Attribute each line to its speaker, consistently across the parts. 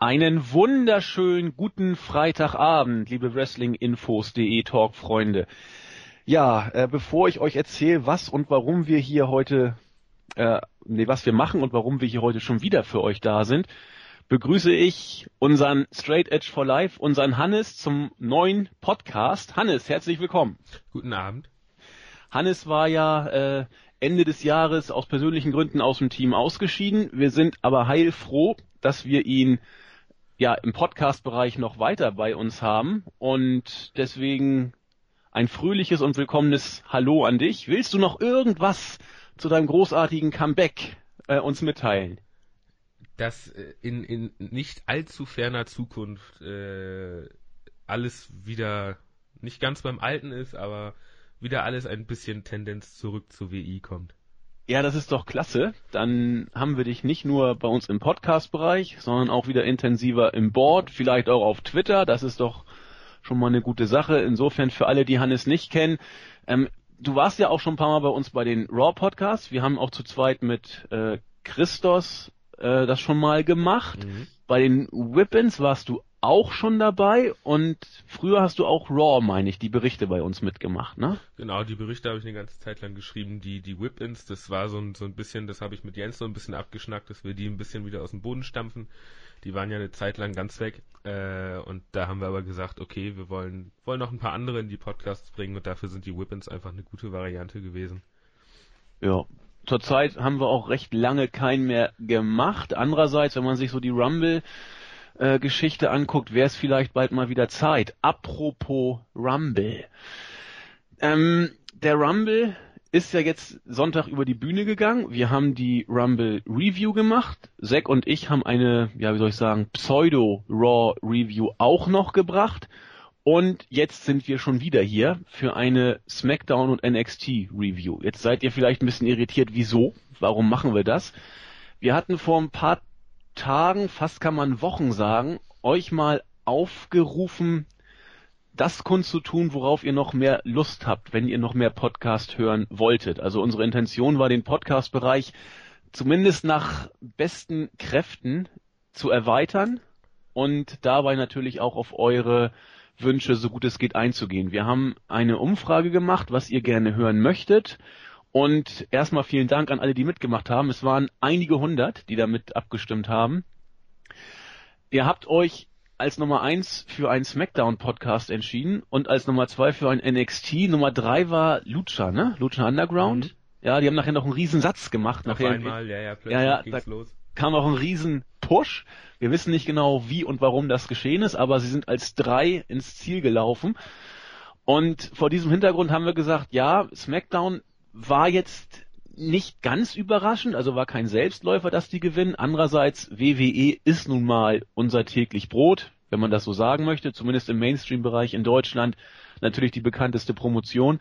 Speaker 1: Einen wunderschönen guten Freitagabend, liebe Wrestlinginfos.de Talk-Freunde. Ja, äh, bevor ich euch erzähle, was und warum wir hier heute, äh, nee, was wir machen und warum wir hier heute schon wieder für euch da sind, begrüße ich unseren Straight Edge for Life, unseren Hannes zum neuen Podcast. Hannes, herzlich willkommen.
Speaker 2: Guten Abend.
Speaker 1: Hannes war ja äh, Ende des Jahres aus persönlichen Gründen aus dem Team ausgeschieden. Wir sind aber heilfroh, dass wir ihn ja im Podcast-Bereich noch weiter bei uns haben und deswegen ein fröhliches und willkommenes Hallo an dich. Willst du noch irgendwas zu deinem großartigen Comeback äh, uns mitteilen?
Speaker 2: Dass äh, in, in nicht allzu ferner Zukunft äh, alles wieder nicht ganz beim Alten ist, aber wieder alles ein bisschen Tendenz zurück zu WI kommt.
Speaker 1: Ja, das ist doch klasse. Dann haben wir dich nicht nur bei uns im Podcast-Bereich, sondern auch wieder intensiver im Board, vielleicht auch auf Twitter. Das ist doch schon mal eine gute Sache. Insofern für alle, die Hannes nicht kennen, ähm, du warst ja auch schon ein paar Mal bei uns bei den Raw Podcasts. Wir haben auch zu zweit mit äh, Christos äh, das schon mal gemacht. Mhm. Bei den Whippins warst du auch schon dabei und früher hast du auch Raw, meine ich, die Berichte bei uns mitgemacht, ne?
Speaker 2: Genau, die Berichte habe ich eine ganze Zeit lang geschrieben. Die, die Whip-Ins, das war so ein, so ein bisschen, das habe ich mit Jens so ein bisschen abgeschnackt, dass wir die ein bisschen wieder aus dem Boden stampfen. Die waren ja eine Zeit lang ganz weg. Äh, und da haben wir aber gesagt, okay, wir wollen, wollen noch ein paar andere in die Podcasts bringen und dafür sind die Whip-Ins einfach eine gute Variante gewesen.
Speaker 1: Ja, zurzeit haben wir auch recht lange keinen mehr gemacht. Andererseits, wenn man sich so die Rumble äh, Geschichte anguckt, wäre es vielleicht bald mal wieder Zeit. Apropos Rumble. Ähm, der Rumble ist ja jetzt Sonntag über die Bühne gegangen. Wir haben die Rumble Review gemacht. Zack und ich haben eine, ja, wie soll ich sagen, Pseudo-Raw Review auch noch gebracht. Und jetzt sind wir schon wieder hier für eine SmackDown und NXT Review. Jetzt seid ihr vielleicht ein bisschen irritiert, wieso? Warum machen wir das? Wir hatten vor ein paar Tagen, fast kann man Wochen sagen, euch mal aufgerufen, das kundzutun, worauf ihr noch mehr Lust habt, wenn ihr noch mehr Podcast hören wolltet. Also unsere Intention war, den Podcast-Bereich zumindest nach besten Kräften zu erweitern und dabei natürlich auch auf eure Wünsche, so gut es geht, einzugehen. Wir haben eine Umfrage gemacht, was ihr gerne hören möchtet und erstmal vielen Dank an alle, die mitgemacht haben. Es waren einige hundert, die damit abgestimmt haben. Ihr habt euch als Nummer eins für einen Smackdown-Podcast entschieden und als Nummer zwei für ein NXT. Nummer drei war Lucha, ne? Lucha Underground. Mhm. Ja, die haben nachher noch einen riesen Satz gemacht.
Speaker 2: Auf
Speaker 1: nachher
Speaker 2: einmal, ja, ja, plötzlich
Speaker 1: ja, ja, ging's los. Kam auch ein riesen Push. Wir wissen nicht genau, wie und warum das geschehen ist, aber sie sind als drei ins Ziel gelaufen. Und vor diesem Hintergrund haben wir gesagt, ja, SmackDown war jetzt nicht ganz überraschend, also war kein Selbstläufer, dass die gewinnen. Andererseits, WWE ist nun mal unser täglich Brot, wenn man das so sagen möchte, zumindest im Mainstream-Bereich in Deutschland natürlich die bekannteste Promotion.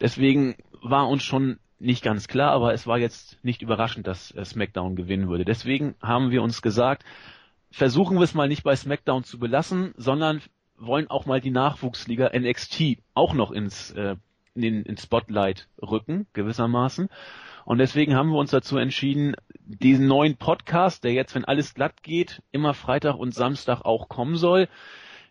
Speaker 1: Deswegen war uns schon nicht ganz klar, aber es war jetzt nicht überraschend, dass äh, SmackDown gewinnen würde. Deswegen haben wir uns gesagt, versuchen wir es mal nicht bei SmackDown zu belassen, sondern wollen auch mal die Nachwuchsliga NXT auch noch ins äh, in den ins Spotlight rücken, gewissermaßen. Und deswegen haben wir uns dazu entschieden, diesen neuen Podcast, der jetzt, wenn alles glatt geht, immer Freitag und Samstag auch kommen soll,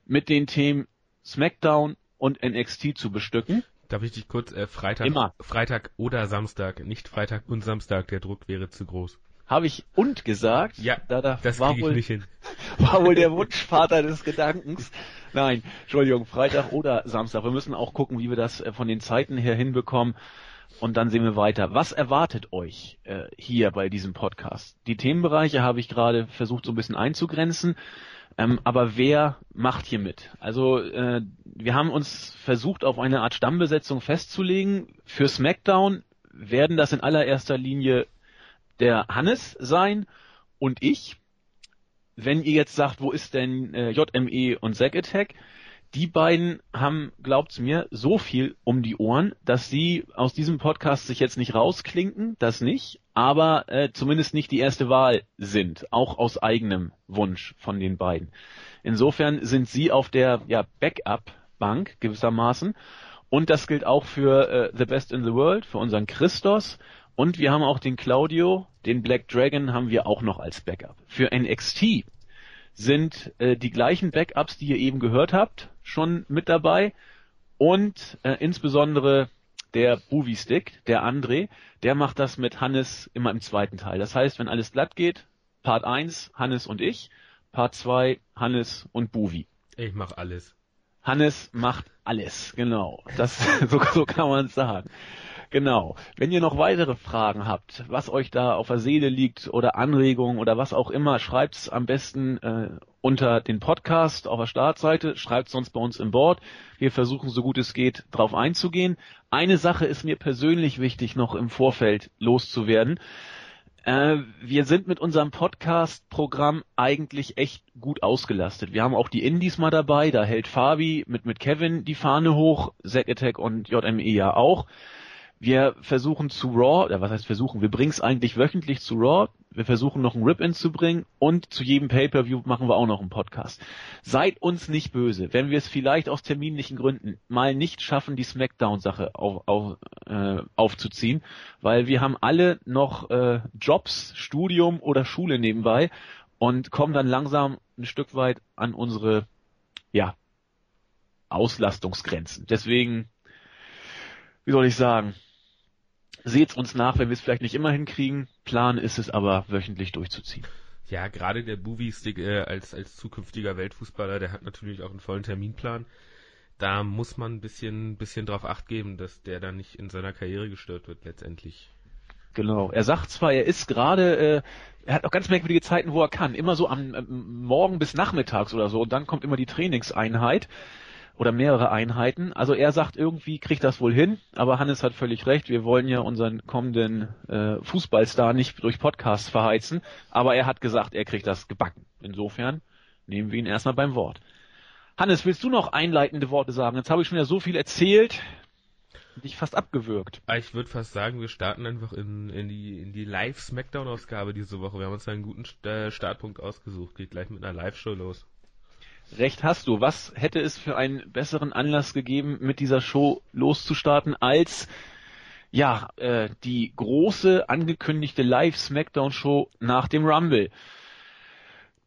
Speaker 1: mit den Themen SmackDown und NXT zu bestücken.
Speaker 2: Darf ich dich kurz äh, Freitag,
Speaker 1: Immer.
Speaker 2: Freitag oder Samstag, nicht Freitag und Samstag, der Druck wäre zu groß.
Speaker 1: Habe ich und gesagt?
Speaker 2: Ja,
Speaker 1: da, da
Speaker 2: das
Speaker 1: war wohl,
Speaker 2: nicht hin.
Speaker 1: War wohl der Wunschvater des Gedankens. Nein, Entschuldigung, Freitag oder Samstag. Wir müssen auch gucken, wie wir das äh, von den Zeiten her hinbekommen. Und dann sehen wir weiter. Was erwartet euch äh, hier bei diesem Podcast? Die Themenbereiche habe ich gerade versucht so ein bisschen einzugrenzen. Ähm, aber wer macht hier mit? Also äh, wir haben uns versucht, auf eine Art Stammbesetzung festzulegen. Für SmackDown werden das in allererster Linie der Hannes sein und ich. Wenn ihr jetzt sagt, wo ist denn äh, JME und Zack Attack? Die beiden haben, glaubt's mir, so viel um die Ohren, dass sie aus diesem Podcast sich jetzt nicht rausklinken, das nicht, aber äh, zumindest nicht die erste Wahl sind, auch aus eigenem Wunsch von den beiden. Insofern sind sie auf der ja, Backup-Bank gewissermaßen und das gilt auch für äh, The Best in the World, für unseren Christos und wir haben auch den Claudio, den Black Dragon haben wir auch noch als Backup. Für NXT sind äh, die gleichen Backups, die ihr eben gehört habt, schon mit dabei und äh, insbesondere der Movie Stick, der André, der macht das mit Hannes immer im zweiten Teil. Das heißt, wenn alles glatt geht, Part 1 Hannes und ich, Part 2 Hannes und Buvi.
Speaker 2: Ich mach alles.
Speaker 1: Hannes macht alles, genau. Das so, so kann man sagen. Genau. Wenn ihr noch weitere Fragen habt, was euch da auf der Seele liegt oder Anregungen oder was auch immer, schreibt's am besten äh, unter den Podcast auf der Startseite, schreibt sonst bei uns im Board. Wir versuchen so gut es geht drauf einzugehen. Eine Sache ist mir persönlich wichtig noch im Vorfeld loszuwerden. Äh, wir sind mit unserem Podcast-Programm eigentlich echt gut ausgelastet. Wir haben auch die Indies mal dabei, da hält Fabi mit, mit Kevin die Fahne hoch, Zack Attack und JME ja auch. Wir versuchen zu Raw, oder was heißt versuchen, wir bringen es eigentlich wöchentlich zu Raw, wir versuchen noch ein Rip-In zu bringen und zu jedem Pay-Per-View machen wir auch noch einen Podcast. Seid uns nicht böse, wenn wir es vielleicht aus terminlichen Gründen mal nicht schaffen, die Smackdown-Sache auf, auf, äh, aufzuziehen, weil wir haben alle noch äh, Jobs, Studium oder Schule nebenbei und kommen dann langsam ein Stück weit an unsere, ja, Auslastungsgrenzen. Deswegen, wie soll ich sagen, Seht's uns nach, wenn wir es vielleicht nicht immer hinkriegen. Plan ist es aber, wöchentlich durchzuziehen.
Speaker 2: Ja, gerade der Bowie-Stick äh, als, als zukünftiger Weltfußballer, der hat natürlich auch einen vollen Terminplan. Da muss man ein bisschen, bisschen drauf acht geben, dass der dann nicht in seiner Karriere gestört wird letztendlich.
Speaker 1: Genau. Er sagt zwar, er ist gerade, äh, er hat auch ganz merkwürdige Zeiten, wo er kann. Immer so am, am Morgen bis nachmittags oder so. Und dann kommt immer die Trainingseinheit oder mehrere Einheiten. Also er sagt irgendwie, kriegt das wohl hin, aber Hannes hat völlig recht, wir wollen ja unseren kommenden äh, Fußballstar nicht durch Podcasts verheizen, aber er hat gesagt, er kriegt das gebacken. Insofern nehmen wir ihn erstmal beim Wort. Hannes, willst du noch einleitende Worte sagen? Jetzt habe ich schon ja so viel erzählt, dich fast abgewürgt.
Speaker 2: Ich würde fast sagen, wir starten einfach in, in die, in die Live-Smackdown-Ausgabe diese Woche. Wir haben uns einen guten äh, Startpunkt ausgesucht. Geht gleich mit einer Live-Show los.
Speaker 1: Recht hast du. Was hätte es für einen besseren Anlass gegeben, mit dieser Show loszustarten, als ja äh, die große angekündigte Live Smackdown Show nach dem Rumble?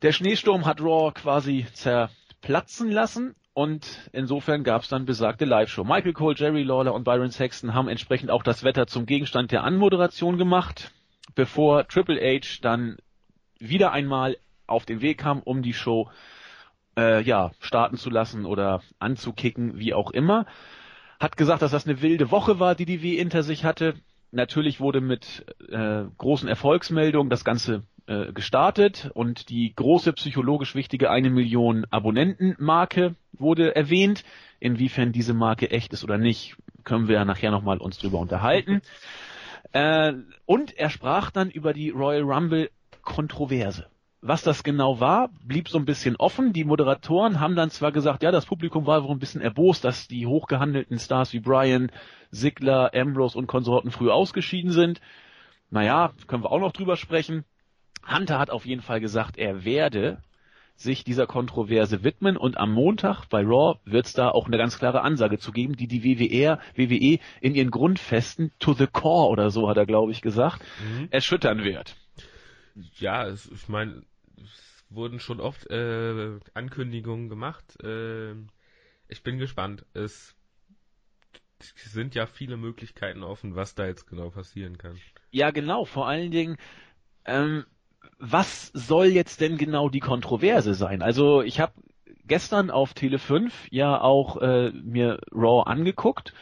Speaker 1: Der Schneesturm hat Raw quasi zerplatzen lassen und insofern gab es dann besagte Live-Show. Michael Cole, Jerry Lawler und Byron Sexton haben entsprechend auch das Wetter zum Gegenstand der Anmoderation gemacht, bevor Triple H dann wieder einmal auf den Weg kam, um die Show äh, ja, starten zu lassen oder anzukicken, wie auch immer. Hat gesagt, dass das eine wilde Woche war, die die W hinter sich hatte. Natürlich wurde mit äh, großen Erfolgsmeldungen das Ganze äh, gestartet und die große psychologisch wichtige eine Million Abonnenten-Marke wurde erwähnt. Inwiefern diese Marke echt ist oder nicht, können wir ja nachher nochmal uns drüber unterhalten. Äh, und er sprach dann über die Royal Rumble Kontroverse. Was das genau war, blieb so ein bisschen offen. Die Moderatoren haben dann zwar gesagt, ja, das Publikum war wohl ein bisschen erbost, dass die hochgehandelten Stars wie Brian, Sigler, Ambrose und Konsorten früh ausgeschieden sind. Naja, können wir auch noch drüber sprechen. Hunter hat auf jeden Fall gesagt, er werde sich dieser Kontroverse widmen und am Montag bei Raw wird es da auch eine ganz klare Ansage zu geben, die die WWR, WWE in ihren Grundfesten to the core oder so hat er glaube ich gesagt, mhm. erschüttern wird.
Speaker 2: Ja, ich meine, wurden schon oft äh, Ankündigungen gemacht. Äh, ich bin gespannt. Es sind ja viele Möglichkeiten offen, was da jetzt genau passieren kann.
Speaker 1: Ja, genau. Vor allen Dingen, ähm, was soll jetzt denn genau die Kontroverse sein? Also ich habe gestern auf Tele 5 ja auch äh, mir Raw angeguckt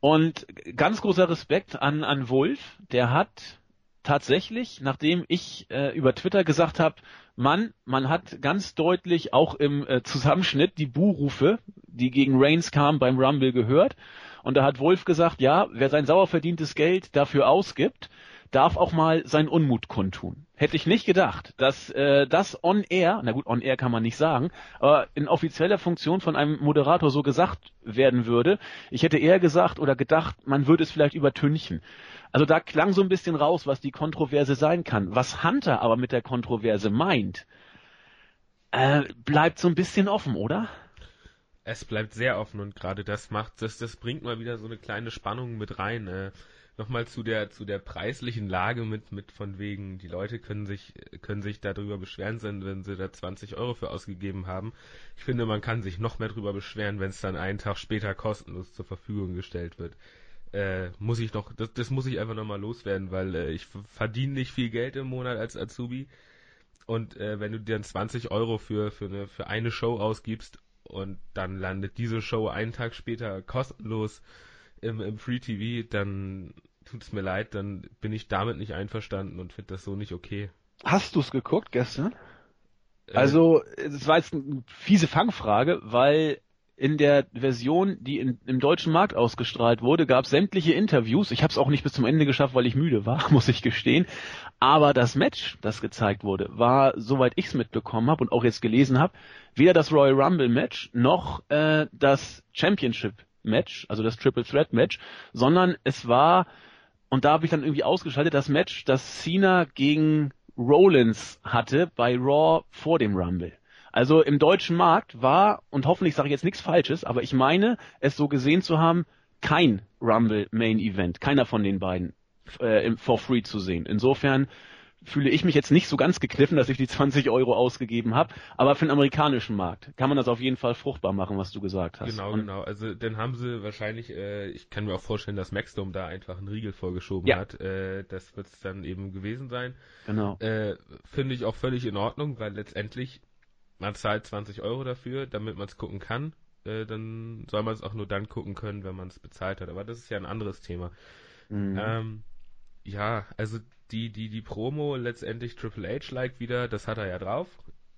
Speaker 1: und ganz großer Respekt an an Wolf, der hat tatsächlich, nachdem ich äh, über Twitter gesagt habe, Mann, man hat ganz deutlich auch im äh, Zusammenschnitt die Buhrufe, die gegen Reigns kamen beim Rumble gehört. Und da hat Wolf gesagt, ja, wer sein sauer verdientes Geld dafür ausgibt, darf auch mal seinen Unmut kundtun. Hätte ich nicht gedacht, dass äh, das on air, na gut, on air kann man nicht sagen, aber in offizieller Funktion von einem Moderator so gesagt werden würde. Ich hätte eher gesagt oder gedacht, man würde es vielleicht übertünchen. Also da klang so ein bisschen raus, was die Kontroverse sein kann. Was Hunter aber mit der Kontroverse meint, äh, bleibt so ein bisschen offen, oder?
Speaker 2: Es bleibt sehr offen und gerade das macht, das, das bringt mal wieder so eine kleine Spannung mit rein. Äh, nochmal zu der zu der preislichen Lage mit mit von wegen die Leute können sich können sich darüber beschweren wenn sie da 20 Euro für ausgegeben haben. Ich finde man kann sich noch mehr darüber beschweren, wenn es dann einen Tag später kostenlos zur Verfügung gestellt wird. Äh, muss ich noch das, das muss ich einfach nochmal loswerden, weil äh, ich verdiene nicht viel Geld im Monat als Azubi und äh, wenn du dir dann 20 Euro für für eine für eine Show ausgibst und dann landet diese Show einen Tag später kostenlos im, im Free TV, dann tut es mir leid, dann bin ich damit nicht einverstanden und finde das so nicht okay.
Speaker 1: Hast du es geguckt gestern? Äh, also, es war jetzt eine fiese Fangfrage, weil in der Version, die in, im deutschen Markt ausgestrahlt wurde, gab es sämtliche Interviews. Ich habe es auch nicht bis zum Ende geschafft, weil ich müde war, muss ich gestehen. Aber das Match, das gezeigt wurde, war, soweit ich es mitbekommen habe und auch jetzt gelesen habe, weder das Royal Rumble Match noch äh, das Championship Match, also das Triple Threat Match, sondern es war, und da habe ich dann irgendwie ausgeschaltet, das Match, das Cena gegen Rollins hatte bei Raw vor dem Rumble. Also im deutschen Markt war, und hoffentlich sage ich jetzt nichts Falsches, aber ich meine, es so gesehen zu haben, kein Rumble Main Event, keiner von den beiden äh, for free zu sehen. Insofern fühle ich mich jetzt nicht so ganz gekniffen, dass ich die 20 Euro ausgegeben habe, aber für den amerikanischen Markt kann man das auf jeden Fall fruchtbar machen, was du gesagt hast.
Speaker 2: Genau, Und genau. Also dann haben sie wahrscheinlich, äh, ich kann mir auch vorstellen, dass Maxdome da einfach einen Riegel vorgeschoben ja. hat. Äh, das wird es dann eben gewesen sein.
Speaker 1: Genau.
Speaker 2: Äh, Finde ich auch völlig in Ordnung, weil letztendlich man zahlt 20 Euro dafür, damit man es gucken kann. Äh, dann soll man es auch nur dann gucken können, wenn man es bezahlt hat. Aber das ist ja ein anderes Thema. Mhm. Ähm, ja, also die, die, die Promo letztendlich Triple H-like wieder, das hat er ja drauf.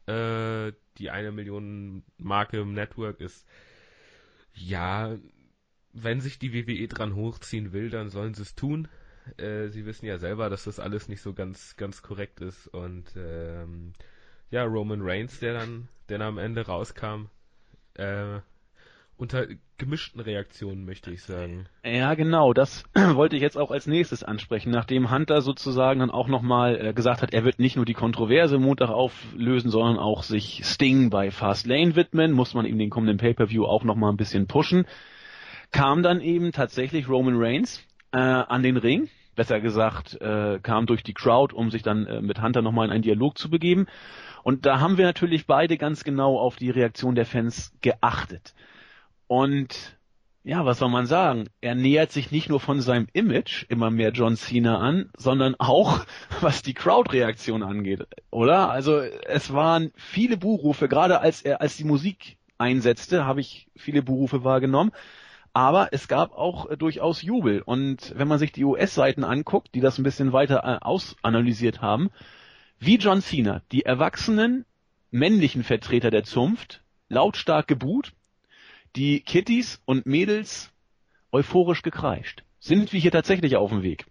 Speaker 2: Äh, die eine Million Marke im Network ist, ja, wenn sich die WWE dran hochziehen will, dann sollen sie es tun. Äh, sie wissen ja selber, dass das alles nicht so ganz, ganz korrekt ist und ähm, ja, Roman Reigns, der dann, der dann am Ende rauskam, äh, unter gemischten Reaktionen, möchte ich sagen.
Speaker 1: Ja, genau, das wollte ich jetzt auch als nächstes ansprechen, nachdem Hunter sozusagen dann auch nochmal äh, gesagt hat, er wird nicht nur die Kontroverse Montag auflösen, sondern auch sich Sting bei Fast Lane widmen, muss man ihm den kommenden Pay-Per-View auch nochmal ein bisschen pushen. Kam dann eben tatsächlich Roman Reigns äh, an den Ring, besser gesagt, äh, kam durch die Crowd, um sich dann äh, mit Hunter nochmal in einen Dialog zu begeben. Und da haben wir natürlich beide ganz genau auf die Reaktion der Fans geachtet. Und ja, was soll man sagen? Er nähert sich nicht nur von seinem Image immer mehr John Cena an, sondern auch was die Crowd-Reaktion angeht, oder? Also es waren viele Buhrufe, gerade als er als die Musik einsetzte, habe ich viele Buhrufe wahrgenommen. Aber es gab auch äh, durchaus Jubel. Und wenn man sich die US-Seiten anguckt, die das ein bisschen weiter äh, ausanalysiert haben, wie John Cena, die erwachsenen männlichen Vertreter der Zunft, lautstark gebuht, die Kitties und Mädels euphorisch gekreischt. Sind wir hier tatsächlich auf dem Weg?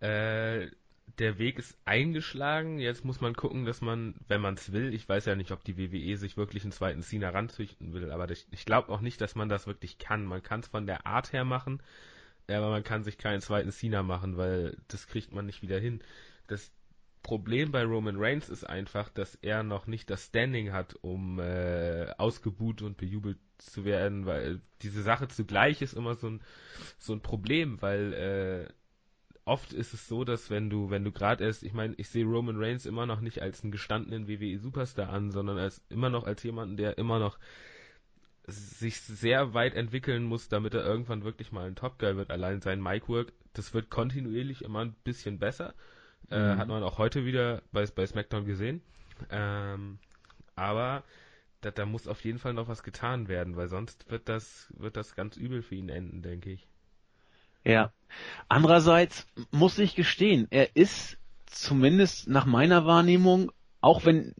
Speaker 2: Äh, der Weg ist eingeschlagen. Jetzt muss man gucken, dass man, wenn man es will, ich weiß ja nicht, ob die WWE sich wirklich einen zweiten Cena ranzüchten will, aber ich, ich glaube auch nicht, dass man das wirklich kann. Man kann es von der Art her machen, aber man kann sich keinen zweiten Cena machen, weil das kriegt man nicht wieder hin. Das Problem bei Roman Reigns ist einfach, dass er noch nicht das Standing hat, um äh, ausgebuht und bejubelt zu werden, weil diese Sache zugleich ist immer so ein, so ein Problem, weil äh, oft ist es so, dass wenn du, wenn du gerade erst, ich meine, ich sehe Roman Reigns immer noch nicht als einen gestandenen WWE-Superstar an, sondern als immer noch als jemanden, der immer noch sich sehr weit entwickeln muss, damit er irgendwann wirklich mal ein Top Guy wird. Allein sein Mic-Work, das wird kontinuierlich immer ein bisschen besser. Äh, mhm. hat man auch heute wieder bei, bei SmackDown gesehen. Ähm, aber da, da muss auf jeden Fall noch was getan werden, weil sonst wird das, wird das ganz übel für ihn enden, denke ich.
Speaker 1: Ja. Andererseits muss ich gestehen, er ist zumindest nach meiner Wahrnehmung, auch wenn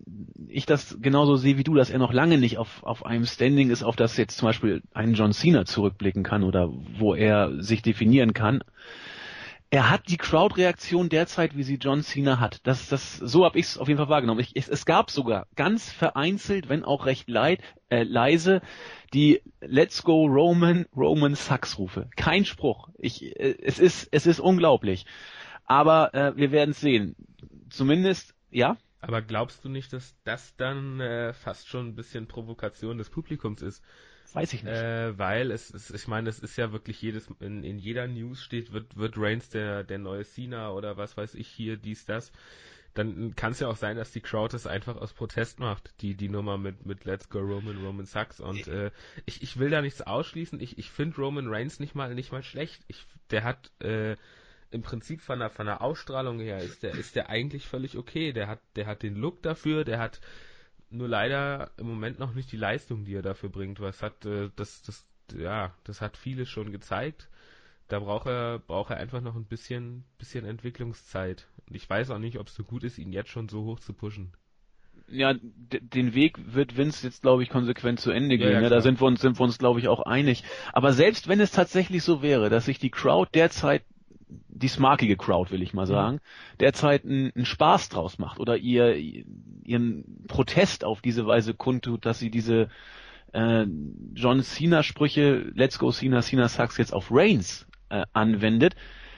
Speaker 1: ich das genauso sehe wie du, dass er noch lange nicht auf, auf einem Standing ist, auf das jetzt zum Beispiel ein John Cena zurückblicken kann oder wo er sich definieren kann, er hat die Crowd-Reaktion derzeit, wie sie John Cena hat. Das, das, so habe ich es auf jeden Fall wahrgenommen. Ich, es, es, gab sogar ganz vereinzelt, wenn auch recht leid, äh, leise, die Let's Go Roman, Roman Sucks Rufe. Kein Spruch. Ich, äh, es ist, es ist unglaublich. Aber äh, wir werden es sehen. Zumindest, ja.
Speaker 2: Aber glaubst du nicht, dass das dann äh, fast schon ein bisschen Provokation des Publikums ist?
Speaker 1: Weiß ich nicht.
Speaker 2: Äh, weil es, es, ich meine, es ist ja wirklich jedes, in, in jeder News steht, wird, wird Reigns der, der neue Cena oder was weiß ich hier, dies, das. Dann kann es ja auch sein, dass die Crowd es einfach aus Protest macht, die, die Nummer mit, mit Let's Go Roman, Roman Sucks. Und äh, ich, ich will da nichts ausschließen. Ich, ich finde Roman Reigns nicht mal, nicht mal schlecht. Ich, der hat, äh, im Prinzip von der, von der Ausstrahlung her ist der, ist der eigentlich völlig okay. Der hat, der hat den Look dafür, der hat nur leider im Moment noch nicht die Leistung, die er dafür bringt. Was hat, äh, das, das, ja, das hat vieles schon gezeigt. Da braucht er, braucht er einfach noch ein bisschen, bisschen Entwicklungszeit. Und ich weiß auch nicht, ob es so gut ist, ihn jetzt schon so hoch zu pushen.
Speaker 1: Ja, den Weg wird Vince jetzt, glaube ich, konsequent zu Ende gehen. Ja, ja, ne? Da sind wir uns, sind wir uns, glaube ich, auch einig. Aber selbst wenn es tatsächlich so wäre, dass sich die Crowd derzeit die smarkige Crowd, will ich mal sagen, derzeit einen, Spaß draus macht oder ihr ihren Protest auf diese Weise kundtut, dass sie diese äh, John Cena Sprüche Let's Go Cena, Cena Sucks jetzt auf Reigns äh, anwendet.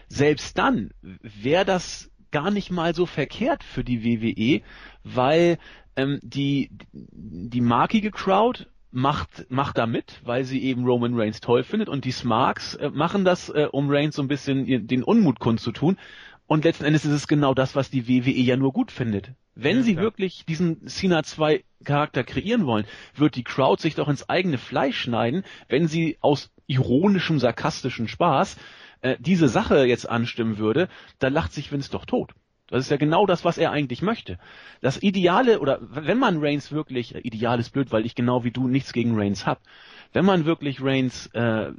Speaker 1: Selbst dann wäre das gar nicht mal so verkehrt für die WWE, weil ähm, die die markige Crowd macht, macht da mit, weil sie eben Roman Reigns toll findet und die Smarks äh, machen das, äh, um Reigns so ein bisschen den Unmut kundzutun. Und letzten Endes ist es genau das, was die WWE ja nur gut findet. Wenn ja, sie klar. wirklich diesen Cena 2 Charakter kreieren wollen, wird die Crowd sich doch ins eigene Fleisch schneiden, wenn sie aus ironischem, sarkastischen Spaß äh, diese Sache jetzt anstimmen würde, da lacht sich Vince doch tot. Das ist ja genau das, was er eigentlich möchte. Das Ideale, oder wenn man Reigns wirklich, äh, ideal ist blöd, weil ich genau wie du nichts gegen Reigns hab, wenn man wirklich Reigns äh,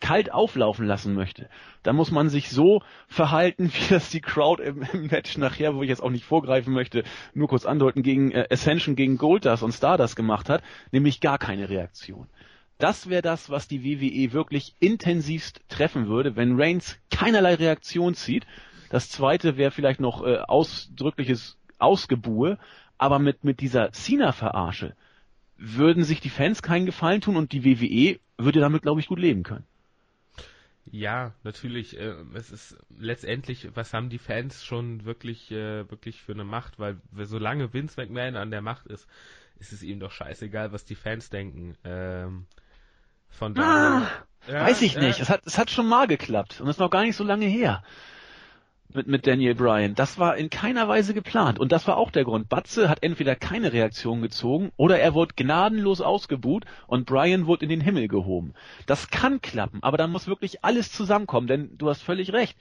Speaker 1: kalt auflaufen lassen möchte, dann muss man sich so verhalten, wie das die Crowd im, im Match nachher, wo ich jetzt auch nicht vorgreifen möchte, nur kurz andeuten, gegen äh, Ascension, gegen Goldust und Stardust gemacht hat, nämlich gar keine Reaktion. Das wäre das, was die WWE wirklich intensivst treffen würde, wenn Reigns keinerlei Reaktion zieht das zweite wäre vielleicht noch äh, ausdrückliches Ausgebuhe, aber mit, mit dieser Cena-Verarsche würden sich die Fans keinen Gefallen tun und die WWE würde damit, glaube ich, gut leben können.
Speaker 2: Ja, natürlich. Äh, es ist letztendlich, was haben die Fans schon wirklich, äh, wirklich für eine Macht? Weil solange Vince McMahon an der Macht ist, ist es ihm doch scheißegal, was die Fans denken. Ähm,
Speaker 1: von daher. Ah, ja, weiß ich nicht. Es hat, es hat schon mal geklappt und ist noch gar nicht so lange her mit, mit Daniel Bryan. Das war in keiner Weise geplant. Und das war auch der Grund. Batze hat entweder keine Reaktion gezogen oder er wurde gnadenlos ausgebuht und Bryan wurde in den Himmel gehoben. Das kann klappen, aber dann muss wirklich alles zusammenkommen, denn du hast völlig recht.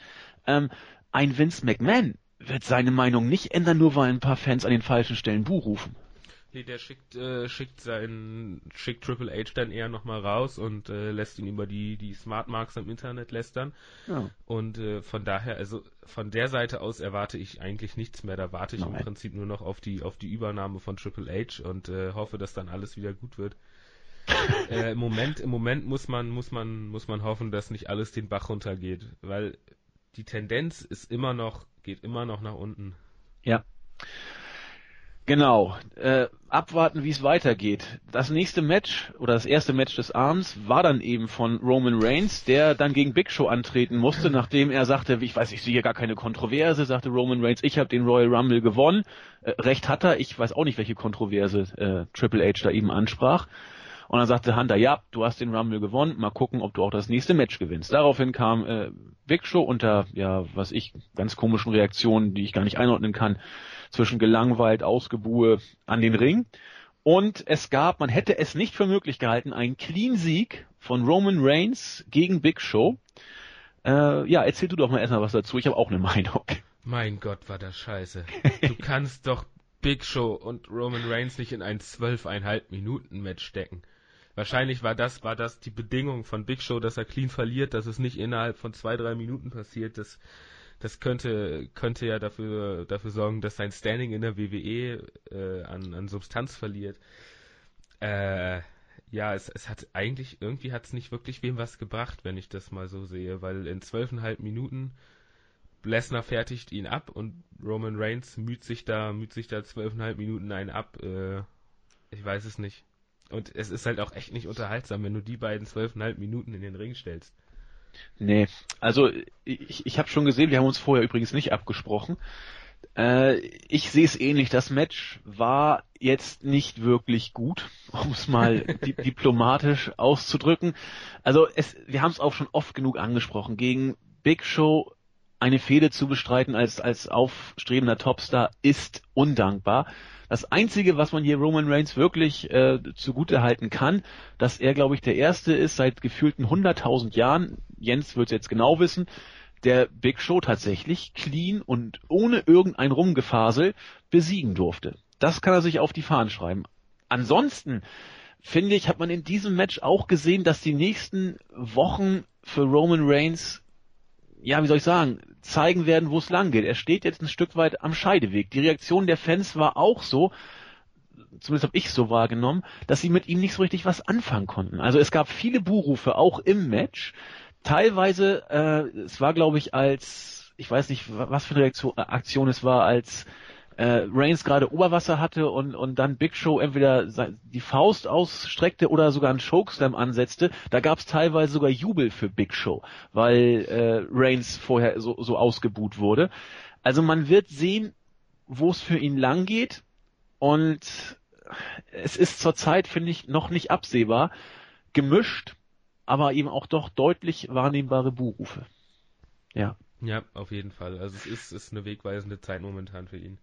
Speaker 1: Ähm, ein Vince McMahon wird seine Meinung nicht ändern, nur weil ein paar Fans an den falschen Stellen Buh rufen.
Speaker 2: Nee, der schickt, äh, schickt seinen, schickt Triple H dann eher nochmal raus und äh, lässt ihn über die, die Smart Marks im Internet lästern. Ja. Und äh, von daher, also von der Seite aus erwarte ich eigentlich nichts mehr. Da warte ich Nein. im Prinzip nur noch auf die, auf die Übernahme von Triple H und äh, hoffe, dass dann alles wieder gut wird. äh, Im Moment, im Moment muss man, muss man, muss man hoffen, dass nicht alles den Bach runtergeht, weil die Tendenz ist immer noch, geht immer noch nach unten.
Speaker 1: Ja. Genau. Äh, abwarten, wie es weitergeht. Das nächste Match oder das erste Match des Abends war dann eben von Roman Reigns, der dann gegen Big Show antreten musste, nachdem er sagte, ich weiß, ich sehe hier gar keine Kontroverse, sagte Roman Reigns, ich habe den Royal Rumble gewonnen. Äh, recht hat er, ich weiß auch nicht, welche Kontroverse äh, Triple H da eben ansprach. Und dann sagte Hunter, ja, du hast den Rumble gewonnen, mal gucken, ob du auch das nächste Match gewinnst. Daraufhin kam äh, Big Show unter, ja, was ich, ganz komischen Reaktionen, die ich gar nicht einordnen kann, zwischen gelangweilt, Ausgebuhe an den Ring. Und es gab, man hätte es nicht für möglich gehalten, einen Clean-Sieg von Roman Reigns gegen Big Show. Äh, ja, erzähl du doch mal erstmal was dazu. Ich habe auch eine Meinung.
Speaker 2: Mein Gott, war das scheiße. Du kannst doch Big Show und Roman Reigns nicht in ein zwölfeinhalb Minuten Match stecken. Wahrscheinlich war das, war das die Bedingung von Big Show, dass er clean verliert, dass es nicht innerhalb von zwei, drei Minuten passiert. Das das könnte, könnte ja dafür, dafür sorgen, dass sein Standing in der WWE äh, an, an Substanz verliert. Äh, ja, es, es hat eigentlich, irgendwie hat es nicht wirklich wem was gebracht, wenn ich das mal so sehe, weil in zwölfeinhalb Minuten Lesnar fertigt ihn ab und Roman Reigns müht sich da, müht sich da zwölfeinhalb Minuten einen ab. Äh, ich weiß es nicht. Und es ist halt auch echt nicht unterhaltsam, wenn du die beiden zwölfeinhalb Minuten in den Ring stellst.
Speaker 1: Nee, also ich, ich habe schon gesehen, wir haben uns vorher übrigens nicht abgesprochen. Äh, ich sehe es ähnlich. Das Match war jetzt nicht wirklich gut, um es mal di diplomatisch auszudrücken. Also es, wir haben es auch schon oft genug angesprochen. Gegen Big Show eine Fehde zu bestreiten als, als aufstrebender Topstar ist undankbar. Das Einzige, was man hier Roman Reigns wirklich äh, zugute halten kann, dass er, glaube ich, der Erste ist seit gefühlten 100.000 Jahren, Jens wird es jetzt genau wissen, der Big Show tatsächlich clean und ohne irgendein Rumgefasel besiegen durfte. Das kann er sich auf die Fahnen schreiben. Ansonsten finde ich, hat man in diesem Match auch gesehen, dass die nächsten Wochen für Roman Reigns ja, wie soll ich sagen, zeigen werden, wo es lang geht. Er steht jetzt ein Stück weit am Scheideweg. Die Reaktion der Fans war auch so, zumindest habe ich so wahrgenommen, dass sie mit ihm nicht so richtig was anfangen konnten. Also es gab viele Buhrufe, auch im Match. Teilweise, äh, es war glaube ich als, ich weiß nicht, was für eine Reaktion, äh, Aktion es war, als äh, Reigns gerade Oberwasser hatte und, und dann Big Show entweder die Faust ausstreckte oder sogar einen Chokeslam ansetzte, da gab es teilweise sogar Jubel für Big Show, weil äh, Reigns vorher so, so ausgebuht wurde. Also man wird sehen, wo es für ihn lang geht und es ist zurzeit, finde ich, noch nicht absehbar. Gemischt, aber eben auch doch deutlich wahrnehmbare Buhrufe.
Speaker 2: Ja. Ja, auf jeden Fall. Also es ist, ist eine wegweisende Zeit momentan für ihn.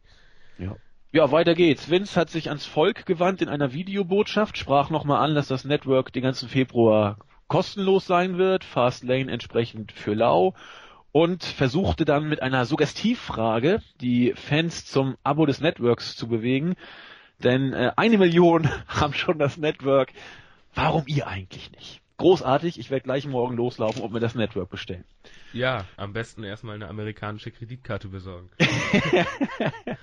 Speaker 1: Ja. Ja, weiter geht's. Vince hat sich ans Volk gewandt in einer Videobotschaft, sprach nochmal an, dass das Network den ganzen Februar kostenlos sein wird, Fastlane entsprechend für lau und versuchte dann mit einer Suggestivfrage die Fans zum Abo des Networks zu bewegen, denn äh, eine Million haben schon das Network. Warum ihr eigentlich nicht? Großartig, ich werde gleich morgen loslaufen und mir das Network bestellen.
Speaker 2: Ja, am besten erstmal eine amerikanische Kreditkarte besorgen.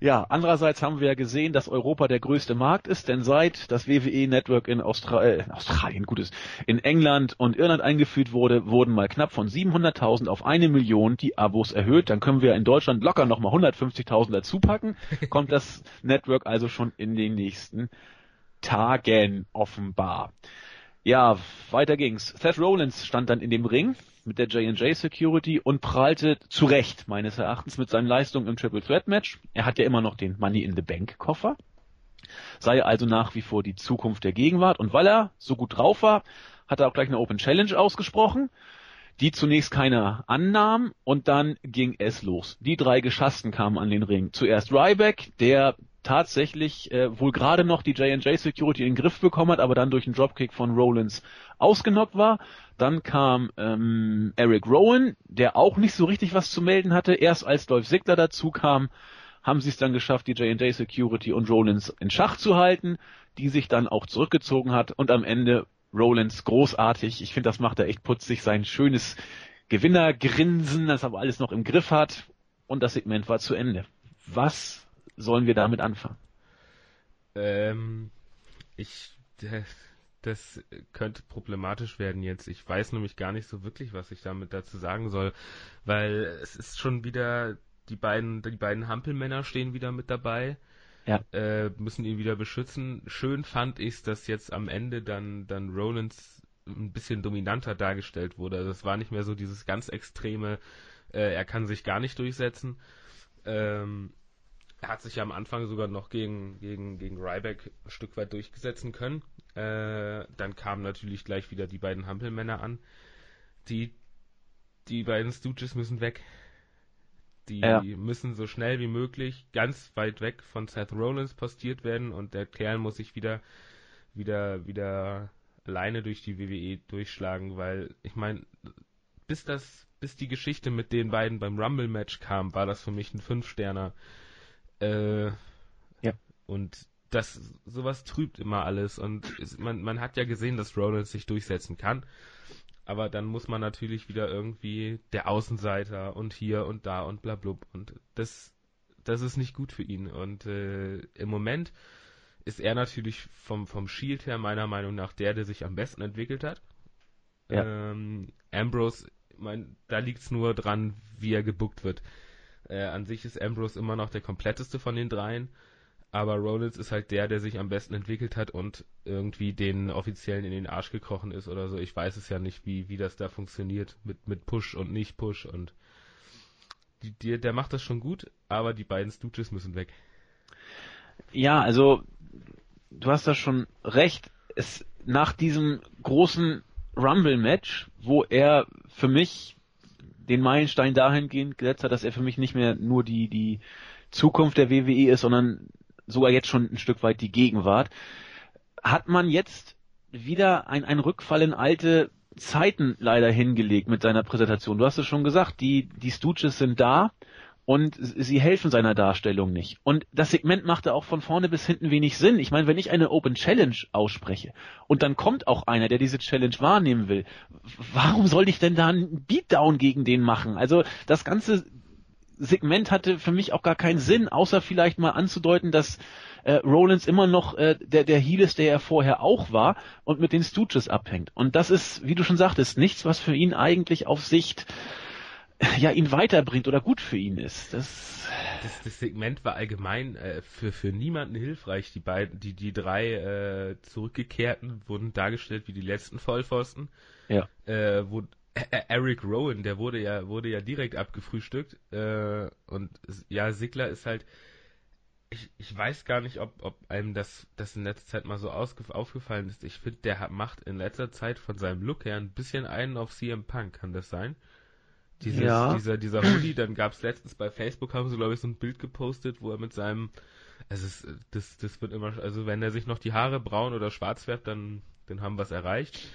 Speaker 1: ja, andererseits haben wir ja gesehen, dass Europa der größte Markt ist, denn seit das WWE-Network in Austra äh, Australien, gutes, in England und Irland eingeführt wurde, wurden mal knapp von 700.000 auf eine Million die Abos erhöht. Dann können wir in Deutschland locker nochmal 150.000 dazu packen. Kommt das Network also schon in den nächsten Tagen offenbar. Ja, weiter ging's. Seth Rollins stand dann in dem Ring mit der J&J Security und prahlte zu Recht meines Erachtens mit seinen Leistungen im Triple Threat Match. Er hat ja immer noch den Money in the Bank Koffer. Sei also nach wie vor die Zukunft der Gegenwart und weil er so gut drauf war, hat er auch gleich eine Open Challenge ausgesprochen, die zunächst keiner annahm und dann ging es los. Die drei Geschassten kamen an den Ring. Zuerst Ryback, der tatsächlich äh, wohl gerade noch die J&J Security in den Griff bekommen hat, aber dann durch einen Dropkick von Rollins ausgenockt war. Dann kam ähm, Eric Rowan, der auch nicht so richtig was zu melden hatte. Erst als Dolph Ziggler dazu kam, haben sie es dann geschafft, die J&J Security und Rollins in Schach zu halten, die sich dann auch zurückgezogen hat und am Ende Rollins großartig. Ich finde, das macht er echt putzig, sein schönes Gewinnergrinsen, das aber alles noch im Griff hat und das Segment war zu Ende. Was sollen wir damit anfangen?
Speaker 2: Ähm, ich, das könnte problematisch werden jetzt. Ich weiß nämlich gar nicht so wirklich, was ich damit dazu sagen soll, weil es ist schon wieder die beiden, die beiden Hampelmänner stehen wieder mit dabei. Ja. Äh, müssen ihn wieder beschützen. Schön fand ich es, dass jetzt am Ende dann, dann Rollins ein bisschen dominanter dargestellt wurde. Also es war nicht mehr so dieses ganz extreme, äh, er kann sich gar nicht durchsetzen. Ähm, er hat sich ja am Anfang sogar noch gegen, gegen, gegen Ryback ein Stück weit durchgesetzen können. Äh, dann kamen natürlich gleich wieder die beiden Hampelmänner an. Die, die beiden Stooges müssen weg. Die ja. müssen so schnell wie möglich ganz weit weg von Seth Rollins postiert werden und der Kerl muss sich wieder, wieder, wieder alleine durch die WWE durchschlagen, weil ich meine, bis das, bis die Geschichte mit den beiden beim Rumble Match kam, war das für mich ein Fünf-Sterner äh, ja. Und das, sowas trübt immer alles und ist, man, man hat ja gesehen, dass Rollins sich durchsetzen kann. Aber dann muss man natürlich wieder irgendwie der Außenseiter und hier und da und bla blub. Und das, das ist nicht gut für ihn. Und äh, im Moment ist er natürlich vom, vom Shield her meiner Meinung nach der, der sich am besten entwickelt hat. Ja. Ähm, Ambrose, mein, da liegt es nur dran, wie er gebuckt wird. Äh, an sich ist Ambrose immer noch der kompletteste von den dreien, aber Rollins ist halt der, der sich am besten entwickelt hat und irgendwie den Offiziellen in den Arsch gekrochen ist oder so. Ich weiß es ja nicht, wie, wie das da funktioniert mit, mit Push und nicht Push und die, die, der macht das schon gut, aber die beiden Stooges müssen weg.
Speaker 1: Ja, also du hast da schon recht. Es, nach diesem großen Rumble-Match, wo er für mich den Meilenstein dahingehend gesetzt hat, dass er für mich nicht mehr nur die, die Zukunft der WWE ist, sondern sogar jetzt schon ein Stück weit die Gegenwart, hat man jetzt wieder ein, ein Rückfall in alte Zeiten leider hingelegt mit seiner Präsentation. Du hast es schon gesagt, die, die Stooges sind da und sie helfen seiner Darstellung nicht. Und das Segment machte auch von vorne bis hinten wenig Sinn. Ich meine, wenn ich eine Open Challenge ausspreche und dann kommt auch einer, der diese Challenge wahrnehmen will, warum soll ich denn da einen Beatdown gegen den machen? Also das ganze Segment hatte für mich auch gar keinen Sinn, außer vielleicht mal anzudeuten, dass äh, Rollins immer noch äh, der, der Heel ist, der er vorher auch war und mit den Stooges abhängt. Und das ist, wie du schon sagtest, nichts, was für ihn eigentlich auf Sicht ja ihn weiterbringt oder gut für ihn ist. Das,
Speaker 2: das, das Segment war allgemein äh, für, für niemanden hilfreich. Die beiden, die, die drei äh, Zurückgekehrten wurden dargestellt wie die letzten Vollpfosten.
Speaker 1: Ja.
Speaker 2: Äh, wo Eric Rowan, der wurde ja, wurde ja direkt abgefrühstückt. Äh, und ja, Sigler ist halt. Ich, ich weiß gar nicht, ob, ob einem das, das in letzter Zeit mal so aufgefallen ist. Ich finde, der macht in letzter Zeit von seinem Look her ein bisschen einen auf CM Punk, kann das sein? Dieses, ja. Dieser, dieser Hoodie, dann gab es letztens bei Facebook, haben sie, glaube ich, so ein Bild gepostet, wo er mit seinem, es ist, das, das wird immer, also wenn er sich noch die Haare braun oder schwarz färbt, dann, dann haben wir es erreicht.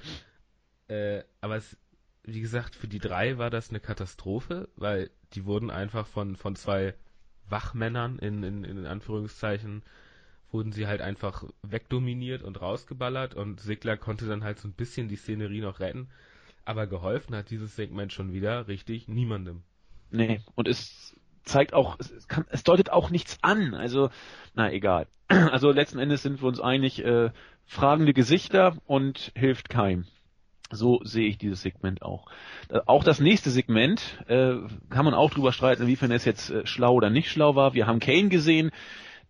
Speaker 2: Äh, aber es, wie gesagt, für die drei war das eine Katastrophe, weil die wurden einfach von, von zwei Wachmännern in, in, in Anführungszeichen wurden sie halt einfach wegdominiert und rausgeballert und Sigler konnte dann halt so ein bisschen die Szenerie noch retten. Aber geholfen hat dieses Segment schon wieder richtig niemandem.
Speaker 1: Nee, und es zeigt auch, es, kann, es deutet auch nichts an. Also, na egal. Also letzten Endes sind wir uns einig, äh, fragende Gesichter und hilft keinem. So sehe ich dieses Segment auch. Äh, auch das nächste Segment äh, kann man auch drüber streiten, inwiefern es jetzt äh, schlau oder nicht schlau war. Wir haben Kane gesehen,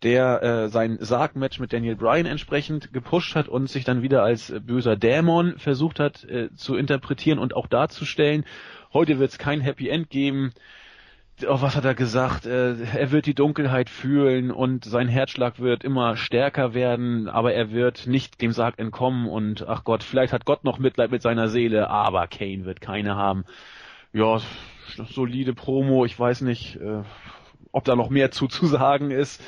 Speaker 1: der äh, sein Sargmatch mit Daniel Bryan entsprechend gepusht hat und sich dann wieder als äh, böser Dämon versucht hat äh, zu interpretieren und auch darzustellen. Heute wird es kein Happy End geben. Oh, was hat er gesagt? Äh, er wird die Dunkelheit fühlen und sein Herzschlag wird immer stärker werden, aber er wird nicht dem Sarg entkommen und ach Gott, vielleicht hat Gott noch Mitleid mit seiner Seele, aber Kane wird keine haben. Ja, solide Promo, ich weiß nicht, äh, ob da noch mehr zuzusagen ist.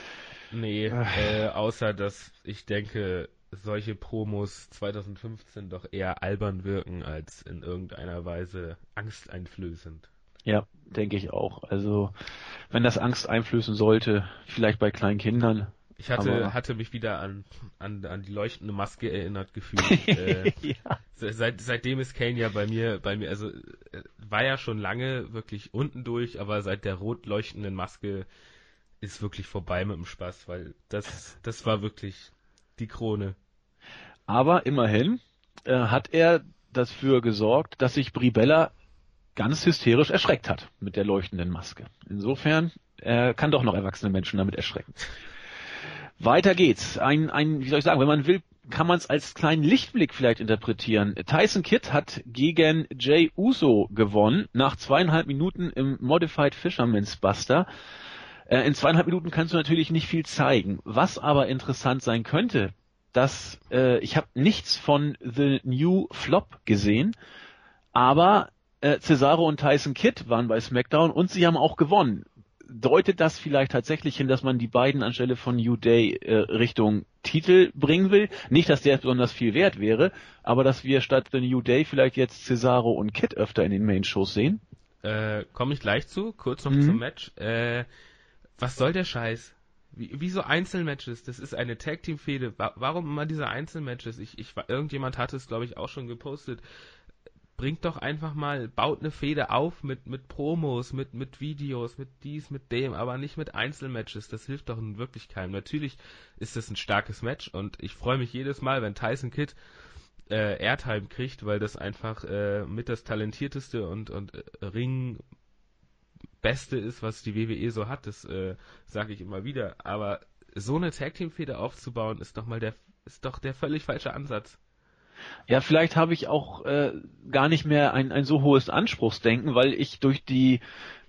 Speaker 2: Nee, äh, außer dass ich denke, solche Promos 2015 doch eher albern wirken als in irgendeiner Weise angsteinflößend.
Speaker 1: Ja, denke ich auch. Also, wenn das Angst einflößen sollte, vielleicht bei kleinen Kindern.
Speaker 2: Ich hatte, hatte mich wieder an, an, an die leuchtende Maske erinnert gefühlt. äh, ja. seit, seitdem ist Kane ja bei mir, bei mir, also äh, war ja schon lange wirklich unten durch, aber seit der rot leuchtenden Maske ist wirklich vorbei mit dem Spaß, weil das, das war wirklich die Krone.
Speaker 1: Aber immerhin äh, hat er dafür gesorgt, dass sich Bribella ganz hysterisch erschreckt hat mit der leuchtenden Maske. Insofern er kann doch noch erwachsene Menschen damit erschrecken. Weiter geht's. Ein, ein, wie soll ich sagen, wenn man will, kann man es als kleinen Lichtblick vielleicht interpretieren. Tyson Kidd hat gegen Jay Uso gewonnen nach zweieinhalb Minuten im Modified Fisherman's Buster. Äh, in zweieinhalb Minuten kannst du natürlich nicht viel zeigen. Was aber interessant sein könnte, dass äh, ich habe nichts von The New Flop gesehen, aber äh, Cesaro und Tyson Kidd waren bei SmackDown und sie haben auch gewonnen. Deutet das vielleicht tatsächlich hin, dass man die beiden anstelle von New Day äh, Richtung Titel bringen will? Nicht, dass der besonders viel wert wäre, aber dass wir statt The New Day vielleicht jetzt Cesaro und Kidd öfter in den Main-Shows sehen?
Speaker 2: Äh, Komme ich gleich zu, kurz noch mhm. zum Match. Äh, was soll der Scheiß? Wie, wieso Einzelmatches? Das ist eine Tag Team Fehde. Warum immer diese Einzelmatches? Ich, ich, irgendjemand hat es, glaube ich, auch schon gepostet. Bringt doch einfach mal, baut eine Fehde auf mit, mit Promos, mit, mit Videos, mit dies, mit dem, aber nicht mit Einzelmatches. Das hilft doch in wirklich keinem. Natürlich ist das ein starkes Match und ich freue mich jedes Mal, wenn Tyson Kidd äh, Airtime kriegt, weil das einfach äh, mit das talentierteste und, und äh, Ring Beste ist, was die WWE so hat, das äh, sage ich immer wieder. Aber so eine Tag Team Feder aufzubauen, ist doch mal der ist doch der völlig falsche Ansatz.
Speaker 1: Ja, vielleicht habe ich auch äh, gar nicht mehr ein, ein so hohes Anspruchsdenken, weil ich durch die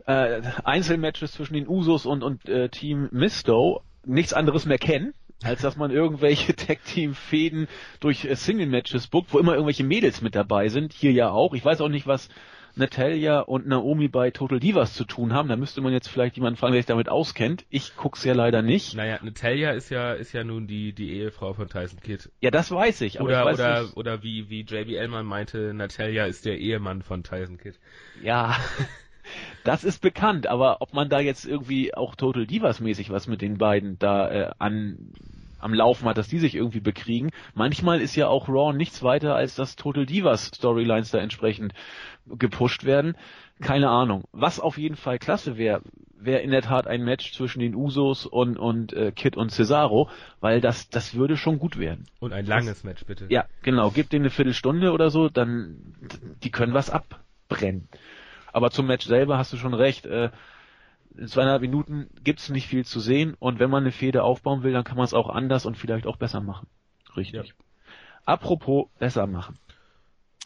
Speaker 1: äh, Einzelmatches zwischen den Usos und, und äh, Team Misto nichts anderes mehr kennen, als dass man irgendwelche Tag-Team-Fäden durch äh, Single-Matches bookt, wo immer irgendwelche Mädels mit dabei sind. Hier ja auch. Ich weiß auch nicht, was Natalia und Naomi bei Total Divas zu tun haben. Da müsste man jetzt vielleicht jemanden fragen, der sich damit auskennt. Ich guck's ja leider nicht.
Speaker 2: Naja, Natalia ist ja, ist ja nun die, die Ehefrau von Tyson Kidd.
Speaker 1: Ja, das weiß ich.
Speaker 2: Aber oder,
Speaker 1: ich weiß
Speaker 2: oder,
Speaker 1: nicht.
Speaker 2: oder wie, wie JB Ellman meinte, Natalia ist der Ehemann von Tyson Kidd.
Speaker 1: Ja. Das ist bekannt, aber ob man da jetzt irgendwie auch Total Divas mäßig was mit den beiden da äh, an am Laufen hat, dass die sich irgendwie bekriegen. Manchmal ist ja auch Raw nichts weiter, als dass Total Divas Storylines da entsprechend gepusht werden. Keine Ahnung. Was auf jeden Fall klasse wäre, wäre in der Tat ein Match zwischen den Usos und, und äh, Kid und Cesaro, weil das, das würde schon gut werden.
Speaker 2: Und ein langes das, Match, bitte.
Speaker 1: Ja, genau. Gib denen eine Viertelstunde oder so, dann die können was abbrennen. Aber zum Match selber hast du schon recht. Äh, in zweieinhalb Minuten gibt's nicht viel zu sehen und wenn man eine Fehde aufbauen will, dann kann man es auch anders und vielleicht auch besser machen. Richtig. Ja. Apropos besser machen.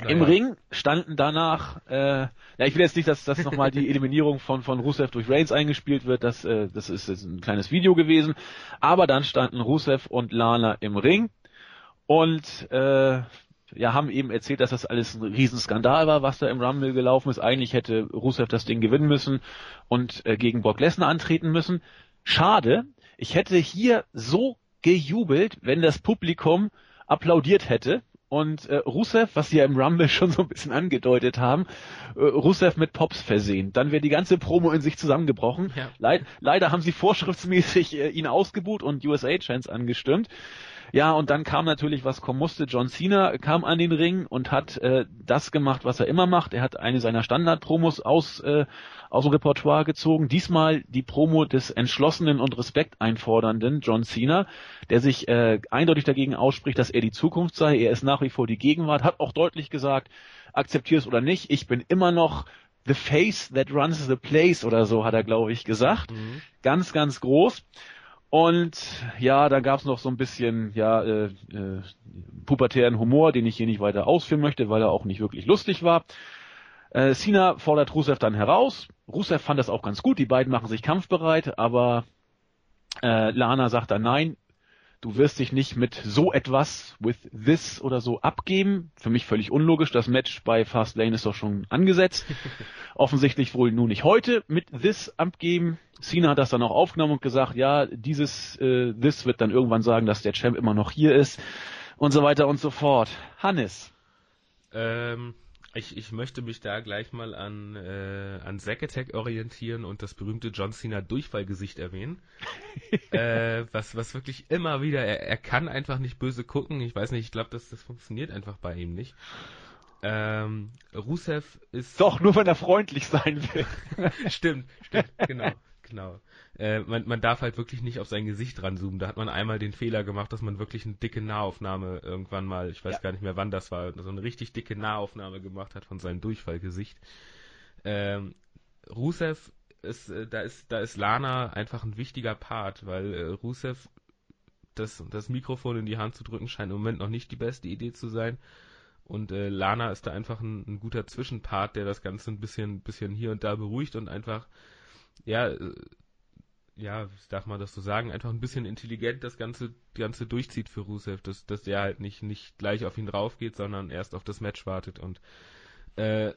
Speaker 1: Naja. Im Ring standen danach, äh, ja, ich will jetzt nicht, dass, dass nochmal die Eliminierung von, von Rusev durch Reigns eingespielt wird, das, äh, das ist jetzt ein kleines Video gewesen, aber dann standen Rusev und Lana im Ring und äh, ja, haben eben erzählt, dass das alles ein Riesenskandal war, was da im Rumble gelaufen ist. Eigentlich hätte Rusev das Ding gewinnen müssen und äh, gegen Brock Lesnar antreten müssen. Schade, ich hätte hier so gejubelt, wenn das Publikum applaudiert hätte und äh, Rusev, was sie ja im Rumble schon so ein bisschen angedeutet haben, äh, Rusev mit Pops versehen. Dann wäre die ganze Promo in sich zusammengebrochen. Ja. Leid, leider haben sie vorschriftsmäßig äh, ihn ausgebuht und USA-Chants angestimmt. Ja, und dann kam natürlich, was kommen musste. John Cena kam an den Ring und hat äh, das gemacht, was er immer macht. Er hat eine seiner Standard-Promos aus, äh, aus dem Repertoire gezogen. Diesmal die Promo des entschlossenen und Respekt einfordernden John Cena, der sich äh, eindeutig dagegen ausspricht, dass er die Zukunft sei. Er ist nach wie vor die Gegenwart, hat auch deutlich gesagt, akzeptier es oder nicht, ich bin immer noch The Face that runs the place oder so, hat er, glaube ich, gesagt. Mhm. Ganz, ganz groß. Und ja, da gab es noch so ein bisschen ja äh, äh, pubertären Humor, den ich hier nicht weiter ausführen möchte, weil er auch nicht wirklich lustig war. Äh, Cena fordert Rusev dann heraus. Rusev fand das auch ganz gut. Die beiden machen sich kampfbereit, aber äh, Lana sagt dann nein. Du wirst dich nicht mit so etwas, with this oder so abgeben. Für mich völlig unlogisch. Das Match bei Fast Lane ist doch schon angesetzt. Offensichtlich wohl nur nicht heute mit this abgeben. Cena hat das dann auch aufgenommen und gesagt, ja, dieses äh, this wird dann irgendwann sagen, dass der Champ immer noch hier ist und so weiter und so fort. Hannes.
Speaker 2: Ähm, ich, ich möchte mich da gleich mal an, äh, an Zack Attack orientieren und das berühmte John Cena Durchfallgesicht erwähnen. äh, was, was wirklich immer wieder, er, er kann einfach nicht böse gucken. Ich weiß nicht, ich glaube, das, das funktioniert einfach bei ihm nicht. Ähm, Rusev ist.
Speaker 1: Doch, nur wenn er freundlich sein will.
Speaker 2: stimmt, stimmt, genau. Genau. Äh, man, man darf halt wirklich nicht auf sein Gesicht ranzoomen. Da hat man einmal den Fehler gemacht, dass man wirklich eine dicke Nahaufnahme irgendwann mal, ich weiß ja. gar nicht mehr wann das war, so eine richtig dicke Nahaufnahme gemacht hat von seinem Durchfallgesicht. Ähm, Rusev ist, äh, da ist, da ist Lana einfach ein wichtiger Part, weil äh, Rusev das, das Mikrofon in die Hand zu drücken scheint im Moment noch nicht die beste Idee zu sein. Und äh, Lana ist da einfach ein, ein guter Zwischenpart, der das Ganze ein bisschen, bisschen hier und da beruhigt und einfach ja, äh, ja, darf man das so sagen, einfach ein bisschen intelligent das Ganze, Ganze durchzieht für Rusev, dass, dass der halt nicht, nicht gleich auf ihn drauf geht, sondern erst auf das Match wartet und äh,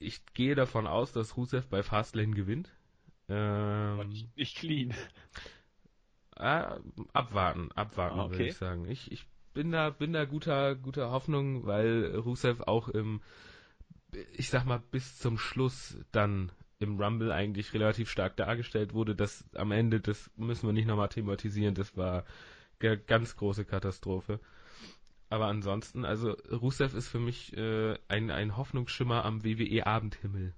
Speaker 2: ich gehe davon aus, dass Rusev bei Fastlane gewinnt.
Speaker 1: Ähm, nicht clean.
Speaker 2: Äh, abwarten, abwarten, okay. würde ich sagen. Ich, ich bin da, bin da guter, guter Hoffnung, weil Rusev auch im, ich sag mal, bis zum Schluss dann im Rumble eigentlich relativ stark dargestellt wurde. Das am Ende, das müssen wir nicht nochmal thematisieren, das war eine ganz große Katastrophe. Aber ansonsten, also Rusev ist für mich äh, ein, ein Hoffnungsschimmer am WWE-Abendhimmel.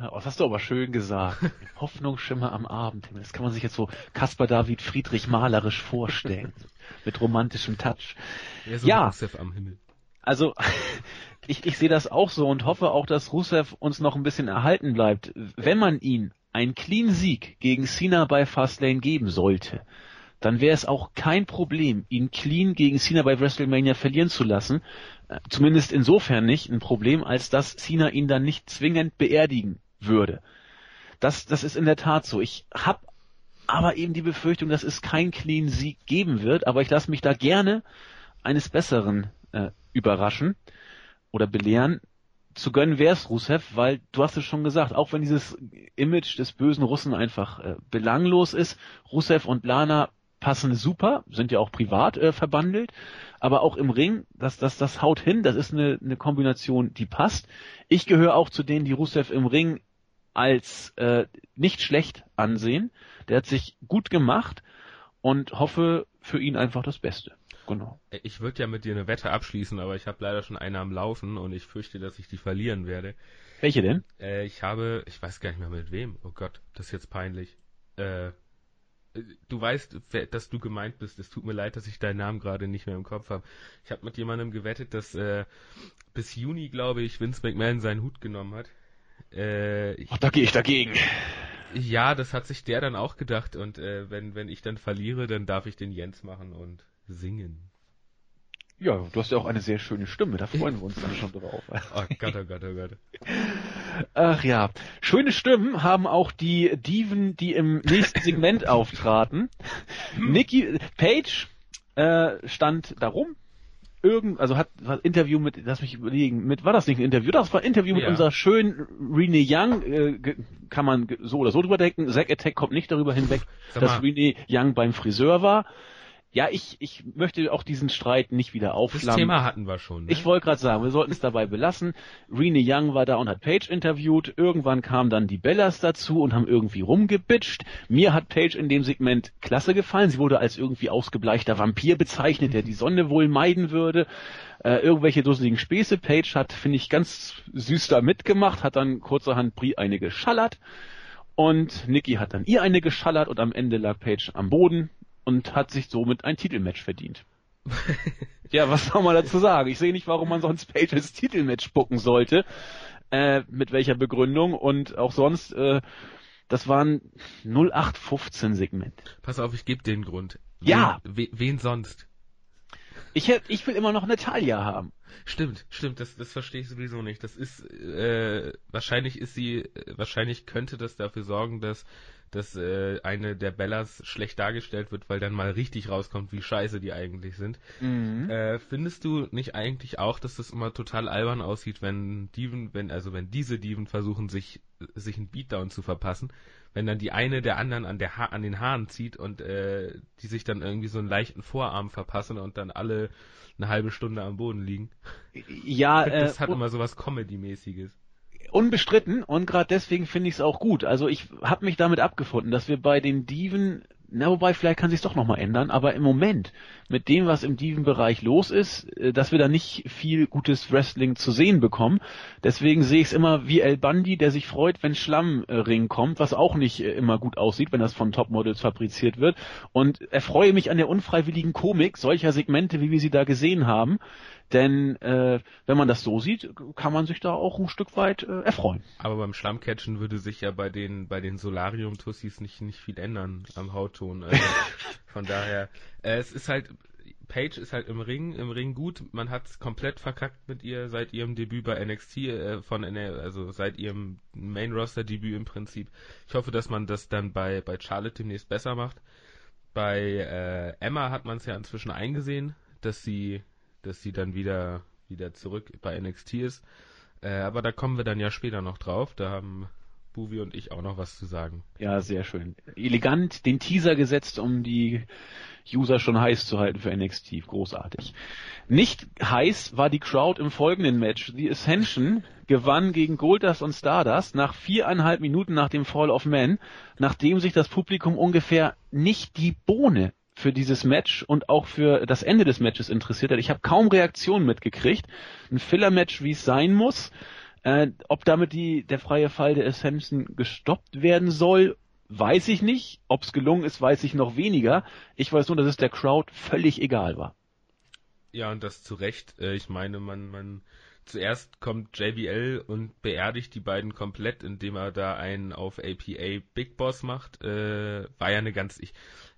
Speaker 1: Oh, das hast du aber schön gesagt. Hoffnungsschimmer am Abendhimmel. Das kann man sich jetzt so Caspar David Friedrich malerisch vorstellen. mit romantischem Touch.
Speaker 2: Ja, so ja. Rusev am Himmel.
Speaker 1: Also ich, ich sehe das auch so und hoffe auch, dass Rusev uns noch ein bisschen erhalten bleibt. Wenn man ihn einen Clean Sieg gegen Cena bei Fastlane geben sollte, dann wäre es auch kein Problem, ihn clean gegen Cena bei WrestleMania verlieren zu lassen. Äh, zumindest insofern nicht ein Problem, als dass Cena ihn dann nicht zwingend beerdigen würde. das, das ist in der Tat so. Ich habe aber eben die Befürchtung, dass es kein Clean Sieg geben wird, aber ich lasse mich da gerne eines Besseren äh, überraschen oder belehren. Zu gönnen wäre es Rusev, weil du hast es schon gesagt, auch wenn dieses Image des bösen Russen einfach äh, belanglos ist, Rusev und Lana passen super, sind ja auch privat äh, verbandelt, aber auch im Ring, das, das, das haut hin, das ist eine, eine Kombination, die passt. Ich gehöre auch zu denen, die Rusev im Ring als äh, nicht schlecht ansehen. Der hat sich gut gemacht und hoffe für ihn einfach das Beste. Genau.
Speaker 2: Ich würde ja mit dir eine Wette abschließen, aber ich habe leider schon eine am Laufen und ich fürchte, dass ich die verlieren werde.
Speaker 1: Welche denn?
Speaker 2: Äh, ich habe, ich weiß gar nicht mehr mit wem. Oh Gott, das ist jetzt peinlich. Äh, du weißt, dass du gemeint bist. Es tut mir leid, dass ich deinen Namen gerade nicht mehr im Kopf habe. Ich habe mit jemandem gewettet, dass äh, bis Juni, glaube ich, Vince McMahon seinen Hut genommen hat.
Speaker 1: Äh, ich, Ach, da gehe ich dagegen.
Speaker 2: Ja, das hat sich der dann auch gedacht und äh, wenn, wenn ich dann verliere, dann darf ich den Jens machen und singen.
Speaker 1: Ja, du hast ja auch eine sehr schöne Stimme, da freuen wir uns dann schon drauf.
Speaker 2: Oh Gott, oh Gott, oh Gott.
Speaker 1: Ach ja, schöne Stimmen haben auch die Diven, die im nächsten Segment auftraten. Nikki Page äh, stand darum, irgend, also hat was Interview mit, lass mich überlegen, mit, war das nicht ein Interview? Das war ein Interview mit unserer schönen Rene Young, äh, kann man so oder so drüber denken. Zack Attack kommt nicht darüber hinweg, dass Rene Young beim Friseur war. Ja, ich, ich möchte auch diesen Streit nicht wieder aufschlagen. Das
Speaker 2: Thema hatten wir schon.
Speaker 1: Ne? Ich wollte gerade sagen, wir sollten es dabei belassen. Rene Young war da und hat Paige interviewt. Irgendwann kamen dann die Bellas dazu und haben irgendwie rumgebitscht. Mir hat Paige in dem Segment klasse gefallen. Sie wurde als irgendwie ausgebleichter Vampir bezeichnet, der die Sonne wohl meiden würde. Äh, irgendwelche dusseligen Späße. Paige hat, finde ich, ganz süß da mitgemacht, hat dann kurzerhand Brie eine geschallert. Und Nikki hat dann ihr eine geschallert und am Ende lag Paige am Boden und hat sich somit ein Titelmatch verdient. ja, was soll man dazu sagen? Ich sehe nicht, warum man sonst Page Titelmatch spucken sollte. Äh, mit welcher Begründung und auch sonst, äh, das waren 0815 Segment.
Speaker 2: Pass auf, ich gebe den Grund.
Speaker 1: Wen, ja.
Speaker 2: Wen, wen sonst?
Speaker 1: Ich, hätt, ich will immer noch Natalia haben.
Speaker 2: Stimmt, stimmt, das, das verstehe ich sowieso nicht. Das ist, äh, wahrscheinlich ist sie, äh, wahrscheinlich könnte das dafür sorgen, dass dass äh, eine der Bellas schlecht dargestellt wird, weil dann mal richtig rauskommt, wie scheiße die eigentlich sind. Mhm. Äh, findest du nicht eigentlich auch, dass das immer total albern aussieht, wenn Diven, wenn, also wenn diese Diven versuchen, sich, sich einen Beatdown zu verpassen, wenn dann die eine der anderen an, der ha an den Haaren zieht und äh, die sich dann irgendwie so einen leichten Vorarm verpassen und dann alle eine halbe Stunde am Boden liegen.
Speaker 1: Ja,
Speaker 2: das äh, hat immer so was Comedy-mäßiges
Speaker 1: unbestritten und gerade deswegen finde ich es auch gut. Also ich habe mich damit abgefunden, dass wir bei den Diven, na wobei vielleicht kann sich doch nochmal ändern, aber im Moment mit dem, was im Diven-Bereich los ist, äh, dass wir da nicht viel gutes Wrestling zu sehen bekommen. Deswegen sehe ich es immer wie El Bandi, der sich freut, wenn Schlammring kommt, was auch nicht äh, immer gut aussieht, wenn das von Topmodels fabriziert wird. Und erfreue mich an der unfreiwilligen Komik solcher Segmente, wie wir sie da gesehen haben. Denn äh, wenn man das so sieht, kann man sich da auch ein Stück weit äh, erfreuen.
Speaker 2: Aber beim Schlammcatchen würde sich ja bei den bei den Solarium-Tussis nicht nicht viel ändern am Hautton. Also von daher, äh, es ist halt Paige ist halt im Ring, im Ring gut. Man hat komplett verkackt mit ihr seit ihrem Debüt bei NXT, äh, von also seit ihrem Main Roster Debüt im Prinzip. Ich hoffe, dass man das dann bei bei Charlotte demnächst besser macht. Bei äh, Emma hat man es ja inzwischen eingesehen, dass sie dass sie dann wieder, wieder zurück bei NXT ist. Äh, aber da kommen wir dann ja später noch drauf. Da haben Buvi und ich auch noch was zu sagen.
Speaker 1: Ja, sehr schön. Elegant den Teaser gesetzt, um die User schon heiß zu halten für NXT. Großartig. Nicht heiß war die Crowd im folgenden Match. The Ascension gewann gegen Goldust und Stardust nach viereinhalb Minuten nach dem Fall of Man, nachdem sich das Publikum ungefähr nicht die Bohne für dieses Match und auch für das Ende des Matches interessiert hat. Ich habe kaum Reaktionen mitgekriegt. Ein Filler-Match, wie es sein muss. Äh, ob damit die, der freie Fall der Ascension gestoppt werden soll, weiß ich nicht. Ob es gelungen ist, weiß ich noch weniger. Ich weiß nur, dass es der Crowd völlig egal war.
Speaker 2: Ja, und das zu Recht. Äh, ich meine, man, man, zuerst kommt JBL und beerdigt die beiden komplett, indem er da einen auf APA Big Boss macht. Äh, war ja eine ganz, ich,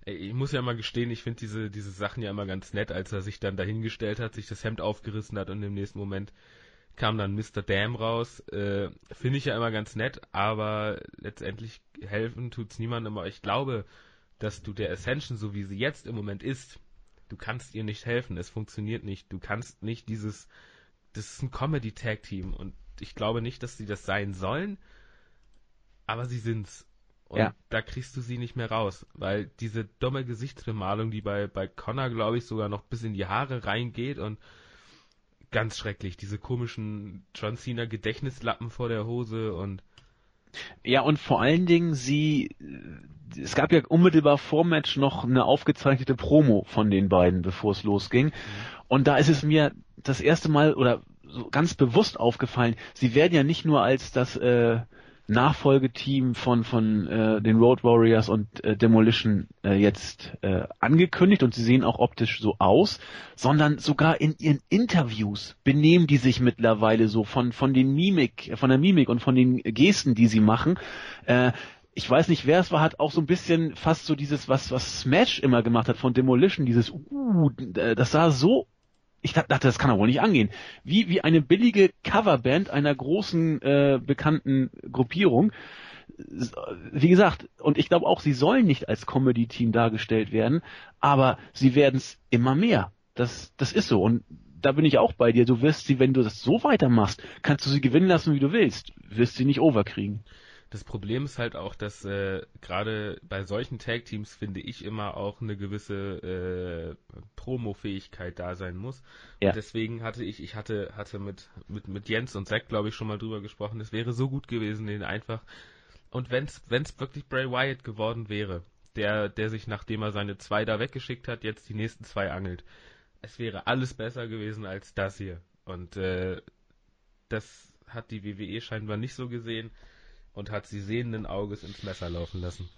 Speaker 2: ich muss ja mal gestehen, ich finde diese, diese Sachen ja immer ganz nett, als er sich dann dahingestellt hat, sich das Hemd aufgerissen hat und im nächsten Moment kam dann Mr. Dam raus. Äh, Finde ich ja immer ganz nett, aber letztendlich helfen tut's niemandem. Aber ich glaube, dass du der Ascension, so wie sie jetzt im Moment ist, du kannst ihr nicht helfen. Es funktioniert nicht. Du kannst nicht dieses, das ist ein Comedy-Tag-Team und ich glaube nicht, dass sie das sein sollen, aber sie sind's. Und
Speaker 1: Ja.
Speaker 2: da kriegst du sie nicht mehr raus, weil diese dumme Gesichtsbemalung, die bei, bei Connor, glaube ich, sogar noch bis in die Haare reingeht und ganz schrecklich, diese komischen John Cena Gedächtnislappen vor der Hose und
Speaker 1: Ja, und vor allen Dingen, sie, es gab ja unmittelbar vor Match noch eine aufgezeichnete Promo von den beiden, bevor es losging. Und da ist es mir das erste Mal oder so ganz bewusst aufgefallen, sie werden ja nicht nur als das äh, Nachfolgeteam von von äh, den Road Warriors und äh, Demolition äh, jetzt äh, angekündigt und sie sehen auch optisch so aus, sondern sogar in ihren Interviews benehmen die sich mittlerweile so von von den Mimik, von der Mimik und von den Gesten, die sie machen. Äh, ich weiß nicht, wer es war, hat auch so ein bisschen fast so dieses, was, was Smash immer gemacht hat von Demolition, dieses, uh, äh, das sah so, ich dachte, das kann doch wohl nicht angehen. Wie, wie eine billige Coverband einer großen, äh, bekannten Gruppierung. Wie gesagt, und ich glaube auch, sie sollen nicht als Comedy-Team dargestellt werden, aber sie werden es immer mehr. Das, das ist so. Und da bin ich auch bei dir. Du wirst sie, wenn du das so weitermachst, kannst du sie gewinnen lassen, wie du willst. Wirst sie nicht overkriegen.
Speaker 2: Das Problem ist halt auch, dass äh, gerade bei solchen Tag-Teams finde ich immer auch eine gewisse äh, Promo-Fähigkeit da sein muss.
Speaker 1: Ja.
Speaker 2: Und deswegen hatte ich, ich hatte, hatte mit, mit, mit Jens und Zack, glaube ich, schon mal drüber gesprochen, es wäre so gut gewesen, den einfach. Und wenn's, wenn's wirklich Bray Wyatt geworden wäre, der, der sich, nachdem er seine zwei da weggeschickt hat, jetzt die nächsten zwei angelt. Es wäre alles besser gewesen als das hier. Und äh, das hat die WWE scheinbar nicht so gesehen und hat sie sehenden Auges ins Messer laufen lassen.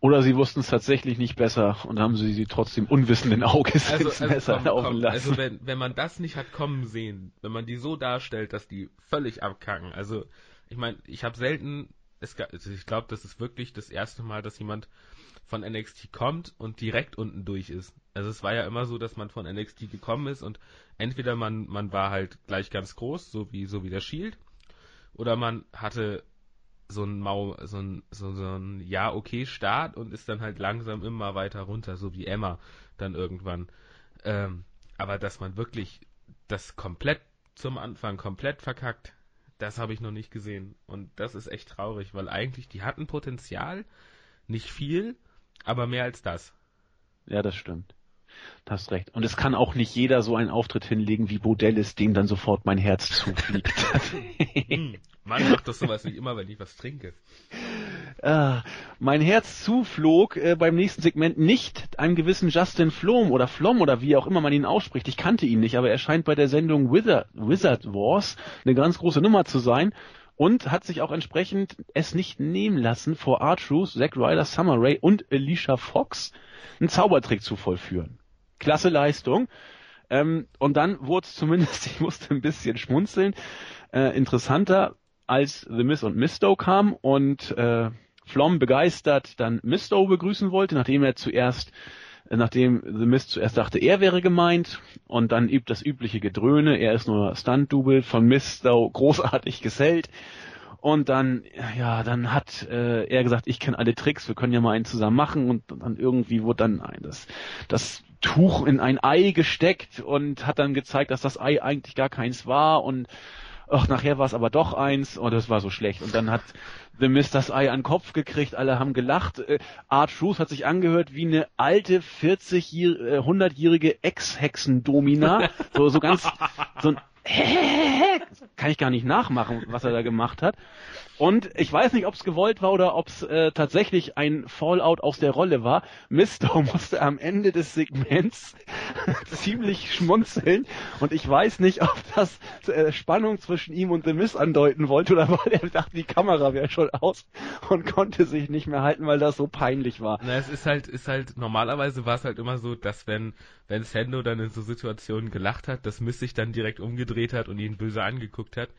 Speaker 1: Oder sie wussten es tatsächlich nicht besser und haben sie sie trotzdem unwissenden Auges
Speaker 2: Also,
Speaker 1: ins
Speaker 2: also,
Speaker 1: Messer
Speaker 2: komm,
Speaker 1: laufen
Speaker 2: komm,
Speaker 1: lassen.
Speaker 2: also wenn, wenn man das nicht hat kommen sehen, wenn man die so darstellt, dass die völlig abkacken. Also ich meine, ich habe selten, es, also ich glaube, das ist wirklich das erste Mal, dass jemand von NXT kommt und direkt unten durch ist. Also es war ja immer so, dass man von NXT gekommen ist und entweder man, man war halt gleich ganz groß, so wie, so wie der Shield, oder man hatte so ein Mau, so ein, so, so ein ja okay Start und ist dann halt langsam immer weiter runter, so wie Emma dann irgendwann. Ähm, aber dass man wirklich das komplett zum Anfang komplett verkackt, das habe ich noch nicht gesehen. Und das ist echt traurig, weil eigentlich die hatten Potenzial, nicht viel, aber mehr als das.
Speaker 1: Ja, das stimmt. Du hast recht. Und es kann auch nicht jeder so einen Auftritt hinlegen wie Bodellis, dem dann sofort mein Herz zufliegt.
Speaker 2: Hm, Mann macht das sowas nicht immer, wenn ich was trinke.
Speaker 1: Ah, mein Herz zuflog äh, beim nächsten Segment nicht einem gewissen Justin Flom oder Flom oder wie auch immer man ihn ausspricht. Ich kannte ihn nicht, aber er scheint bei der Sendung Wizard, Wizard Wars eine ganz große Nummer zu sein und hat sich auch entsprechend es nicht nehmen lassen, vor R-Truth, Zack Ryder, Summer Rae und Alicia Fox einen Zaubertrick zu vollführen. Klasse Leistung. Ähm, und dann wurde es zumindest, ich musste ein bisschen schmunzeln, äh, interessanter, als The Miz und Misto kamen und äh, Flom begeistert dann Misto begrüßen wollte, nachdem er zuerst, nachdem The Miz zuerst dachte, er wäre gemeint und dann übt das übliche Gedröhne, er ist nur Stunt-Double von Misto großartig gesellt. Und dann, ja, dann hat äh, er gesagt, ich kenne alle Tricks, wir können ja mal einen zusammen machen. Und dann irgendwie wurde dann ein, das, das Tuch in ein Ei gesteckt und hat dann gezeigt, dass das Ei eigentlich gar keins war. Und ach, nachher war es aber doch eins und das war so schlecht. Und dann hat The Mist das Ei an den Kopf gekriegt, alle haben gelacht. Äh, Art Truth hat sich angehört wie eine alte 40 äh, 100-jährige Ex-Hexendomina. so, so ganz, so ein kann ich gar nicht nachmachen, was er da gemacht hat. Und ich weiß nicht, ob es gewollt war oder ob es äh, tatsächlich ein Fallout aus der Rolle war. Misto musste am Ende des Segments ziemlich schmunzeln und ich weiß nicht, ob das äh, Spannung zwischen ihm und The Miz andeuten wollte oder weil er dachte, die Kamera wäre schon aus und konnte sich nicht mehr halten, weil das so peinlich war.
Speaker 2: Na, es ist halt, ist halt, normalerweise war es halt immer so, dass wenn, wenn Sendo dann in so Situationen gelacht hat, das Miss sich dann direkt umgedreht hat und ihn böse angeguckt hat.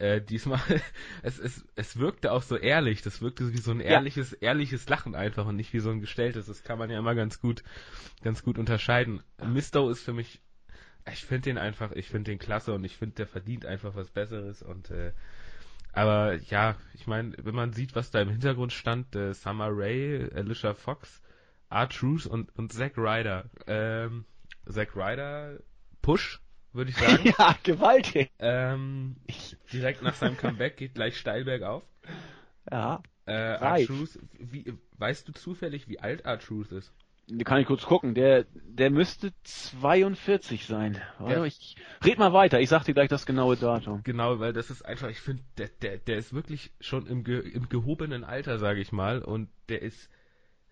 Speaker 2: Äh, diesmal, es, es, es wirkte auch so ehrlich, das wirkte wie so ein ehrliches, ehrliches Lachen einfach und nicht wie so ein gestelltes. Das kann man ja immer ganz gut, ganz gut unterscheiden. Misto ist für mich Ich finde den einfach, ich finde den klasse und ich finde, der verdient einfach was Besseres und äh, aber ja, ich meine, wenn man sieht, was da im Hintergrund stand, äh, Summer Rae, Alicia Fox, Art Truth und, und Zack Ryder. Ähm, Zack Ryder, Push, würde ich sagen.
Speaker 1: ja, gewaltig.
Speaker 2: Ähm, direkt nach seinem Comeback geht gleich steil bergauf.
Speaker 1: Ja.
Speaker 2: Äh, Art Truth, wie, weißt du zufällig, wie alt Art Truth ist?
Speaker 1: Kann ich kurz gucken. Der, der müsste 42 sein. Warte, ich red mal weiter. Ich sag dir gleich das genaue Datum.
Speaker 2: Genau, weil das ist einfach, ich finde, der, der, der ist wirklich schon im, ge, im gehobenen Alter, sage ich mal, und der ist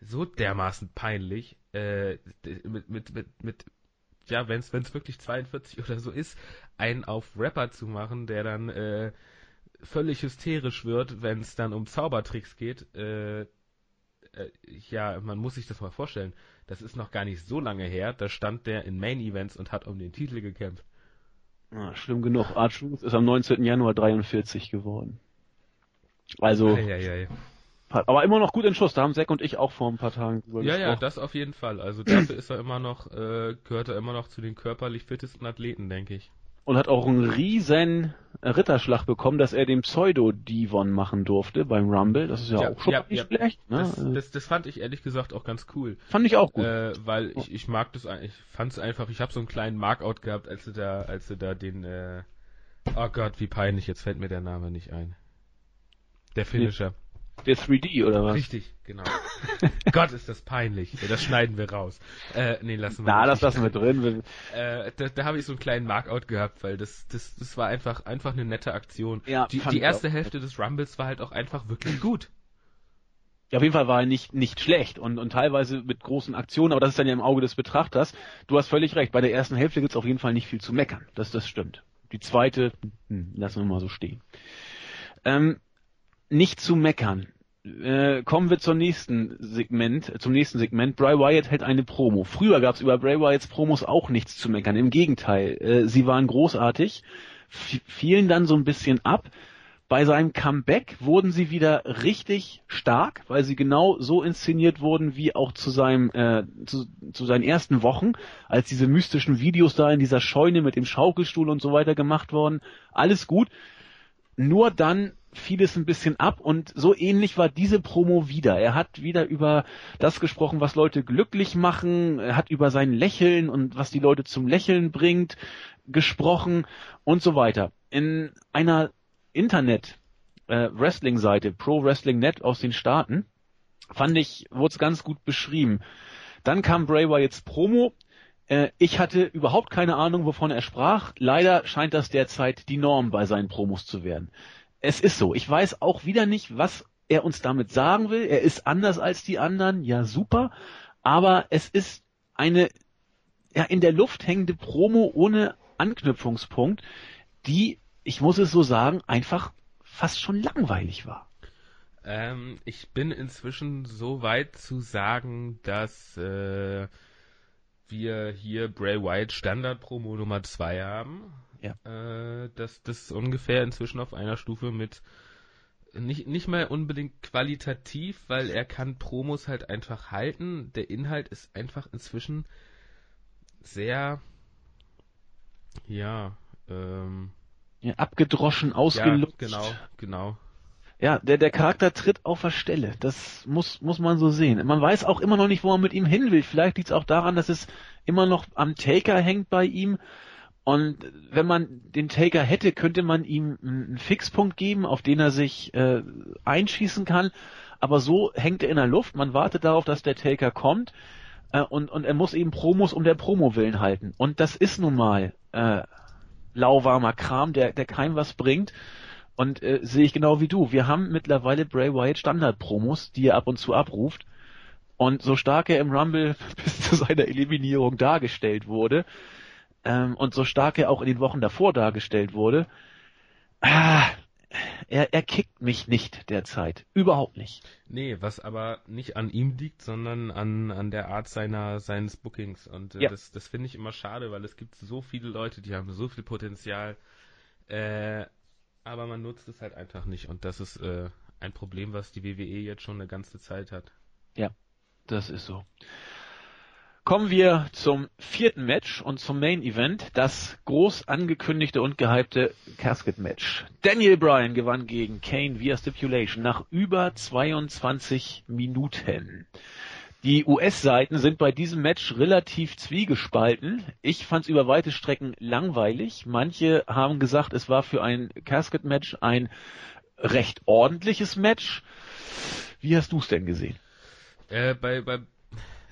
Speaker 2: so dermaßen peinlich, äh, mit, mit, mit, mit, ja, wenn es wirklich 42 oder so ist, einen auf Rapper zu machen, der dann äh, völlig hysterisch wird, wenn es dann um Zaubertricks geht, äh, äh, ja, man muss sich das mal vorstellen. Das ist noch gar nicht so lange her. Da stand der in Main Events und hat um den Titel gekämpft.
Speaker 1: Ah, schlimm genug. Archduke ist am 19. Januar 43 geworden. Also.
Speaker 2: Eieiei.
Speaker 1: Aber immer noch gut in Schuss. Da haben Zack und ich auch vor ein paar Tagen
Speaker 2: drüber Ja, gesprochen. ja, das auf jeden Fall. Also dafür ist er immer noch, äh, gehört er immer noch zu den körperlich fittesten Athleten, denke ich
Speaker 1: und hat auch einen riesen Ritterschlag bekommen, dass er den Pseudo-Divon machen durfte beim Rumble. Das ist ja, ja auch schon ja, nicht ja. schlecht.
Speaker 2: Ne? Das, das, das, fand ich ehrlich gesagt auch ganz cool.
Speaker 1: Fand ich auch gut.
Speaker 2: Äh, weil ich, ich mag das ich fand es einfach, ich habe so einen kleinen Markout gehabt, als du da, als du da den, äh, oh Gott, wie peinlich, jetzt fällt mir der Name nicht ein. Der Finisher.
Speaker 1: Der 3D oder was?
Speaker 2: Richtig, genau. Gott, ist das peinlich. Das schneiden wir raus. Äh, nee, lassen wir
Speaker 1: Na, das lassen wir drin.
Speaker 2: Äh, da da habe ich so einen kleinen Markout gehabt, weil das, das, das war einfach, einfach eine nette Aktion.
Speaker 1: Ja,
Speaker 2: die die erste Hälfte des Rumbles war halt auch einfach wirklich gut.
Speaker 1: Ja, auf jeden Fall war er nicht, nicht schlecht und, und teilweise mit großen Aktionen, aber das ist dann ja im Auge des Betrachters. Du hast völlig recht, bei der ersten Hälfte gibt's auf jeden Fall nicht viel zu meckern. Das, das stimmt. Die zweite, hm, lassen wir mal so stehen. Ähm, nicht zu meckern. Äh, kommen wir zum nächsten Segment, zum nächsten Segment. Bray Wyatt hält eine Promo. Früher gab es über Bray Wyatts Promos auch nichts zu meckern. Im Gegenteil, äh, sie waren großartig, fielen dann so ein bisschen ab. Bei seinem Comeback wurden sie wieder richtig stark, weil sie genau so inszeniert wurden wie auch zu seinem äh, zu, zu seinen ersten Wochen, als diese mystischen Videos da in dieser Scheune mit dem Schaukelstuhl und so weiter gemacht wurden. Alles gut. Nur dann fiel es ein bisschen ab und so ähnlich war diese Promo wieder. Er hat wieder über das gesprochen, was Leute glücklich machen, er hat über sein Lächeln und was die Leute zum Lächeln bringt gesprochen und so weiter. In einer Internet äh, Wrestling Seite Pro Wrestling Net aus den Staaten fand ich wurde es ganz gut beschrieben. Dann kam Bray Wyatt's Promo äh, ich hatte überhaupt keine Ahnung, wovon er sprach. Leider scheint das derzeit die Norm bei seinen Promos zu werden es ist so. Ich weiß auch wieder nicht, was er uns damit sagen will. Er ist anders als die anderen, ja super, aber es ist eine ja in der Luft hängende Promo ohne Anknüpfungspunkt, die, ich muss es so sagen, einfach fast schon langweilig war.
Speaker 2: Ähm, ich bin inzwischen so weit zu sagen, dass äh, wir hier Bray Wyatt Standard Promo Nummer 2 haben
Speaker 1: ja.
Speaker 2: Äh, dass das ungefähr inzwischen auf einer Stufe mit nicht, nicht mal unbedingt qualitativ, weil er kann Promos halt einfach halten. Der Inhalt ist einfach inzwischen sehr, ja, ähm,
Speaker 1: ja abgedroschen, ausgelutscht.
Speaker 2: Ja, genau, genau.
Speaker 1: Ja, der, der Charakter tritt auf der Stelle. Das muss, muss man so sehen. Man weiß auch immer noch nicht, wo man mit ihm hin will. Vielleicht liegt es auch daran, dass es immer noch am Taker hängt bei ihm. Und wenn man den Taker hätte, könnte man ihm einen Fixpunkt geben, auf den er sich äh, einschießen kann. Aber so hängt er in der Luft. Man wartet darauf, dass der Taker kommt. Äh, und, und er muss eben Promos um der Promo willen halten. Und das ist nun mal äh, lauwarmer Kram, der, der keinem was bringt. Und äh, sehe ich genau wie du. Wir haben mittlerweile Bray Wyatt Standard-Promos, die er ab und zu abruft. Und so stark er im Rumble bis zu seiner Eliminierung dargestellt wurde, ähm, und so stark er auch in den Wochen davor dargestellt wurde, ah, er, er kickt mich nicht derzeit. Überhaupt nicht.
Speaker 2: Nee, was aber nicht an ihm liegt, sondern an, an der Art seiner, seines Bookings. Und äh, ja. das, das finde ich immer schade, weil es gibt so viele Leute, die haben so viel Potenzial, äh, aber man nutzt es halt einfach nicht. Und das ist äh, ein Problem, was die WWE jetzt schon eine ganze Zeit hat.
Speaker 1: Ja, das ist so. Kommen wir zum vierten Match und zum Main Event, das groß angekündigte und gehypte Casket Match. Daniel Bryan gewann gegen Kane via Stipulation nach über 22 Minuten. Die US-Seiten sind bei diesem Match relativ zwiegespalten. Ich fand es über weite Strecken langweilig. Manche haben gesagt, es war für ein Casket-Match ein recht ordentliches Match. Wie hast du es denn gesehen?
Speaker 2: Äh, bei, bei,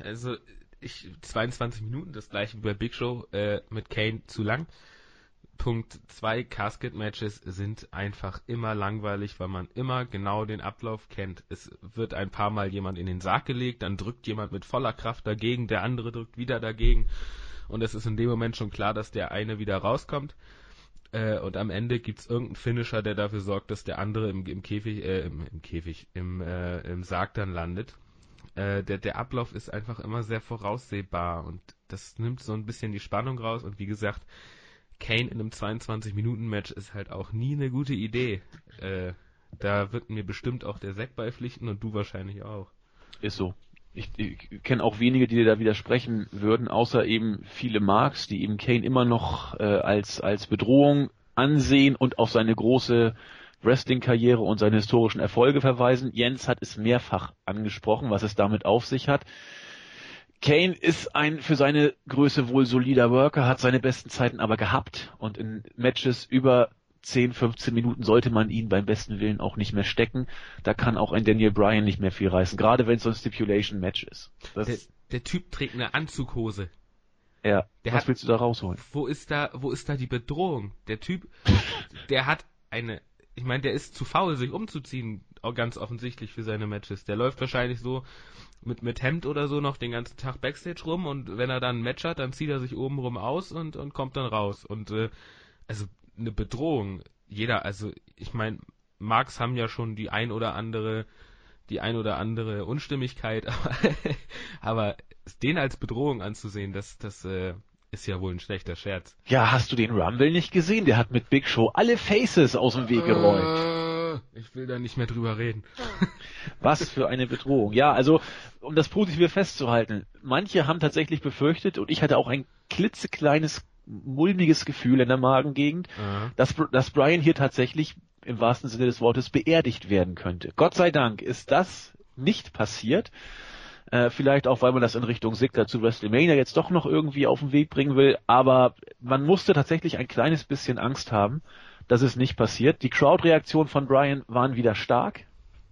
Speaker 2: also ich 22 Minuten, das gleiche wie bei Big Show äh, mit Kane zu lang. Punkt 2, Casket-Matches sind einfach immer langweilig, weil man immer genau den Ablauf kennt. Es wird ein paar Mal jemand in den Sarg gelegt, dann drückt jemand mit voller Kraft dagegen, der andere drückt wieder dagegen. Und es ist in dem Moment schon klar, dass der eine wieder rauskommt. Äh, und am Ende gibt es irgendeinen Finisher, der dafür sorgt, dass der andere im, im Käfig, äh, im, im Käfig, im, äh, im Sarg dann landet äh, der, der Ablauf ist einfach immer sehr voraussehbar und das nimmt so ein bisschen die Spannung raus und wie gesagt, Kane in einem 22-Minuten-Match ist halt auch nie eine gute Idee. Äh, da wird mir bestimmt auch der Zack beipflichten und du wahrscheinlich auch.
Speaker 1: Ist so. Ich, ich kenne auch wenige, die dir da widersprechen würden, außer eben viele Marks, die eben Kane immer noch äh, als, als Bedrohung ansehen und auf seine große Wrestling-Karriere und seine historischen Erfolge verweisen. Jens hat es mehrfach angesprochen, was es damit auf sich hat. Kane ist ein für seine Größe wohl solider Worker, hat seine besten Zeiten aber gehabt und in Matches über 10, 15 Minuten sollte man ihn beim besten Willen auch nicht mehr stecken. Da kann auch ein Daniel Bryan nicht mehr viel reißen, gerade wenn es so ein Stipulation-Match ist.
Speaker 2: Der, der, Typ trägt eine Anzughose.
Speaker 1: Ja, der was hat, willst du da rausholen?
Speaker 2: Wo ist da, wo ist da die Bedrohung? Der Typ, der hat eine ich meine, der ist zu faul, sich umzuziehen, ganz offensichtlich für seine Matches. Der läuft wahrscheinlich so mit, mit Hemd oder so noch den ganzen Tag Backstage rum und wenn er dann ein Match hat, dann zieht er sich oben rum aus und, und kommt dann raus. Und äh, also eine Bedrohung, jeder, also ich meine, Marks haben ja schon die ein oder andere, die ein oder andere Unstimmigkeit, aber, aber den als Bedrohung anzusehen, das, das, äh, ist ja wohl ein schlechter Scherz.
Speaker 1: Ja, hast du den Rumble nicht gesehen? Der hat mit Big Show alle Faces aus dem Weg geräumt.
Speaker 2: Äh, ich will da nicht mehr drüber reden.
Speaker 1: Was für eine Bedrohung. Ja, also, um das Positive festzuhalten. Manche haben tatsächlich befürchtet, und ich hatte auch ein klitzekleines, mulmiges Gefühl in der Magengegend, dass, dass Brian hier tatsächlich im wahrsten Sinne des Wortes beerdigt werden könnte. Gott sei Dank ist das nicht passiert. Äh, vielleicht auch, weil man das in Richtung Sigler zu WrestleMania jetzt doch noch irgendwie auf den Weg bringen will. Aber man musste tatsächlich ein kleines bisschen Angst haben, dass es nicht passiert. Die Crowd-Reaktionen von Brian waren wieder stark.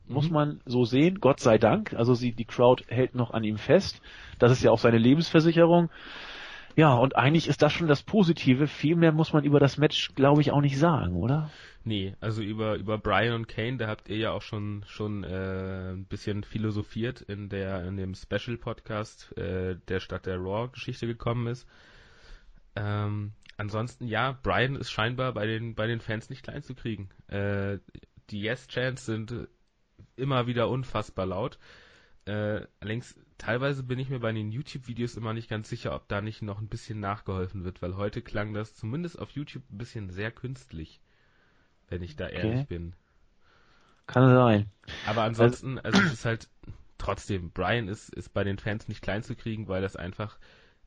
Speaker 1: Muss mhm. man so sehen. Gott sei Dank. Also sie, die Crowd hält noch an ihm fest. Das ist ja auch seine Lebensversicherung. Ja, und eigentlich ist das schon das Positive. Viel mehr muss man über das Match, glaube ich, auch nicht sagen, oder?
Speaker 2: Nee, also über, über Brian und Kane, da habt ihr ja auch schon, schon äh, ein bisschen philosophiert in der in dem Special Podcast, äh, der statt der Raw-Geschichte gekommen ist. Ähm, ansonsten ja, Brian ist scheinbar bei den bei den Fans nicht klein zu kriegen. Äh, die Yes-Chants sind immer wieder unfassbar laut. Äh, allerdings teilweise bin ich mir bei den YouTube-Videos immer nicht ganz sicher, ob da nicht noch ein bisschen nachgeholfen wird, weil heute klang das zumindest auf YouTube ein bisschen sehr künstlich wenn ich da ehrlich okay. bin.
Speaker 1: Kann sein.
Speaker 2: Aber ansonsten, also es ist halt trotzdem, Brian ist, ist bei den Fans nicht klein zu kriegen, weil das einfach,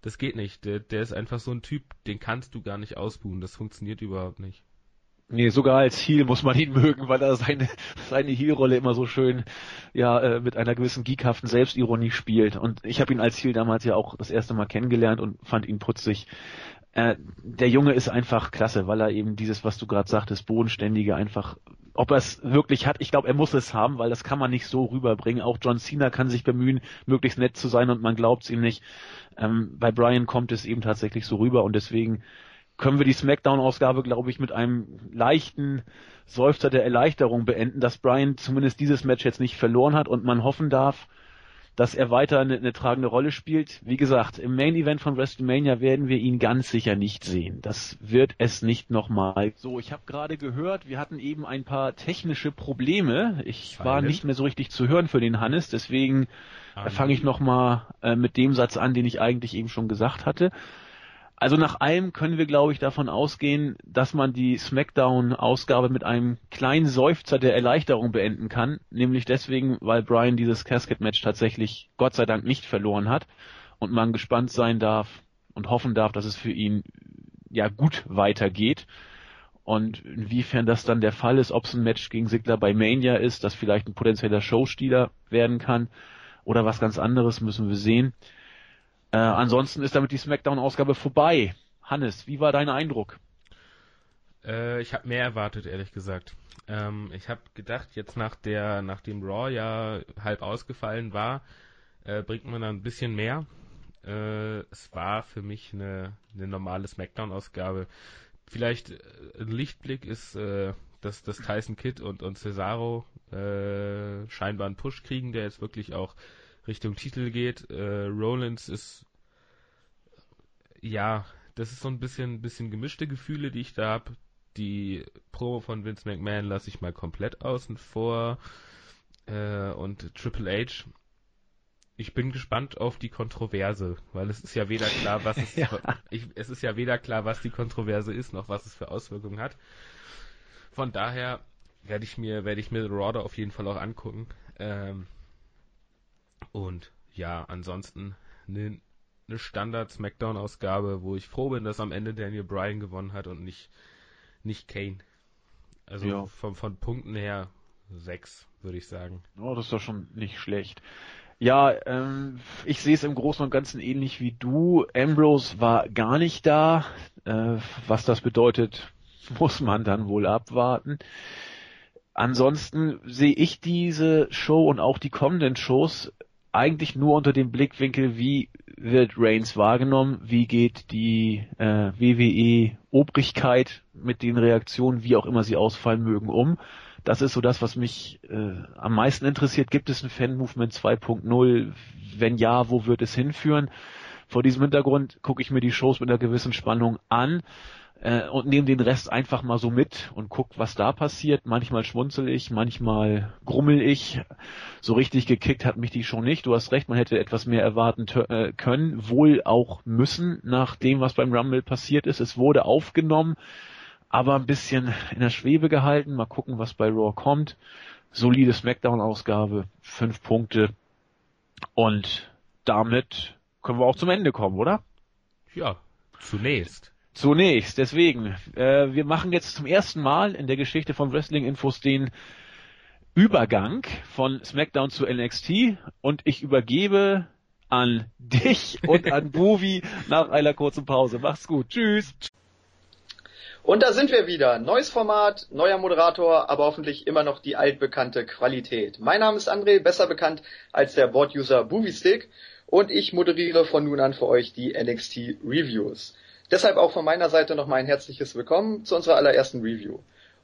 Speaker 2: das geht nicht. Der, der ist einfach so ein Typ, den kannst du gar nicht ausbuhen. Das funktioniert überhaupt nicht.
Speaker 1: Nee, sogar als Heel muss man ihn mögen, weil er seine, seine Heel-Rolle immer so schön, ja, äh, mit einer gewissen geekhaften Selbstironie spielt. Und ich habe ihn als Heel damals ja auch das erste Mal kennengelernt und fand ihn putzig. Äh, der Junge ist einfach klasse, weil er eben dieses, was du gerade sagtest, bodenständige einfach, ob er es wirklich hat, ich glaube, er muss es haben, weil das kann man nicht so rüberbringen. Auch John Cena kann sich bemühen, möglichst nett zu sein und man glaubt es ihm nicht. Ähm, bei Brian kommt es eben tatsächlich so rüber und deswegen können wir die Smackdown-Ausgabe, glaube ich, mit einem leichten Seufzer der Erleichterung beenden, dass Brian zumindest dieses Match jetzt nicht verloren hat und man hoffen darf, dass er weiter eine, eine tragende Rolle spielt. Wie gesagt, im Main Event von WrestleMania werden wir ihn ganz sicher nicht sehen. Das wird es nicht nochmal. So, ich habe gerade gehört, wir hatten eben ein paar technische Probleme. Ich war nicht mehr so richtig zu hören für den Hannes, deswegen fange ich nochmal äh, mit dem Satz an, den ich eigentlich eben schon gesagt hatte. Also nach allem können wir, glaube ich, davon ausgehen, dass man die SmackDown-Ausgabe mit einem kleinen Seufzer der Erleichterung beenden kann. Nämlich deswegen, weil Brian dieses Casket-Match tatsächlich Gott sei Dank nicht verloren hat. und man gespannt sein darf und hoffen darf, dass es für ihn ja gut weitergeht. Und inwiefern das dann der Fall ist, ob es ein Match gegen Sigler bei Mania ist, das vielleicht ein potenzieller Showstealer werden kann oder was ganz anderes, müssen wir sehen. Äh, ansonsten ist damit die SmackDown-Ausgabe vorbei. Hannes, wie war dein Eindruck?
Speaker 2: Äh, ich habe mehr erwartet, ehrlich gesagt. Ähm, ich habe gedacht, jetzt nach der, nachdem Raw ja halb ausgefallen war, äh, bringt man da ein bisschen mehr. Äh, es war für mich eine, eine normale SmackDown-Ausgabe. Vielleicht äh, ein Lichtblick ist, äh, dass, dass Tyson Kidd und, und Cesaro scheinbar einen Push kriegen, der jetzt wirklich auch Richtung Titel geht. Äh, Rollins ist ja, das ist so ein bisschen, bisschen gemischte Gefühle, die ich da habe. Die Promo von Vince McMahon lasse ich mal komplett außen vor. Äh, und Triple H ich bin gespannt auf die Kontroverse, weil es ist ja weder klar, was es, ja. ich, es ist ja weder klar, was die Kontroverse ist, noch was es für Auswirkungen hat. Von daher werde ich mir, werde ich mir Raw auf jeden Fall auch angucken. Ähm, und ja, ansonsten eine, eine Standard Smackdown Ausgabe, wo ich froh bin, dass am Ende Daniel Bryan gewonnen hat und nicht, nicht Kane. Also ja. von, von Punkten her sechs, würde ich sagen.
Speaker 1: Oh, das ist doch schon nicht schlecht. Ja, ähm, ich sehe es im Großen und Ganzen ähnlich wie du. Ambrose war gar nicht da. Äh, was das bedeutet, muss man dann wohl abwarten. Ansonsten sehe ich diese Show und auch die kommenden Shows eigentlich nur unter dem Blickwinkel, wie wird Reigns wahrgenommen, wie geht die äh, WWE Obrigkeit mit den Reaktionen, wie auch immer sie ausfallen mögen, um. Das ist so das, was mich äh, am meisten interessiert. Gibt es ein Fan-Movement 2.0? Wenn ja, wo wird es hinführen? Vor diesem Hintergrund gucke ich mir die Shows mit einer gewissen Spannung an äh, und nehme den Rest einfach mal so mit und guck, was da passiert. Manchmal schmunzel ich, manchmal grummel ich. So richtig gekickt hat mich die Show nicht. Du hast recht, man hätte etwas mehr erwarten äh, können, wohl auch müssen, nach dem, was beim Rumble passiert ist. Es wurde aufgenommen aber ein bisschen in der Schwebe gehalten. Mal gucken, was bei Raw kommt. Solide Smackdown-Ausgabe, fünf Punkte. Und damit können wir auch zum Ende kommen, oder?
Speaker 2: Ja, zunächst.
Speaker 1: Zunächst, deswegen. Äh, wir machen jetzt zum ersten Mal in der Geschichte von Wrestling Infos den Übergang von SmackDown zu NXT und ich übergebe an dich und an Bovi nach einer kurzen Pause. Mach's gut. Tschüss.
Speaker 3: Und da sind wir wieder. Neues Format, neuer Moderator, aber hoffentlich immer noch die altbekannte Qualität. Mein Name ist André, besser bekannt als der Board-User Booviestick und ich moderiere von nun an für euch die NXT Reviews. Deshalb auch von meiner Seite noch mal ein herzliches Willkommen zu unserer allerersten Review.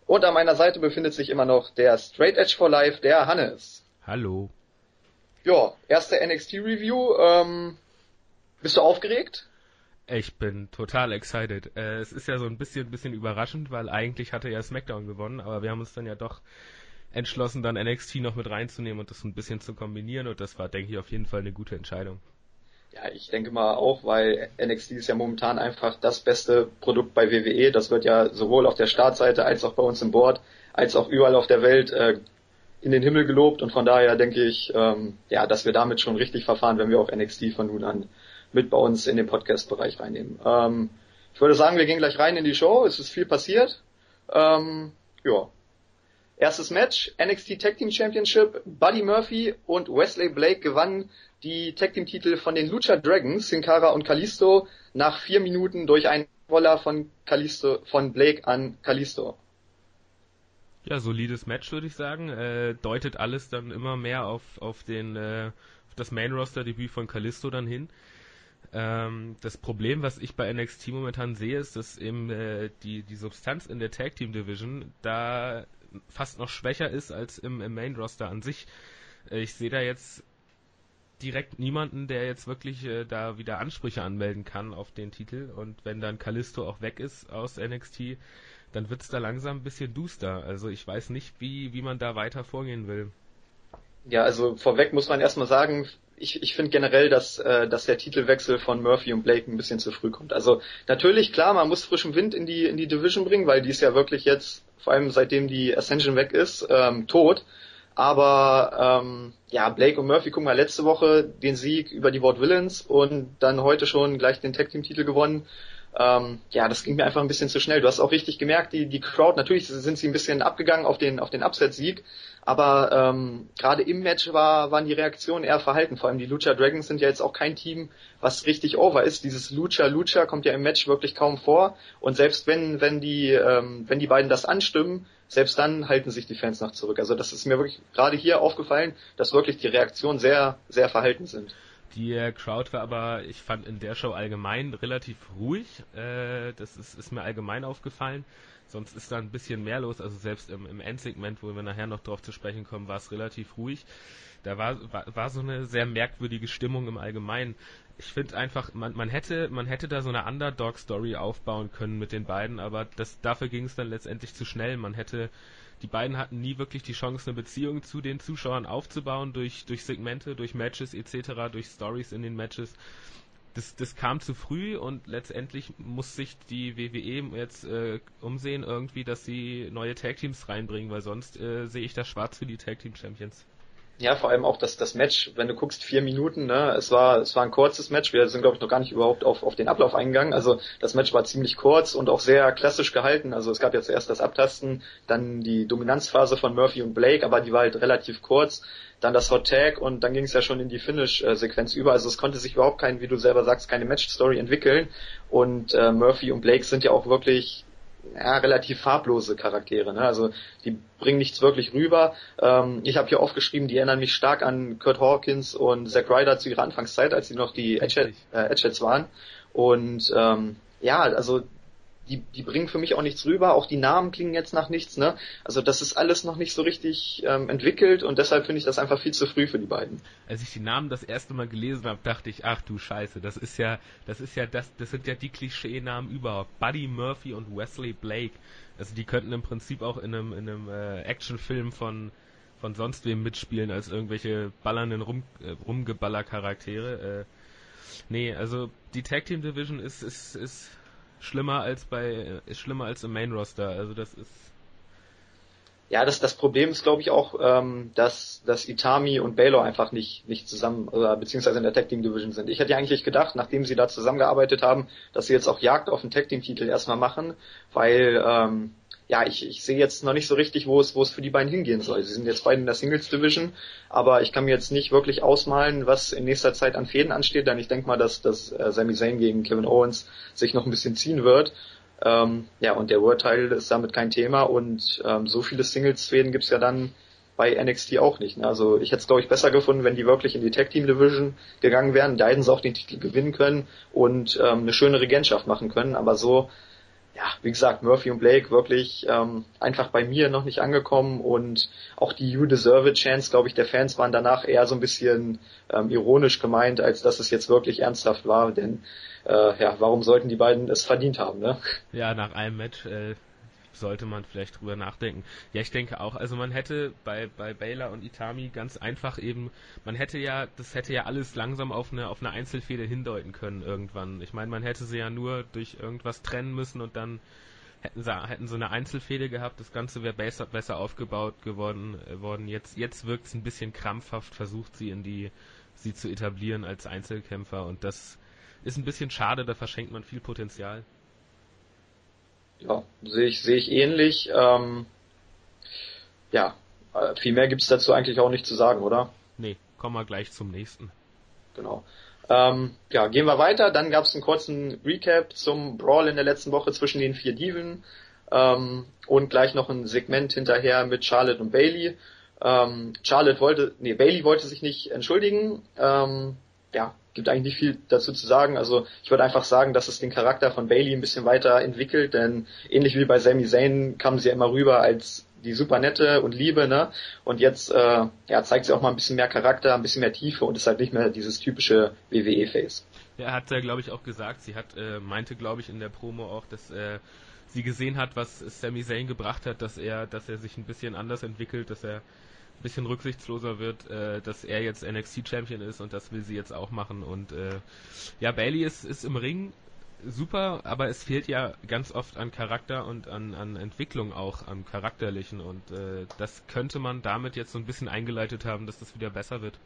Speaker 3: Und an meiner Seite befindet sich immer noch der Straight Edge for Life, der Hannes.
Speaker 2: Hallo.
Speaker 3: Ja, erste NXT Review. Ähm, bist du aufgeregt?
Speaker 2: Ich bin total excited. Äh, es ist ja so ein bisschen, bisschen überraschend, weil eigentlich hatte ja SmackDown gewonnen, aber wir haben uns dann ja doch entschlossen, dann NXT noch mit reinzunehmen und das ein bisschen zu kombinieren und das war, denke ich, auf jeden Fall eine gute Entscheidung.
Speaker 3: Ja, ich denke mal auch, weil NXT ist ja momentan einfach das beste Produkt bei WWE. Das wird ja sowohl auf der Startseite als auch bei uns im Board, als auch überall auf der Welt äh, in den Himmel gelobt und von daher denke ich, ähm, ja, dass wir damit schon richtig verfahren, wenn wir auch NXT von nun an mit bei uns in den Podcast-Bereich reinnehmen. Ähm, ich würde sagen, wir gehen gleich rein in die Show. Es ist viel passiert. Ähm, ja. Erstes Match, NXT Tag Team Championship. Buddy Murphy und Wesley Blake gewannen die Tag Team Titel von den Lucha Dragons, Sin Cara und Kalisto, nach vier Minuten durch einen Roller von Kalisto, von Blake an Kalisto.
Speaker 2: Ja, solides Match würde ich sagen. Äh, deutet alles dann immer mehr auf, auf den äh, auf das Main Roster Debüt von Kalisto dann hin. Ähm, das Problem, was ich bei NXT momentan sehe, ist, dass eben äh, die, die Substanz in der Tag Team Division da fast noch schwächer ist als im, im Main Roster an sich. Äh, ich sehe da jetzt direkt niemanden, der jetzt wirklich äh, da wieder Ansprüche anmelden kann auf den Titel. Und wenn dann Kalisto auch weg ist aus NXT, dann wird es da langsam ein bisschen duster. Also ich weiß nicht, wie, wie man da weiter vorgehen will.
Speaker 3: Ja, also vorweg muss man erstmal sagen, ich, ich finde generell, dass, äh, dass der Titelwechsel von Murphy und Blake ein bisschen zu früh kommt. Also natürlich, klar, man muss frischen Wind in die, in die Division bringen, weil die ist ja wirklich jetzt, vor allem seitdem die Ascension weg ist, ähm, tot. Aber ähm, ja, Blake und Murphy gucken wir letzte Woche den Sieg über die Ward Villains und dann heute schon gleich den Tag Team Titel gewonnen. Ähm, ja, das ging mir einfach ein bisschen zu schnell. Du hast auch richtig gemerkt, die, die Crowd, natürlich sind sie ein bisschen abgegangen auf den, auf den Upset-Sieg, aber ähm, gerade im Match war, waren die Reaktionen eher verhalten. Vor allem die Lucha Dragons sind ja jetzt auch kein Team, was richtig over ist. Dieses Lucha Lucha kommt ja im Match wirklich kaum vor. Und selbst wenn, wenn die, ähm, wenn die beiden das anstimmen, selbst dann halten sich die Fans noch zurück. Also das ist mir wirklich gerade hier aufgefallen, dass wirklich die Reaktionen sehr, sehr verhalten sind.
Speaker 2: Die Crowd war aber, ich fand in der Show allgemein relativ ruhig. Äh, das ist, ist mir allgemein aufgefallen. Sonst ist da ein bisschen mehr los. Also selbst im, im Endsegment, wo wir nachher noch drauf zu sprechen kommen, war es relativ ruhig. Da war, war, war so eine sehr merkwürdige Stimmung im Allgemeinen. Ich finde einfach, man, man hätte, man hätte da so eine Underdog-Story aufbauen können mit den beiden, aber das, dafür ging es dann letztendlich zu schnell. Man hätte die beiden hatten nie wirklich die Chance, eine Beziehung zu den Zuschauern aufzubauen durch, durch Segmente, durch Matches etc., durch Stories in den Matches. Das, das kam zu früh und letztendlich muss sich die WWE jetzt äh, umsehen irgendwie, dass sie neue Tag Teams reinbringen, weil sonst äh, sehe ich das schwarz für die Tag Team Champions.
Speaker 3: Ja, vor allem auch das, das Match, wenn du guckst, vier Minuten, ne, es war, es war ein kurzes Match, wir sind glaube ich noch gar nicht überhaupt auf, auf den Ablauf eingegangen, also das Match war ziemlich kurz und auch sehr klassisch gehalten, also es gab jetzt erst das Abtasten, dann die Dominanzphase von Murphy und Blake, aber die war halt relativ kurz, dann das Hot Tag und dann ging es ja schon in die Finish-Sequenz über, also es konnte sich überhaupt kein, wie du selber sagst, keine Match-Story entwickeln. Und äh, Murphy und Blake sind ja auch wirklich ja, relativ farblose Charaktere. Ne? Also die bringen nichts wirklich rüber. Ähm, ich habe hier aufgeschrieben, die erinnern mich stark an Kurt Hawkins und Zack Ryder zu ihrer Anfangszeit, als sie noch die Edgeheads äh, waren. Und ähm, ja, also die, die bringen für mich auch nichts rüber. Auch die Namen klingen jetzt nach nichts. Ne? Also das ist alles noch nicht so richtig ähm, entwickelt und deshalb finde ich das einfach viel zu früh für die beiden.
Speaker 2: Als ich die Namen das erste Mal gelesen habe, dachte ich, ach du Scheiße, das ist ja, das ist ja das, das sind ja die Klischee-Namen überhaupt. Buddy Murphy und Wesley Blake. Also die könnten im Prinzip auch in einem, in einem äh, Actionfilm von von sonst wem mitspielen als irgendwelche ballernden Rum, äh, Rumgeballer-Charaktere. Äh, nee, also die Tag Team Division ist, ist, ist schlimmer als bei ist schlimmer als im Main Roster. Also das ist
Speaker 3: ja, das, das Problem ist, glaube ich, auch, ähm, dass, dass Itami und Baylor einfach nicht, nicht zusammen, oder, beziehungsweise in der Tag Team Division sind. Ich hätte eigentlich gedacht, nachdem sie da zusammengearbeitet haben, dass sie jetzt auch Jagd auf den Tag Team Titel erstmal machen, weil ähm, ja, ich, ich sehe jetzt noch nicht so richtig, wo es, wo es für die beiden hingehen soll. Sie sind jetzt beide in der Singles Division, aber ich kann mir jetzt nicht wirklich ausmalen, was in nächster Zeit an Fäden ansteht, denn ich denke mal, dass, dass äh, Sami Zayn gegen Kevin Owens sich noch ein bisschen ziehen wird. Ähm, ja, und der World-Teil ist damit kein Thema und ähm, so viele Singles-Fäden gibt's ja dann bei NXT auch nicht. Ne? Also ich hätte es, glaube ich, besser gefunden, wenn die wirklich in die Tag Team Division gegangen wären, da hätten sie auch den Titel gewinnen können und ähm, eine schöne Regentschaft machen können, aber so ja, wie gesagt, Murphy und Blake wirklich ähm, einfach bei mir noch nicht angekommen und auch die You Deserve It Chance, glaube ich, der Fans waren danach eher so ein bisschen ähm, ironisch gemeint, als dass es jetzt wirklich ernsthaft war, denn äh, ja, warum sollten die beiden es verdient haben, ne?
Speaker 2: Ja, nach einem Match äh, sollte man vielleicht drüber nachdenken. Ja, ich denke auch. Also man hätte bei, bei Baylor und Itami ganz einfach eben, man hätte ja, das hätte ja alles langsam auf eine, auf eine Einzelfehde hindeuten können irgendwann. Ich meine, man hätte sie ja nur durch irgendwas trennen müssen und dann hätten sie, hätten sie eine Einzelfehde gehabt, das Ganze wäre besser, besser aufgebaut geworden, äh, worden. Jetzt, jetzt wirkt es ein bisschen krampfhaft, versucht sie in die, sie zu etablieren als Einzelkämpfer und das ist ein bisschen schade, da verschenkt man viel Potenzial.
Speaker 3: Ja, sehe ich, sehe ich ähnlich. Ähm, ja, äh, viel mehr gibt's dazu eigentlich auch nicht zu sagen, oder?
Speaker 2: Nee, kommen wir gleich zum nächsten.
Speaker 3: Genau. Ähm, ja, gehen wir weiter. Dann gab's einen kurzen Recap zum Brawl in der letzten Woche zwischen den vier Diven ähm, und gleich noch ein Segment hinterher mit Charlotte und Bailey. Ähm, Charlotte wollte, nee, Bailey wollte sich nicht entschuldigen. Ähm, ja, gibt eigentlich nicht viel dazu zu sagen. Also ich würde einfach sagen, dass es den Charakter von Bailey ein bisschen weiter entwickelt, denn ähnlich wie bei Sami Zayn kam sie ja immer rüber als die super nette und Liebe, ne? Und jetzt äh, ja, zeigt sie auch mal ein bisschen mehr Charakter, ein bisschen mehr Tiefe und ist halt nicht mehr dieses typische WWE-Face.
Speaker 2: Ja, hat er, glaube ich, auch gesagt. Sie hat äh, meinte, glaube ich, in der Promo auch, dass äh, sie gesehen hat, was Sami Zayn gebracht hat, dass er, dass er sich ein bisschen anders entwickelt, dass er bisschen rücksichtsloser wird, äh, dass er jetzt NXT Champion ist und das will sie jetzt auch machen. Und äh, ja, Bailey ist, ist im Ring super, aber es fehlt ja ganz oft an Charakter und an, an Entwicklung auch, am Charakterlichen und äh, das könnte man damit jetzt so ein bisschen eingeleitet haben, dass das wieder besser wird.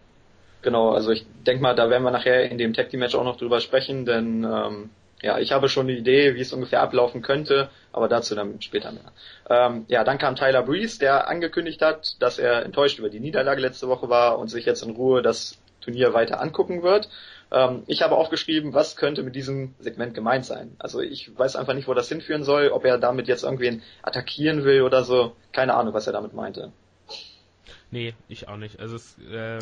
Speaker 3: Genau, also ich denke mal, da werden wir nachher in dem Tag Team Match auch noch drüber sprechen, denn ähm, ja, ich habe schon eine Idee, wie es ungefähr ablaufen könnte, aber dazu dann später mehr. Ähm, ja, dann kam Tyler Breeze, der angekündigt hat, dass er enttäuscht über die Niederlage letzte Woche war und sich jetzt in Ruhe das Turnier weiter angucken wird. Ähm, ich habe aufgeschrieben, was könnte mit diesem Segment gemeint sein. Also ich weiß einfach nicht, wo das hinführen soll, ob er damit jetzt irgendwen attackieren will oder so. Keine Ahnung, was er damit meinte.
Speaker 2: Nee, ich auch nicht. Also es, äh,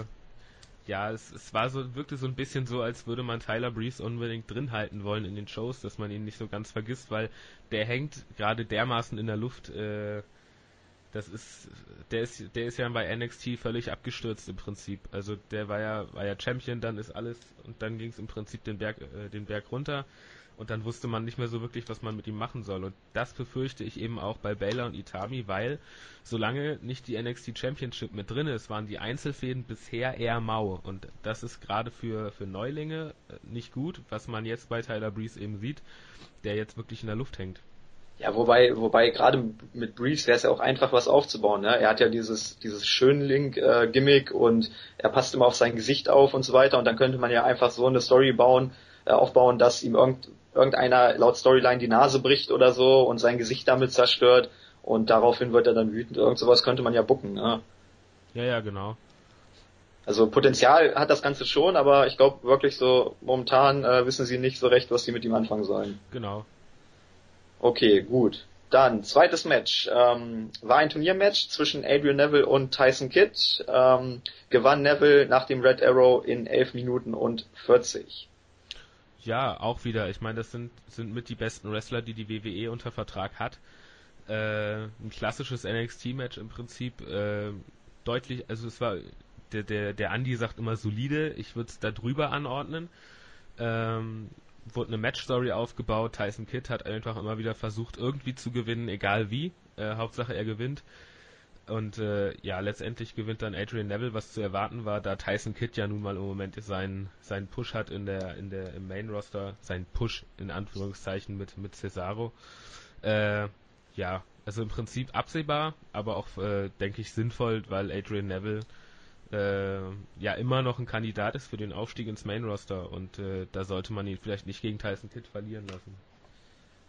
Speaker 2: ja, es, es war so, wirkte so ein bisschen so, als würde man Tyler Breeze unbedingt drin halten wollen in den Shows, dass man ihn nicht so ganz vergisst, weil der hängt gerade dermaßen in der Luft, äh, das ist, der ist, der ist ja bei NXT völlig abgestürzt im Prinzip. Also der war ja, war ja Champion, dann ist alles und dann ging es im Prinzip den Berg, äh, den Berg runter und dann wusste man nicht mehr so wirklich, was man mit ihm machen soll. Und das befürchte ich eben auch bei Baylor und Itami, weil solange nicht die NXT Championship mit drin ist, waren die Einzelfäden bisher eher mau. Und das ist gerade für, für Neulinge äh, nicht gut, was man jetzt bei Tyler Breeze eben sieht, der jetzt wirklich in der Luft hängt.
Speaker 3: Ja, wobei, wobei gerade mit Breeze wäre es ja auch einfach was aufzubauen. Ne? Er hat ja dieses dieses Schönlink-Gimmick äh, und er passt immer auf sein Gesicht auf und so weiter. Und dann könnte man ja einfach so eine Story bauen, äh, aufbauen, dass ihm irgend, irgendeiner laut Storyline die Nase bricht oder so und sein Gesicht damit zerstört und daraufhin wird er dann wütend. Irgend sowas könnte man ja bucken. Ne?
Speaker 2: Ja, ja, genau.
Speaker 3: Also Potenzial hat das Ganze schon, aber ich glaube wirklich so momentan äh, wissen sie nicht so recht, was sie mit ihm anfangen sollen.
Speaker 2: Genau.
Speaker 3: Okay, gut. Dann, zweites Match. Ähm, war ein Turniermatch zwischen Adrian Neville und Tyson Kidd. Ähm, gewann Neville nach dem Red Arrow in 11 Minuten und 40.
Speaker 2: Ja, auch wieder. Ich meine, das sind, sind mit die besten Wrestler, die die WWE unter Vertrag hat. Äh, ein klassisches NXT-Match im Prinzip. Äh, deutlich, also es war, der, der, der Andy sagt immer solide. Ich würde es da drüber anordnen. Ähm, wurde eine Match-Story aufgebaut. Tyson Kidd hat einfach immer wieder versucht, irgendwie zu gewinnen, egal wie. Äh, Hauptsache er gewinnt. Und äh, ja, letztendlich gewinnt dann Adrian Neville, was zu erwarten war, da Tyson Kidd ja nun mal im Moment seinen, seinen Push hat in der, in der, im Main Roster, seinen Push in Anführungszeichen mit, mit Cesaro. Äh, ja, also im Prinzip absehbar, aber auch, äh, denke ich, sinnvoll, weil Adrian Neville äh, ja immer noch ein Kandidat ist für den Aufstieg ins Main Roster und äh, da sollte man ihn vielleicht nicht gegen Tyson Kidd verlieren lassen.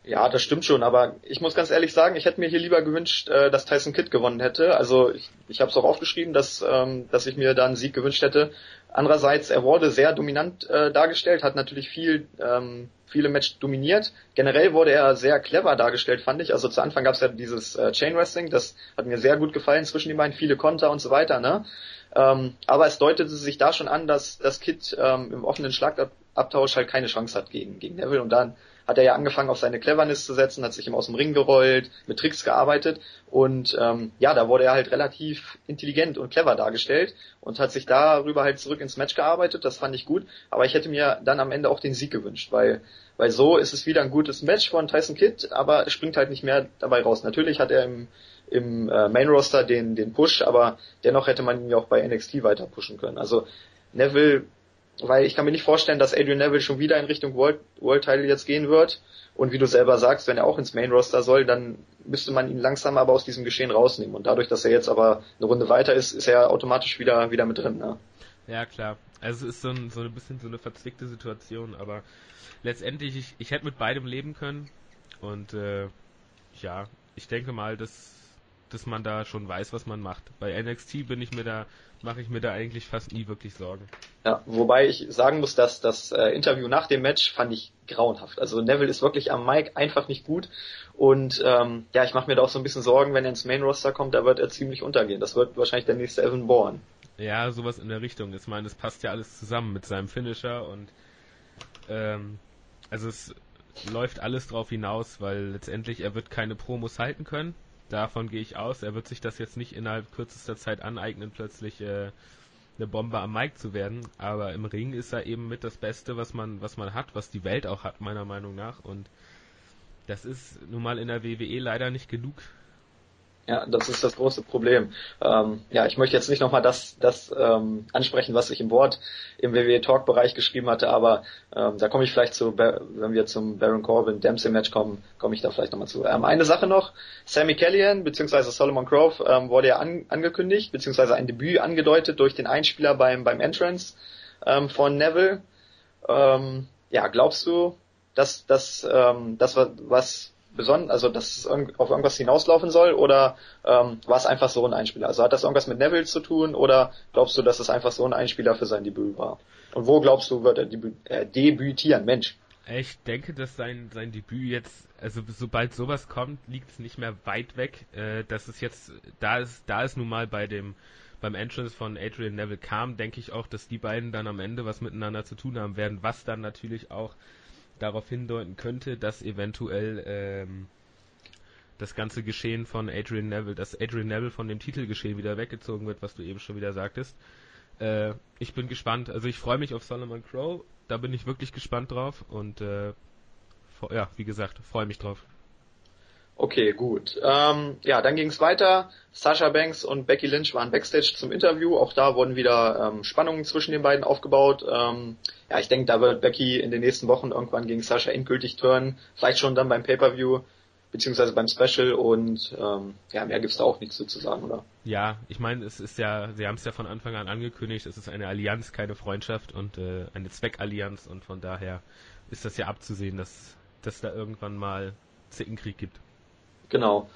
Speaker 3: Ja, das stimmt schon, aber ich muss ganz ehrlich sagen, ich hätte mir hier lieber gewünscht, äh, dass Tyson Kidd gewonnen hätte. Also ich, ich habe es auch aufgeschrieben, dass, ähm, dass ich mir da einen Sieg gewünscht hätte. Andererseits, er wurde sehr dominant äh, dargestellt, hat natürlich viel, ähm, viele Match dominiert. Generell wurde er sehr clever dargestellt, fand ich. Also zu Anfang gab es ja dieses äh, Chain Wrestling, das hat mir sehr gut gefallen zwischen den beiden, viele Konter und so weiter. Ne? Ähm, aber es deutete sich da schon an, dass das Kid ähm, im offenen Schlagabtausch halt keine Chance hat gegen, gegen Neville. Und dann hat er ja angefangen, auf seine Cleverness zu setzen, hat sich ihm aus dem Ring gerollt, mit Tricks gearbeitet. Und ähm, ja, da wurde er halt relativ intelligent und clever dargestellt und hat sich darüber halt zurück ins Match gearbeitet. Das fand ich gut. Aber ich hätte mir dann am Ende auch den Sieg gewünscht, weil weil so ist es wieder ein gutes Match von Tyson Kidd, aber es springt halt nicht mehr dabei raus. Natürlich hat er im im äh, Main Roster den, den Push, aber dennoch hätte man ihn ja auch bei NXT weiter pushen können. Also Neville, weil ich kann mir nicht vorstellen, dass Adrian Neville schon wieder in Richtung World, World Title jetzt gehen wird. Und wie du selber sagst, wenn er auch ins Main Roster soll, dann müsste man ihn langsam aber aus diesem Geschehen rausnehmen. Und dadurch, dass er jetzt aber eine Runde weiter ist, ist er automatisch wieder, wieder mit drin. Ne?
Speaker 2: Ja, klar. Also es ist so ein, so ein bisschen so eine verzwickte Situation, aber letztendlich, ich, ich hätte mit beidem leben können. Und äh, ja, ich denke mal, dass dass man da schon weiß, was man macht. Bei NXT bin ich mir da, mache ich mir da eigentlich fast nie wirklich Sorgen.
Speaker 3: Ja, wobei ich sagen muss, dass das äh, Interview nach dem Match fand ich grauenhaft. Also Neville ist wirklich am Mic einfach nicht gut und ähm, ja, ich mache mir da auch so ein bisschen Sorgen, wenn er ins Main Roster kommt, da wird er ziemlich untergehen. Das wird wahrscheinlich der nächste Evan Bourne.
Speaker 2: Ja, sowas in der Richtung. Ich meine, es passt ja alles zusammen mit seinem Finisher und ähm, also es läuft alles drauf hinaus, weil letztendlich er wird keine Promos halten können davon gehe ich aus. Er wird sich das jetzt nicht innerhalb kürzester Zeit aneignen, plötzlich äh, eine Bombe am Mike zu werden. Aber im Ring ist er eben mit das Beste, was man, was man hat, was die Welt auch hat, meiner Meinung nach. Und das ist nun mal in der WWE leider nicht genug.
Speaker 3: Ja, das ist das große Problem. Ähm, ja, ich möchte jetzt nicht nochmal das, das ähm, ansprechen, was ich im Wort im WWE Talk Bereich geschrieben hatte, aber ähm, da komme ich vielleicht zu, wenn wir zum Baron Corbin Dempsey Match kommen, komme ich da vielleicht nochmal zu. Ähm, eine Sache noch, Sammy Callihan bzw. Solomon Grove ähm, wurde ja an, angekündigt, beziehungsweise ein Debüt angedeutet durch den Einspieler beim, beim Entrance ähm, von Neville. Ähm, ja, glaubst du, dass, dass ähm, das, was besonders, also dass es auf irgendwas hinauslaufen soll oder ähm, war es einfach so ein Einspieler? Also hat das irgendwas mit Neville zu tun oder glaubst du, dass es einfach so ein Einspieler für sein Debüt war? Und wo glaubst du, wird er debü äh, debütieren? Mensch.
Speaker 2: Ich denke, dass sein, sein Debüt jetzt, also sobald sowas kommt, liegt es nicht mehr weit weg. Äh, dass es jetzt, da ist, da ist nun mal bei dem beim Entrance von Adrian Neville kam, denke ich auch, dass die beiden dann am Ende was miteinander zu tun haben werden, was dann natürlich auch darauf hindeuten könnte, dass eventuell ähm, das ganze Geschehen von Adrian Neville, dass Adrian Neville von dem Titelgeschehen wieder weggezogen wird, was du eben schon wieder sagtest. Äh, ich bin gespannt. Also ich freue mich auf Solomon Crow. Da bin ich wirklich gespannt drauf und äh, ja, wie gesagt, freue mich drauf.
Speaker 3: Okay, gut. Ähm, ja, dann ging es weiter. Sasha Banks und Becky Lynch waren backstage zum Interview. Auch da wurden wieder ähm, Spannungen zwischen den beiden aufgebaut. Ähm, ja, ich denke, da wird Becky in den nächsten Wochen irgendwann gegen Sasha endgültig turnen. Vielleicht schon dann beim Pay-Per-View beziehungsweise beim Special und ähm, ja, mehr gibt's da auch nichts zu sagen, oder?
Speaker 2: Ja, ich meine, es ist ja, sie haben es ja von Anfang an angekündigt, es ist eine Allianz, keine Freundschaft und äh, eine Zweckallianz und von daher ist das ja abzusehen, dass, dass da irgendwann mal Zickenkrieg gibt.
Speaker 3: Genau.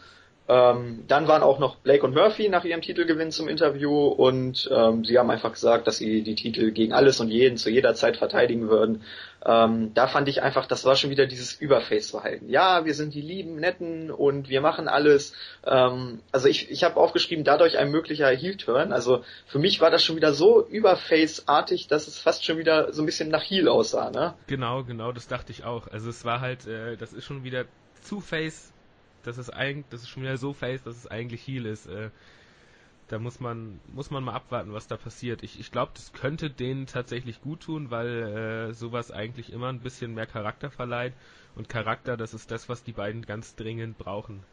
Speaker 3: Ähm, dann waren auch noch Blake und Murphy nach ihrem Titelgewinn zum Interview und ähm, sie haben einfach gesagt, dass sie die Titel gegen alles und jeden zu jeder Zeit verteidigen würden. Ähm, da fand ich einfach, das war schon wieder dieses Überface-Verhalten. Ja, wir sind die lieben, netten und wir machen alles. Ähm, also ich, ich habe aufgeschrieben, dadurch ein möglicher Heel-Turn. Also für mich war das schon wieder so Überface-artig, dass es fast schon wieder so ein bisschen nach Heel aussah. Ne?
Speaker 2: Genau, genau, das dachte ich auch. Also es war halt, äh, das ist schon wieder zu Face das ist eigentlich, das ist schon wieder so face, dass es eigentlich Heal ist. Äh, da muss man, muss man mal abwarten, was da passiert. Ich, ich glaube, das könnte denen tatsächlich gut tun, weil äh, sowas eigentlich immer ein bisschen mehr Charakter verleiht. Und Charakter, das ist das, was die beiden ganz dringend brauchen.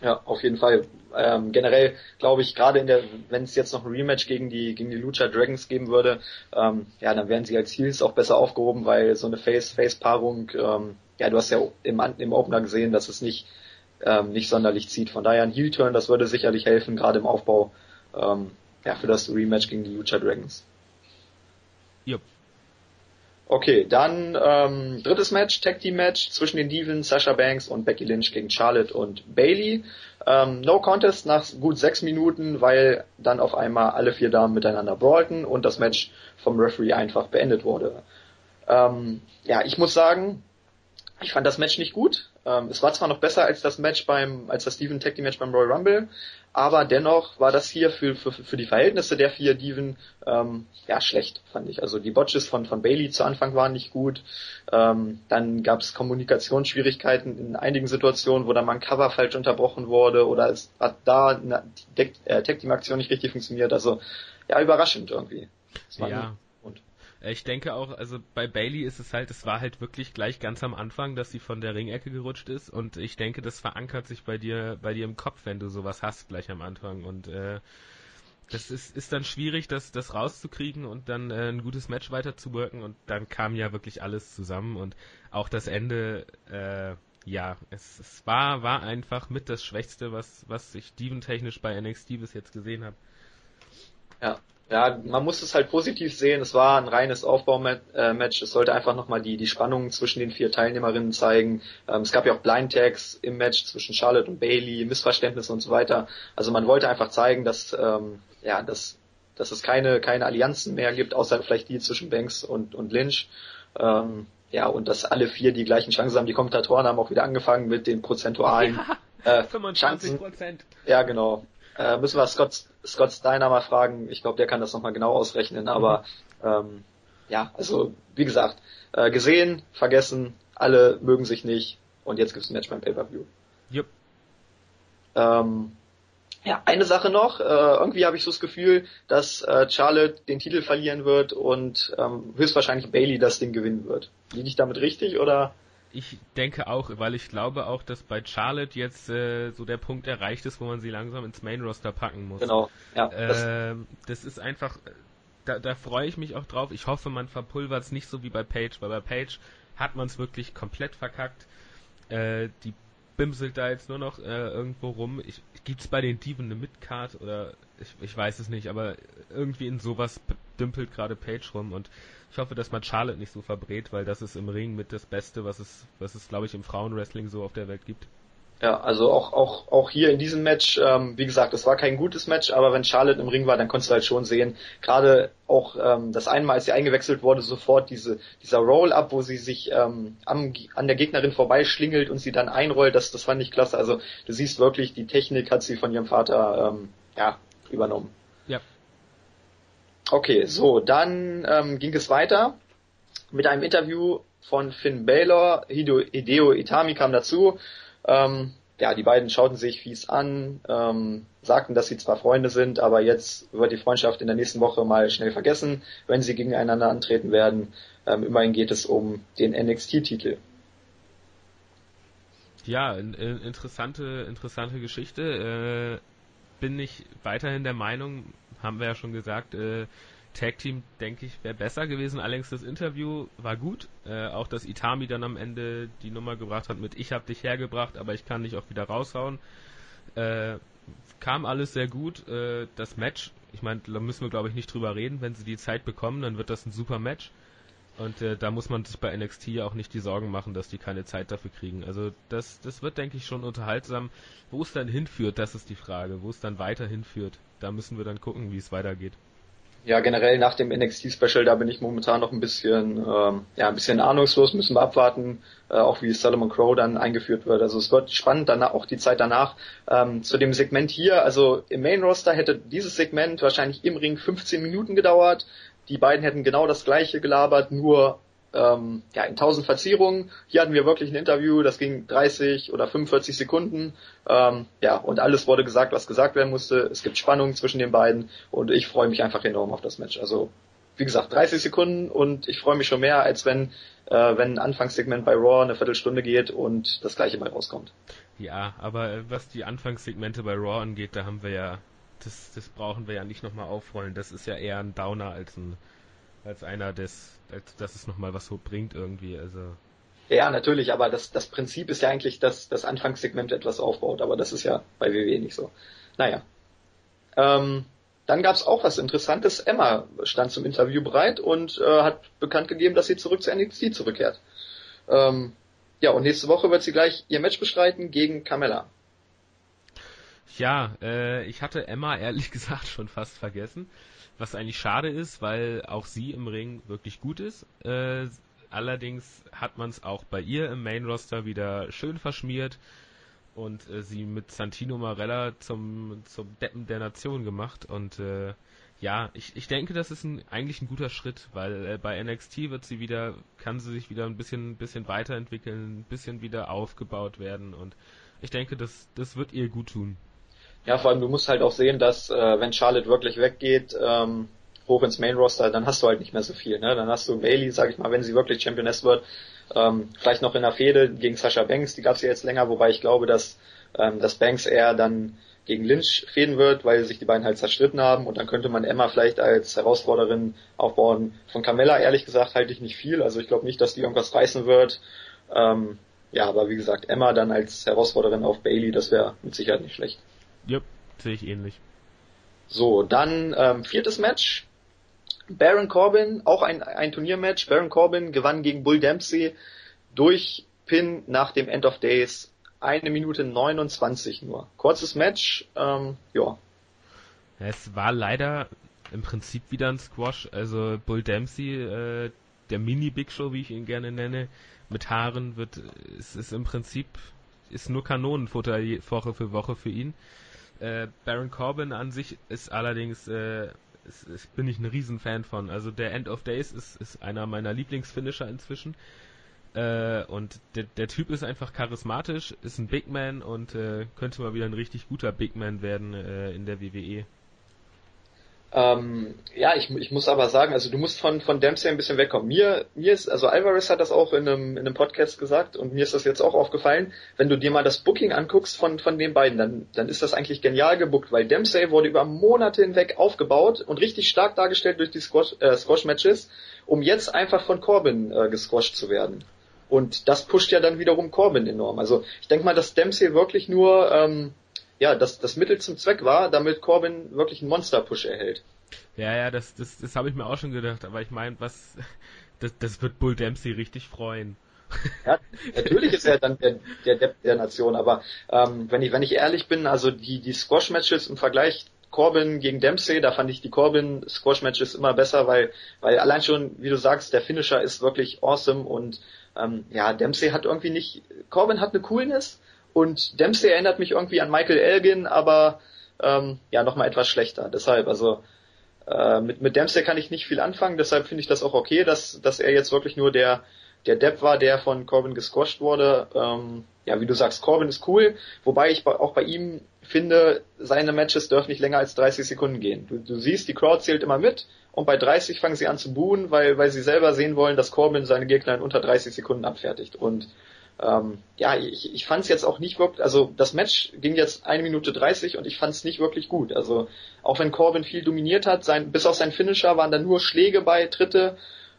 Speaker 3: Ja, auf jeden Fall. Ähm, generell glaube ich, gerade in der, wenn es jetzt noch ein Rematch gegen die gegen die Lucha Dragons geben würde, ähm, ja, dann wären sie als Heels auch besser aufgehoben, weil so eine Face-Face-Paarung, ähm, ja, du hast ja im, im Opener gesehen, dass es nicht ähm, nicht sonderlich zieht. Von daher ein Heel-Turn, das würde sicherlich helfen, gerade im Aufbau ähm, ja, für das Rematch gegen die Lucha Dragons.
Speaker 2: Yep.
Speaker 3: Okay, dann ähm, drittes Match, Tag Team Match zwischen den Devons, Sasha Banks und Becky Lynch gegen Charlotte und Bailey. Ähm, no Contest nach gut sechs Minuten, weil dann auf einmal alle vier Damen miteinander brawlten und das Match vom Referee einfach beendet wurde. Ähm, ja, ich muss sagen, ich fand das Match nicht gut. Ähm, es war zwar noch besser als das Match beim, als das Steven Tag Team Match beim Royal Rumble, aber dennoch war das hier für, für, für die Verhältnisse der vier Diven ähm, ja schlecht, fand ich. Also die Botches von, von Bailey zu Anfang waren nicht gut. Ähm, dann gab es Kommunikationsschwierigkeiten in einigen Situationen, wo dann mal ein Cover falsch unterbrochen wurde oder es hat da eine äh, Tag Team Aktion nicht richtig funktioniert. Also ja, überraschend irgendwie.
Speaker 2: ja. Äh, ich denke auch, also bei Bailey ist es halt, es war halt wirklich gleich ganz am Anfang, dass sie von der Ringecke gerutscht ist. Und ich denke, das verankert sich bei dir, bei dir im Kopf, wenn du sowas hast gleich am Anfang. Und äh, das ist, ist dann schwierig, das, das rauszukriegen und dann äh, ein gutes Match weiterzuwirken und dann kam ja wirklich alles zusammen. Und auch das Ende, äh, ja, es, es war, war einfach mit das Schwächste, was, was ich dieventechnisch bei NXT bis jetzt gesehen habe.
Speaker 3: Ja, ja, man muss es halt positiv sehen. Es war ein reines Aufbaumatch. Es sollte einfach nochmal die, die Spannung zwischen den vier Teilnehmerinnen zeigen. Ähm, es gab ja auch Blind Tags im Match zwischen Charlotte und Bailey, Missverständnisse und so weiter. Also man wollte einfach zeigen, dass, ähm, ja, dass, dass es keine, keine Allianzen mehr gibt, außer vielleicht die zwischen Banks und, und Lynch. Ähm, ja, und dass alle vier die gleichen Chancen haben. Die Kommentatoren haben auch wieder angefangen mit den prozentualen
Speaker 2: ja, äh, 25 Prozent.
Speaker 3: Ja, genau. Äh, müssen wir Scott, Scott Steiner mal fragen. Ich glaube, der kann das nochmal genau ausrechnen. Aber mhm. ähm, ja, also wie gesagt, äh, gesehen, vergessen, alle mögen sich nicht und jetzt gibt's ein Match beim Pay-Per-View.
Speaker 2: Yep.
Speaker 3: Ähm, ja, eine Sache noch. Äh, irgendwie habe ich so das Gefühl, dass äh, Charlotte den Titel verlieren wird und ähm, höchstwahrscheinlich Bailey das Ding gewinnen wird. Liege ich damit richtig oder?
Speaker 2: Ich denke auch, weil ich glaube auch, dass bei Charlotte jetzt äh, so der Punkt erreicht ist, wo man sie langsam ins Main Roster packen muss.
Speaker 3: Genau. Ja.
Speaker 2: Ähm, das ist einfach, da, da freue ich mich auch drauf. Ich hoffe, man verpulvert es nicht so wie bei Page, weil bei Page hat man es wirklich komplett verkackt. Äh, die bimselt da jetzt nur noch äh, irgendwo rum. Ich, gibt's bei den Diven eine Midcard oder ich, ich weiß es nicht, aber irgendwie in sowas dümpelt gerade Page rum und ich hoffe, dass man Charlotte nicht so verbrät, weil das ist im Ring mit das Beste, was es, was es glaube ich im Frauenwrestling so auf der Welt gibt.
Speaker 3: Ja, also auch, auch, auch hier in diesem Match, ähm, wie gesagt, es war kein gutes Match, aber wenn Charlotte im Ring war, dann konntest du halt schon sehen, gerade auch ähm, das einmal, als sie eingewechselt wurde, sofort diese, dieser Roll-Up, wo sie sich ähm, am, an der Gegnerin vorbeischlingelt und sie dann einrollt, das, das fand ich klasse. Also du siehst wirklich, die Technik hat sie von ihrem Vater ähm, ja, übernommen. Okay, so, dann ähm, ging es weiter mit einem Interview von Finn Balor, Hideo, Itami kam dazu ähm, ja, die beiden schauten sich fies an, ähm, sagten, dass sie zwar Freunde sind, aber jetzt wird die Freundschaft in der nächsten Woche mal schnell vergessen, wenn sie gegeneinander antreten werden. Ähm, immerhin geht es um den NXT-Titel.
Speaker 2: Ja, in, in, interessante, interessante Geschichte. Äh, bin ich weiterhin der Meinung, haben wir ja schon gesagt, äh, Tag Team, denke ich, wäre besser gewesen. Allerdings das Interview war gut. Äh, auch dass Itami dann am Ende die Nummer gebracht hat mit Ich hab dich hergebracht, aber ich kann dich auch wieder raushauen. Äh, kam alles sehr gut. Äh, das Match, ich meine, da müssen wir glaube ich nicht drüber reden. Wenn sie die Zeit bekommen, dann wird das ein super Match. Und äh, da muss man sich bei NXT ja auch nicht die Sorgen machen, dass die keine Zeit dafür kriegen. Also das, das wird, denke ich, schon unterhaltsam. Wo es dann hinführt, das ist die Frage. Wo es dann weiter hinführt, da müssen wir dann gucken, wie es weitergeht
Speaker 3: ja, generell nach dem NXT-Special, da bin ich momentan noch ein bisschen, ähm, ja, ein bisschen ahnungslos, müssen wir abwarten, äh, auch wie Solomon Crow dann eingeführt wird. Also es wird spannend, dann auch die Zeit danach. Ähm, zu dem Segment hier, also im Main Roster hätte dieses Segment wahrscheinlich im Ring 15 Minuten gedauert. Die beiden hätten genau das gleiche gelabert, nur ähm, ja, in tausend Verzierungen. Hier hatten wir wirklich ein Interview, das ging 30 oder 45 Sekunden. Ähm, ja, und alles wurde gesagt, was gesagt werden musste. Es gibt Spannung zwischen den beiden und ich freue mich einfach enorm auf das Match. Also, wie gesagt, 30 Sekunden und ich freue mich schon mehr, als wenn, äh, wenn ein Anfangssegment bei Raw eine Viertelstunde geht und das gleiche bei rauskommt.
Speaker 2: Ja, aber äh, was die Anfangssegmente bei Raw angeht, da haben wir ja, das, das brauchen wir ja nicht nochmal aufrollen. Das ist ja eher ein Downer als ein, als einer des, als dass es nochmal was so bringt irgendwie. Also
Speaker 3: ja, natürlich, aber das, das Prinzip ist ja eigentlich, dass das Anfangssegment etwas aufbaut, aber das ist ja bei WWE nicht so. Naja. Ähm, dann gab's auch was Interessantes. Emma stand zum Interview bereit und äh, hat bekannt gegeben, dass sie zurück zu NXT zurückkehrt. Ähm, ja, und nächste Woche wird sie gleich ihr Match bestreiten gegen Carmella.
Speaker 2: Ja, äh, ich hatte Emma ehrlich gesagt schon fast vergessen was eigentlich schade ist, weil auch sie im Ring wirklich gut ist. Äh, allerdings hat man es auch bei ihr im Main Roster wieder schön verschmiert und äh, sie mit Santino Marella zum, zum Deppen der Nation gemacht. Und äh, ja, ich, ich denke, das ist ein, eigentlich ein guter Schritt, weil äh, bei NXT wird sie wieder, kann sie sich wieder ein bisschen, bisschen weiterentwickeln, ein bisschen wieder aufgebaut werden und ich denke, das, das wird ihr gut tun.
Speaker 3: Ja, vor allem du musst halt auch sehen, dass äh, wenn Charlotte wirklich weggeht, ähm, hoch ins Main Roster, dann hast du halt nicht mehr so viel. Ne? Dann hast du Bailey, sag ich mal, wenn sie wirklich Championess wird, ähm, vielleicht noch in der Fehde gegen Sasha Banks, die gab's ja jetzt länger, wobei ich glaube, dass, ähm, dass Banks eher dann gegen Lynch fäden wird, weil sich die beiden halt zerstritten haben und dann könnte man Emma vielleicht als Herausforderin aufbauen. Von Carmella ehrlich gesagt halte ich nicht viel, also ich glaube nicht, dass die irgendwas reißen wird. Ähm, ja, aber wie gesagt, Emma dann als Herausforderin auf Bailey, das wäre mit Sicherheit nicht schlecht.
Speaker 2: Ja, sehe ich ähnlich.
Speaker 3: So, dann ähm, viertes Match. Baron Corbin, auch ein, ein Turniermatch. Baron Corbin gewann gegen Bull Dempsey durch Pin nach dem End of Days. Eine Minute 29 nur. Kurzes Match, ähm, ja.
Speaker 2: Es war leider im Prinzip wieder ein Squash. Also Bull Dempsey, äh, der Mini-Big Show, wie ich ihn gerne nenne, mit Haaren wird, es ist im Prinzip, ist nur Kanonenfutter Woche für Woche für ihn. Äh, Baron Corbin an sich ist allerdings, äh, ist, ist, bin ich ein Riesenfan von. Also der End of Days ist, ist einer meiner Lieblingsfinisher inzwischen. Äh, und der, der Typ ist einfach charismatisch, ist ein Big Man und äh, könnte mal wieder ein richtig guter Big Man werden äh, in der WWE.
Speaker 3: Ähm, ja, ich, ich muss aber sagen, also du musst von, von Dempsey ein bisschen wegkommen. Mir, mir ist, also Alvarez hat das auch in einem, in einem Podcast gesagt und mir ist das jetzt auch aufgefallen, wenn du dir mal das Booking anguckst von, von den beiden, dann, dann ist das eigentlich genial gebuckt, weil Dempsey wurde über Monate hinweg aufgebaut und richtig stark dargestellt durch die Squash, äh, Squash-Matches, um jetzt einfach von Corbin äh, gesquasht zu werden. Und das pusht ja dann wiederum Corbin enorm. Also ich denke mal, dass Dempsey wirklich nur ähm, ja, das, das Mittel zum Zweck war, damit Corbin wirklich einen Monster-Push erhält.
Speaker 2: Ja, ja, das, das, das habe ich mir auch schon gedacht, aber ich meine, was, das, das wird Bull Dempsey richtig freuen.
Speaker 3: Ja, natürlich ist er dann der, der Depp der Nation, aber ähm, wenn ich wenn ich ehrlich bin, also die die Squash Matches im Vergleich Corbin gegen Dempsey, da fand ich die Corbin Squash Matches immer besser, weil weil allein schon, wie du sagst, der Finisher ist wirklich awesome und ähm, ja Dempsey hat irgendwie nicht Corbin hat eine Coolness, und Dempsey erinnert mich irgendwie an Michael Elgin, aber ähm, ja, nochmal etwas schlechter. Deshalb, also äh, mit, mit Dempsey kann ich nicht viel anfangen, deshalb finde ich das auch okay, dass, dass er jetzt wirklich nur der, der Depp war, der von Corbin gesquasht wurde. Ähm, ja, wie du sagst, Corbin ist cool, wobei ich auch bei ihm finde, seine Matches dürfen nicht länger als 30 Sekunden gehen. Du, du siehst, die Crowd zählt immer mit und bei 30 fangen sie an zu buhen, weil, weil sie selber sehen wollen, dass Corbin seine Gegner in unter 30 Sekunden abfertigt. Und ähm, ja, ich, ich fand es jetzt auch nicht wirklich, also das Match ging jetzt eine Minute 30 und ich fand es nicht wirklich gut. Also auch wenn Corbin viel dominiert hat, sein, bis auf seinen Finisher waren da nur Schläge bei, Tritte,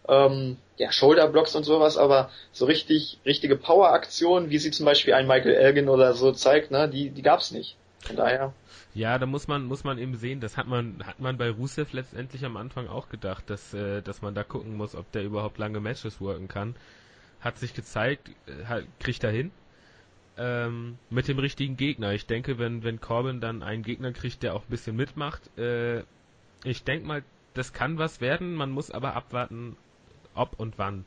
Speaker 3: ähm, ja, Shoulderblocks und sowas, aber so richtig, richtige Power-Aktionen, wie sie zum Beispiel ein Michael Elgin oder so zeigt, ne, die, die gab's nicht. Von daher.
Speaker 2: Ja, da muss man muss man eben sehen, das hat man hat man bei Rusev letztendlich am Anfang auch gedacht, dass äh, dass man da gucken muss, ob der überhaupt lange Matches worken kann hat sich gezeigt, äh, kriegt er hin. Ähm, mit dem richtigen Gegner. Ich denke, wenn, wenn Corbin dann einen Gegner kriegt, der auch ein bisschen mitmacht, äh, ich denke mal, das kann was werden. Man muss aber abwarten, ob und wann.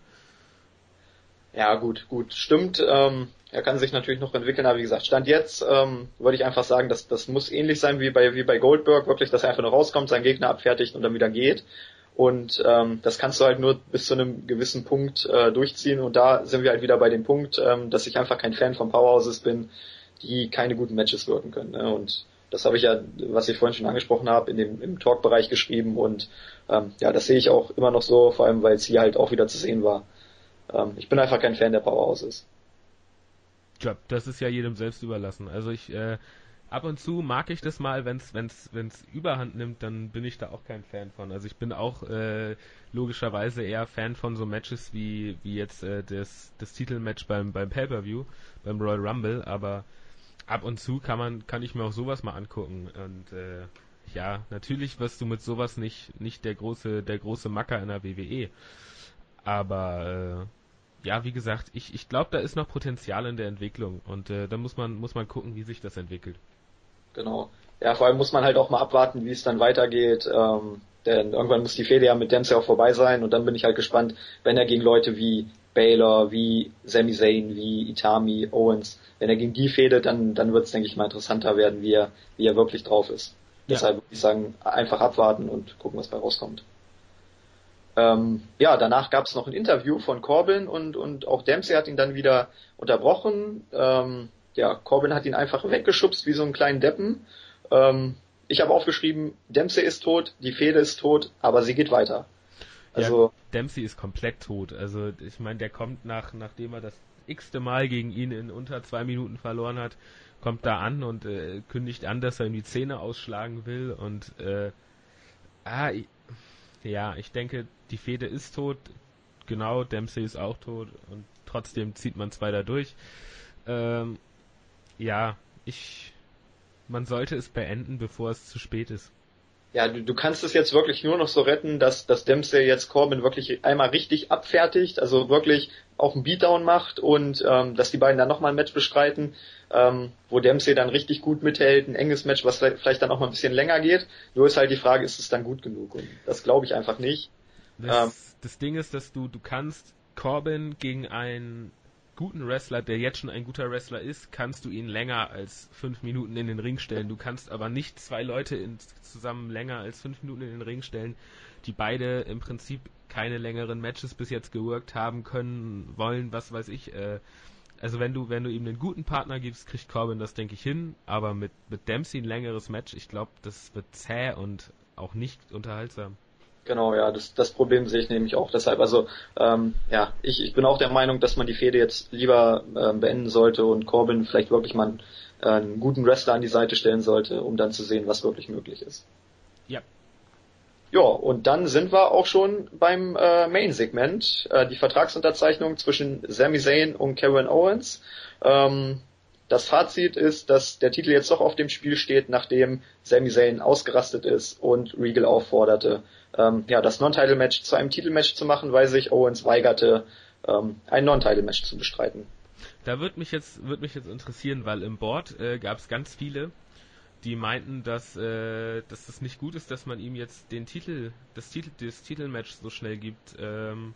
Speaker 3: Ja, gut, gut, stimmt. Ähm, er kann sich natürlich noch entwickeln, aber wie gesagt, Stand jetzt ähm, würde ich einfach sagen, dass das muss ähnlich sein wie bei wie bei Goldberg, wirklich, dass er einfach nur rauskommt, seinen Gegner abfertigt und dann wieder geht. Und ähm, das kannst du halt nur bis zu einem gewissen Punkt äh, durchziehen. Und da sind wir halt wieder bei dem Punkt, ähm, dass ich einfach kein Fan von Powerhouses bin, die keine guten Matches wirken können. Ne? Und das habe ich ja, was ich vorhin schon angesprochen habe, in dem im Talk-Bereich geschrieben. Und ähm, ja, das sehe ich auch immer noch so, vor allem weil es hier halt auch wieder zu sehen war. Ähm, ich bin einfach kein Fan der Powerhouses.
Speaker 2: Ja, das ist ja jedem selbst überlassen. Also ich äh, ab und zu mag ich das mal, wenn es wenn's, wenn's Überhand nimmt, dann bin ich da auch kein Fan von. Also ich bin auch äh, logischerweise eher Fan von so Matches wie, wie jetzt äh, das, das Titelmatch beim, beim Pay-Per-View, beim Royal Rumble, aber ab und zu kann man, kann ich mir auch sowas mal angucken. Und äh, ja, natürlich wirst du mit sowas nicht, nicht der große, der große Macker in der WWE. Aber äh, ja, wie gesagt, ich, ich glaube, da ist noch Potenzial in der Entwicklung und äh, da muss man, muss man gucken, wie sich das entwickelt.
Speaker 3: Genau. Ja, vor allem muss man halt auch mal abwarten, wie es dann weitergeht. Ähm, denn irgendwann muss die Fehde ja mit Dempsey auch vorbei sein und dann bin ich halt gespannt, wenn er gegen Leute wie Baylor, wie Sami Zayn, wie Itami, Owens, wenn er gegen die Fehde, dann, dann wird es, denke ich mal, interessanter werden, wie er, wie er wirklich drauf ist. Ja. Deshalb würde ich sagen, einfach abwarten und gucken, was bei rauskommt. Ähm, ja, danach gab es noch ein Interview von Corbin und, und auch Dempsey hat ihn dann wieder unterbrochen. Ähm, ja, Corbin hat ihn einfach weggeschubst wie so einen kleinen Deppen. Ähm, ich habe aufgeschrieben, Dempsey ist tot, die Fehde ist tot, aber sie geht weiter.
Speaker 2: Also ja, Dempsey ist komplett tot. Also ich meine, der kommt nach, nachdem er das x-te Mal gegen ihn in unter zwei Minuten verloren hat, kommt da an und äh, kündigt an, dass er ihm die Zähne ausschlagen will und äh, ah, ja, ich denke, die Fehde ist tot. Genau, Dempsey ist auch tot und trotzdem zieht man zwei da durch. Ähm, ja, ich, man sollte es beenden, bevor es zu spät ist.
Speaker 3: Ja, du, du kannst es jetzt wirklich nur noch so retten, dass, dass Dempsey jetzt Corbin wirklich einmal richtig abfertigt, also wirklich auch einen Beatdown macht und ähm, dass die beiden dann nochmal ein Match bestreiten, ähm, wo Dempsey dann richtig gut mithält, ein enges Match, was vielleicht dann auch mal ein bisschen länger geht. Nur ist halt die Frage, ist es dann gut genug? Und das glaube ich einfach nicht.
Speaker 2: Das, ähm, das Ding ist, dass du, du kannst Corbin gegen einen guten Wrestler, der jetzt schon ein guter Wrestler ist, kannst du ihn länger als fünf Minuten in den Ring stellen. Du kannst aber nicht zwei Leute in, zusammen länger als fünf Minuten in den Ring stellen, die beide im Prinzip keine längeren Matches bis jetzt geworkt haben können, wollen, was weiß ich. Äh, also wenn du, wenn du ihm einen guten Partner gibst, kriegt Corbin das, denke ich, hin. Aber mit, mit Dempsey ein längeres Match, ich glaube, das wird zäh und auch nicht unterhaltsam.
Speaker 3: Genau, ja, das, das Problem sehe ich nämlich auch deshalb. Also ähm, ja, ich, ich bin auch der Meinung, dass man die Fehde jetzt lieber äh, beenden sollte und Corbin vielleicht wirklich mal einen, äh, einen guten Wrestler an die Seite stellen sollte, um dann zu sehen, was wirklich möglich ist.
Speaker 2: Ja.
Speaker 3: Ja, und dann sind wir auch schon beim äh, Main-Segment, äh, die Vertragsunterzeichnung zwischen Sami Zayn und Kevin Owens. Ähm, das Fazit ist, dass der Titel jetzt doch auf dem Spiel steht, nachdem Sami Zayn ausgerastet ist und Regal aufforderte, ähm, ja, das Non-Title-Match zu einem Titelmatch zu machen, weil sich Owens weigerte, ähm, ein Non-Title-Match zu bestreiten.
Speaker 2: Da wird mich jetzt wird mich jetzt interessieren, weil im Board äh, gab es ganz viele, die meinten, dass äh, dass das nicht gut ist, dass man ihm jetzt den Titel das Titel das Titelmatch so schnell gibt. Ähm,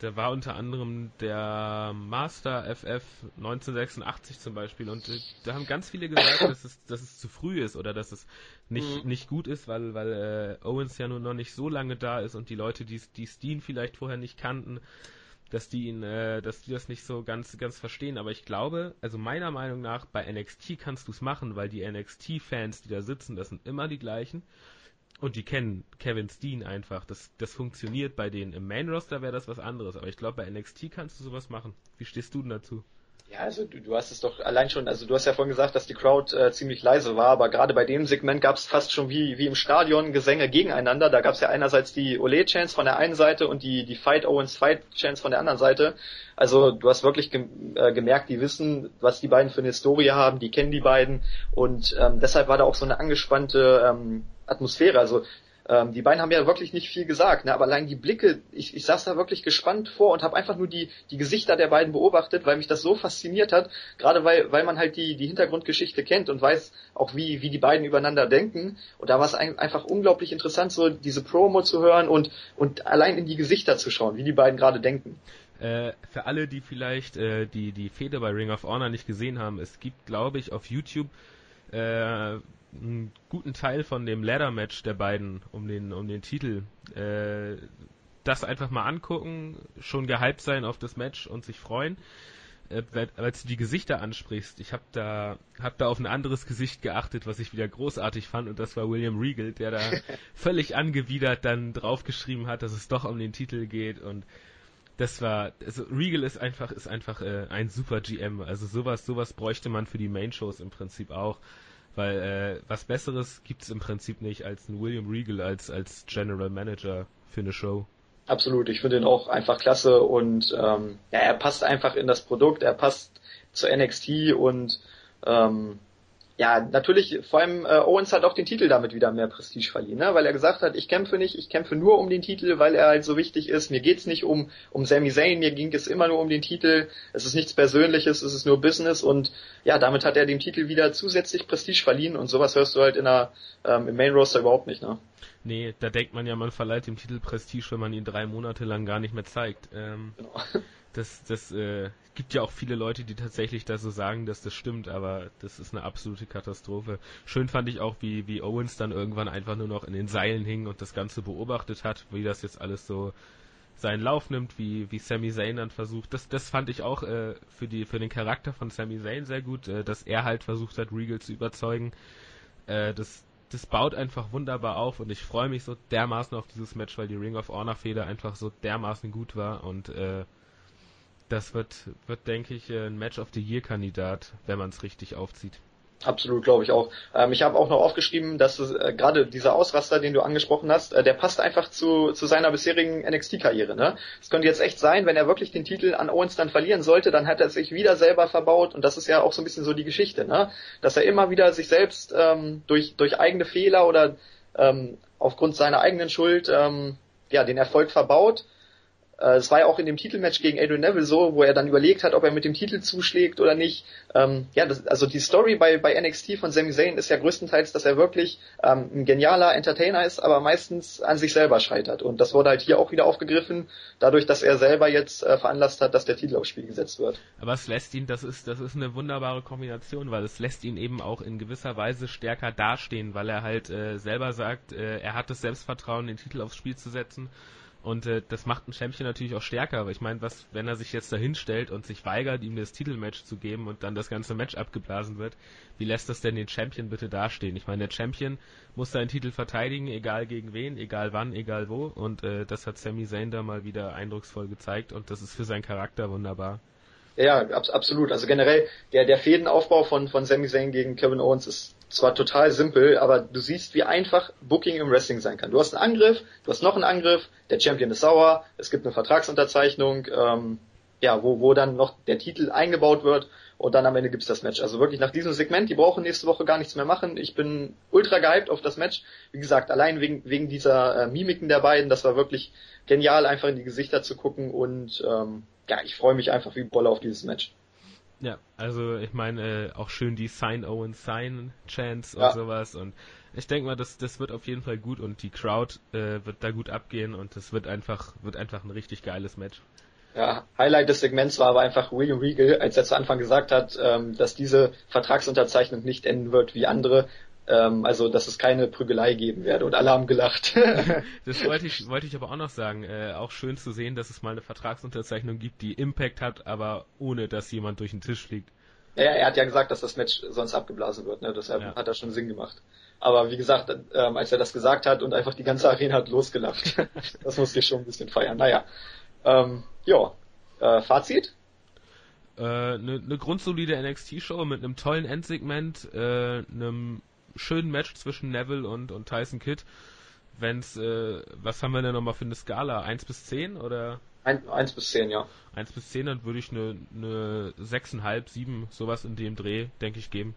Speaker 2: da war unter anderem der Master FF 1986 zum Beispiel und äh, da haben ganz viele gesagt, dass es, dass es zu früh ist oder dass es nicht, mhm. nicht gut ist, weil, weil äh, Owens ja nun noch nicht so lange da ist und die Leute, die, die Steen vielleicht vorher nicht kannten, dass die ihn, äh, dass die das nicht so ganz, ganz verstehen. Aber ich glaube, also meiner Meinung nach, bei NXT kannst du es machen, weil die NXT-Fans, die da sitzen, das sind immer die gleichen. Und die kennen Kevin Steen einfach. Das, das funktioniert bei denen. Im Main Roster wäre das was anderes. Aber ich glaube, bei NXT kannst du sowas machen. Wie stehst du denn dazu?
Speaker 3: Ja, also du, du hast es doch allein schon, also du hast ja vorhin gesagt, dass die Crowd äh, ziemlich leise war, aber gerade bei dem Segment gab es fast schon wie, wie im Stadion Gesänge gegeneinander. Da gab es ja einerseits die Ole-Chance von der einen Seite und die, die Fight Owens Fight-Chance von der anderen Seite. Also du hast wirklich ge äh, gemerkt, die wissen, was die beiden für eine Historie haben, die kennen die beiden und ähm, deshalb war da auch so eine angespannte ähm, Atmosphäre. Also ähm, die beiden haben ja wirklich nicht viel gesagt, ne? aber allein die Blicke, ich, ich saß da wirklich gespannt vor und habe einfach nur die, die Gesichter der beiden beobachtet, weil mich das so fasziniert hat, gerade weil, weil man halt die, die Hintergrundgeschichte kennt und weiß auch, wie, wie die beiden übereinander denken. Und da war es ein, einfach unglaublich interessant, so diese Promo zu hören und, und allein in die Gesichter zu schauen, wie die beiden gerade denken.
Speaker 2: Äh, für alle, die vielleicht äh, die, die Fehde bei Ring of Honor nicht gesehen haben, es gibt, glaube ich, auf YouTube äh, einen guten Teil von dem Ladder Match der beiden um den um den Titel äh, das einfach mal angucken, schon gehypt sein auf das Match und sich freuen. Äh, weil, als du die Gesichter ansprichst, ich habe da hab da auf ein anderes Gesicht geachtet, was ich wieder großartig fand und das war William Regal, der da völlig angewidert dann draufgeschrieben hat, dass es doch um den Titel geht und das war also Regal ist einfach ist einfach äh, ein super GM, also sowas sowas bräuchte man für die Main Shows im Prinzip auch. Weil äh, was Besseres gibt es im Prinzip nicht als ein William Regal als, als General Manager für eine Show.
Speaker 3: Absolut, ich finde ihn auch einfach klasse und ähm, ja, er passt einfach in das Produkt, er passt zu NXT und ähm, ja, natürlich, vor allem äh, Owens hat auch den Titel damit wieder mehr Prestige verliehen, ne? weil er gesagt hat, ich kämpfe nicht, ich kämpfe nur um den Titel, weil er halt so wichtig ist. Mir geht's nicht um um Sami Zayn, mir ging es immer nur um den Titel. Es ist nichts Persönliches, es ist nur Business und ja, damit hat er dem Titel wieder zusätzlich Prestige verliehen und sowas hörst du halt in der, ähm, im Main Roster überhaupt nicht, ne?
Speaker 2: Nee, da denkt man ja, man verleiht dem Titel Prestige, wenn man ihn drei Monate lang gar nicht mehr zeigt. Ähm, genau. Das, das äh, gibt ja auch viele Leute, die tatsächlich da so sagen, dass das stimmt, aber das ist eine absolute Katastrophe. Schön fand ich auch, wie, wie Owens dann irgendwann einfach nur noch in den Seilen hing und das Ganze beobachtet hat, wie das jetzt alles so seinen Lauf nimmt, wie, wie Sami Zayn dann versucht. Das, das fand ich auch äh, für, die, für den Charakter von Sami Zayn sehr gut, äh, dass er halt versucht hat, Regal zu überzeugen. Äh, das, das baut einfach wunderbar auf und ich freue mich so dermaßen auf dieses Match, weil die Ring of Honor Feder einfach so dermaßen gut war und äh, das wird, wird denke ich, ein Match of the Year Kandidat, wenn man es richtig aufzieht.
Speaker 3: Absolut, glaube ich auch. Ähm, ich habe auch noch aufgeschrieben, dass äh, gerade dieser Ausraster, den du angesprochen hast, äh, der passt einfach zu, zu seiner bisherigen NXT-Karriere. Ne? Es könnte jetzt echt sein, wenn er wirklich den Titel an Owens dann verlieren sollte, dann hat er sich wieder selber verbaut und das ist ja auch so ein bisschen so die Geschichte, ne? dass er immer wieder sich selbst ähm, durch, durch eigene Fehler oder ähm, aufgrund seiner eigenen Schuld ähm, ja, den Erfolg verbaut äh, es war ja auch in dem Titelmatch gegen Adrian Neville so, wo er dann überlegt hat, ob er mit dem Titel zuschlägt oder nicht. Ähm, ja, das, also die Story bei, bei NXT von Sami Zayn ist ja größtenteils, dass er wirklich ähm, ein genialer Entertainer ist, aber meistens an sich selber scheitert. Und das wurde halt hier auch wieder aufgegriffen, dadurch, dass er selber jetzt äh, veranlasst hat, dass der Titel aufs Spiel gesetzt wird.
Speaker 2: Aber es lässt ihn, das ist, das ist eine wunderbare Kombination, weil es lässt ihn eben auch in gewisser Weise stärker dastehen, weil er halt äh, selber sagt, äh, er hat das Selbstvertrauen, den Titel aufs Spiel zu setzen Und äh, das macht einen Champion natürlich auch stärker. Aber ich meine, was, wenn er sich jetzt da hinstellt und sich weigert, ihm das Titelmatch zu geben und dann das ganze Match abgeblasen wird, wie lässt das denn den Champion bitte dastehen? Ich meine, der Champion muss seinen Titel verteidigen, egal gegen wen, egal wann, egal wo. Und äh, das hat Sami Zayn da mal wieder eindrucksvoll gezeigt und das ist für seinen Charakter wunderbar.
Speaker 3: Ja, ab, absolut. Also generell, der, der Fädenaufbau von, von Sami Zayn gegen Kevin Owens ist zwar total simpel, aber du siehst, wie einfach Booking im Wrestling sein kann. Du hast einen Angriff, du hast noch einen Angriff, der Champion ist sauer, es gibt eine Vertragsunterzeichnung, ähm, ja, wo, wo dann noch der Titel eingebaut wird und dann am Ende gibt's das Match. Also wirklich nach diesem Segment, die brauchen nächste Woche gar nichts mehr machen. Ich bin ultra gehypt auf das Match. Wie gesagt, allein wegen, wegen dieser äh, Mimiken der beiden, das war wirklich genial, einfach in die Gesichter zu gucken und ähm, ja, ich freue mich einfach wie Bolle auf dieses Match.
Speaker 2: Ja, also ich meine äh, auch schön die Sign Owen Sign Chance und ja. sowas und ich denke mal, das das wird auf jeden Fall gut und die Crowd äh, wird da gut abgehen und es wird einfach wird einfach ein richtig geiles Match.
Speaker 3: Ja, Highlight des Segments war aber einfach William Regal, als er zu Anfang gesagt hat, ähm, dass diese Vertragsunterzeichnung nicht enden wird wie andere, also, dass es keine Prügelei geben werde und alle haben gelacht.
Speaker 2: das wollte ich, wollte ich aber auch noch sagen. Äh, auch schön zu sehen, dass es mal eine Vertragsunterzeichnung gibt, die Impact hat, aber ohne, dass jemand durch den Tisch fliegt.
Speaker 3: Ja, er hat ja gesagt, dass das Match sonst abgeblasen wird, ne? deshalb ja. hat das schon Sinn gemacht. Aber wie gesagt, ähm, als er das gesagt hat und einfach die ganze Arena hat losgelacht, das musste ich schon ein bisschen feiern. Naja, ähm, ja, äh, Fazit?
Speaker 2: Eine äh, ne, ne grundsolide NXT-Show mit einem tollen Endsegment, äh, einem schönen Match zwischen Neville und, und Tyson Kidd. Wenn's, äh, was haben wir denn nochmal für eine Skala? 1 bis 10 oder?
Speaker 3: 1 bis 10, ja.
Speaker 2: 1 bis 10, dann würde ich eine, eine 6,5, 7, sowas in dem Dreh, denke ich, geben.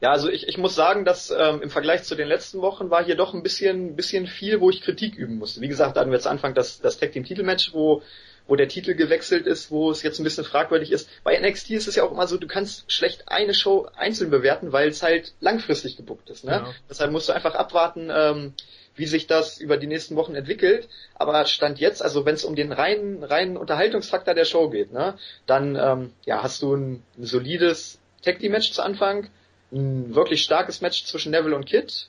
Speaker 3: Ja, also ich, ich muss sagen, dass ähm, im Vergleich zu den letzten Wochen war hier doch ein bisschen, bisschen viel, wo ich Kritik üben musste. Wie gesagt, da hatten wir jetzt Anfang das, das Tag Team Titelmatch, wo wo der Titel gewechselt ist, wo es jetzt ein bisschen fragwürdig ist. Bei NXT ist es ja auch immer so, du kannst schlecht eine Show einzeln bewerten, weil es halt langfristig gebuckt ist. Ne? Genau. Deshalb musst du einfach abwarten, ähm, wie sich das über die nächsten Wochen entwickelt. Aber Stand jetzt, also wenn es um den reinen, reinen Unterhaltungsfaktor der Show geht, ne, dann ähm, ja, hast du ein, ein solides Tag Team Match zu Anfang, ein wirklich starkes Match zwischen Neville und Kid.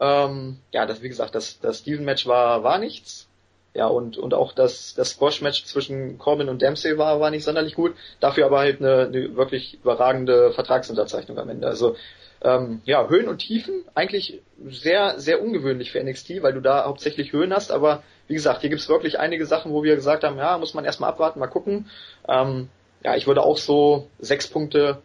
Speaker 3: Ähm, ja, das wie gesagt, das, das Steven Match war war nichts. Ja, und, und auch das, das Squash-Match zwischen Corbin und Dempsey war, war nicht sonderlich gut. Dafür aber halt eine, eine wirklich überragende Vertragsunterzeichnung am Ende. Also ähm, ja, Höhen und Tiefen eigentlich sehr, sehr ungewöhnlich für NXT, weil du da hauptsächlich Höhen hast, aber wie gesagt, hier gibt's wirklich einige Sachen, wo wir gesagt haben, ja, muss man erstmal abwarten, mal gucken. Ähm, ja, ich würde auch so sechs Punkte,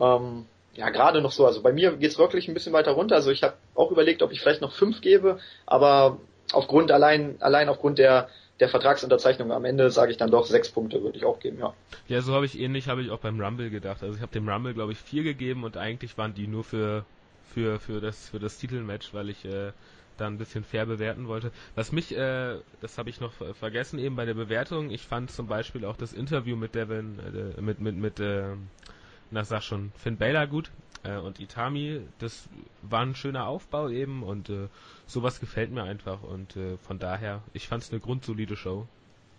Speaker 3: ähm, ja, gerade noch so, also bei mir geht's wirklich ein bisschen weiter runter. Also ich habe auch überlegt, ob ich vielleicht noch fünf gebe, aber aufgrund allein, allein aufgrund der, der Vertragsunterzeichnung am Ende sage ich dann doch sechs Punkte würde ich auch geben, ja.
Speaker 2: Ja, so habe ich ähnlich habe ich auch beim Rumble gedacht. Also ich habe dem Rumble glaube ich vier gegeben und eigentlich waren die nur für für für das für das Titelmatch, weil ich äh, da ein bisschen fair bewerten wollte. Was mich, äh, das habe ich noch vergessen eben bei der Bewertung. Ich fand zum Beispiel auch das Interview mit Devin, äh, mit mit mit, äh, na sag schon Finn Balor gut äh, und Itami. Das war ein schöner Aufbau eben und äh, sowas gefällt mir einfach und äh, von daher, ich fand es eine grundsolide Show.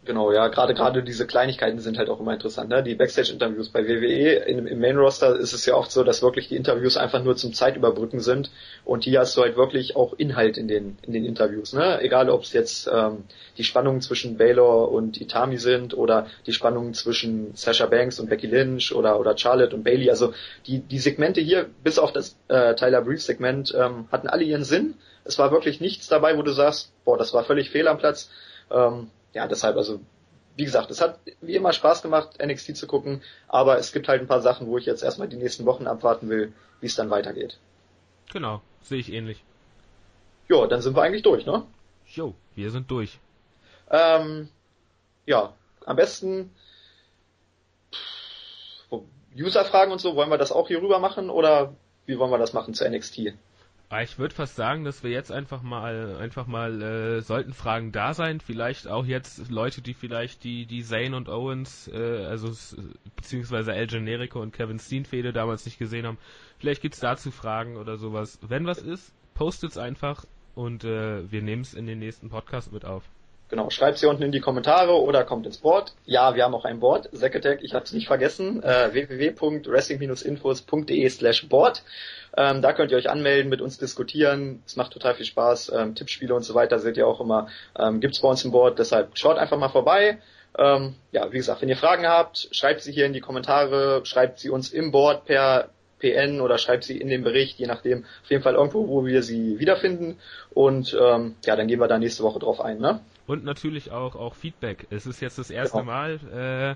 Speaker 3: Genau, ja, gerade gerade diese Kleinigkeiten sind halt auch immer interessant. Ne? Die Backstage-Interviews bei WWE, in, im Main-Roster ist es ja oft so, dass wirklich die Interviews einfach nur zum Zeitüberbrücken sind und hier hast du halt wirklich auch Inhalt in den in den Interviews. Ne? Egal, ob es jetzt ähm, die Spannungen zwischen Baylor und Itami sind oder die Spannungen zwischen Sasha Banks und Becky Lynch oder oder Charlotte und Bailey. Also die die Segmente hier, bis auf das äh, Tyler Breeze-Segment, ähm, hatten alle ihren Sinn. Es war wirklich nichts dabei, wo du sagst, boah, das war völlig fehl am Platz. Ähm, ja, deshalb, also wie gesagt, es hat wie immer Spaß gemacht, NXT zu gucken, aber es gibt halt ein paar Sachen, wo ich jetzt erstmal die nächsten Wochen abwarten will, wie es dann weitergeht.
Speaker 2: Genau, sehe ich ähnlich.
Speaker 3: Ja, dann sind wir eigentlich durch, ne?
Speaker 2: Jo, wir sind durch.
Speaker 3: Ähm, ja, am besten User-Fragen und so, wollen wir das auch hier rüber machen oder wie wollen wir das machen zu NXT?
Speaker 2: Ah, ich würde fast sagen, dass wir jetzt einfach mal, einfach mal, äh, sollten Fragen da sein. Vielleicht auch jetzt Leute, die vielleicht die, die Zane und Owens, äh, also beziehungsweise El Generico und Kevin Steen Fehde damals nicht gesehen haben. Vielleicht gibt's dazu Fragen oder sowas. Wenn was ist, postet's einfach und äh, wir nehmen es in den nächsten Podcast mit auf.
Speaker 3: Genau, schreibt sie unten in die Kommentare oder kommt ins Board. Ja, wir haben auch ein Board, Zekatech, ich habe es nicht vergessen, äh, www.wrestling-infos.de slash Board. Ähm, da könnt ihr euch anmelden, mit uns diskutieren. Es macht total viel Spaß. Ähm, Tippspiele und so weiter seht ihr auch immer. Ähm, gibt's bei uns im Board, deshalb schaut einfach mal vorbei. Ähm, ja, wie gesagt, wenn ihr Fragen habt, schreibt sie hier in die Kommentare, schreibt sie uns im Board per PN oder schreibt sie in den Bericht, je nachdem, auf jeden Fall irgendwo, wo wir sie wiederfinden. Und ähm, ja, dann gehen wir da nächste Woche drauf ein, ne?
Speaker 2: Und natürlich auch, auch Feedback. Es ist jetzt das erste genau. Mal äh,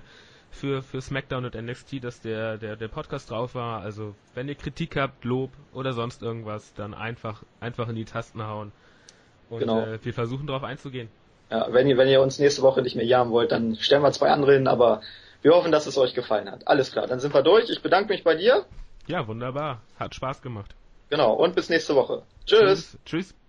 Speaker 2: für, für SmackDown und NXT, dass der, der, der Podcast drauf war. Also wenn ihr Kritik habt, Lob oder sonst irgendwas, dann einfach, einfach in die Tasten hauen. Und genau. äh, wir versuchen darauf einzugehen.
Speaker 3: Ja, wenn ihr, wenn ihr uns nächste Woche nicht mehr jagen wollt, dann stellen wir zwei andere hin, aber wir hoffen, dass es euch gefallen hat. Alles klar, dann sind wir durch. Ich bedanke mich bei dir.
Speaker 2: Ja, wunderbar. Hat Spaß gemacht.
Speaker 3: Genau, und bis nächste Woche. Tschüss. Tschüss. Tschüss.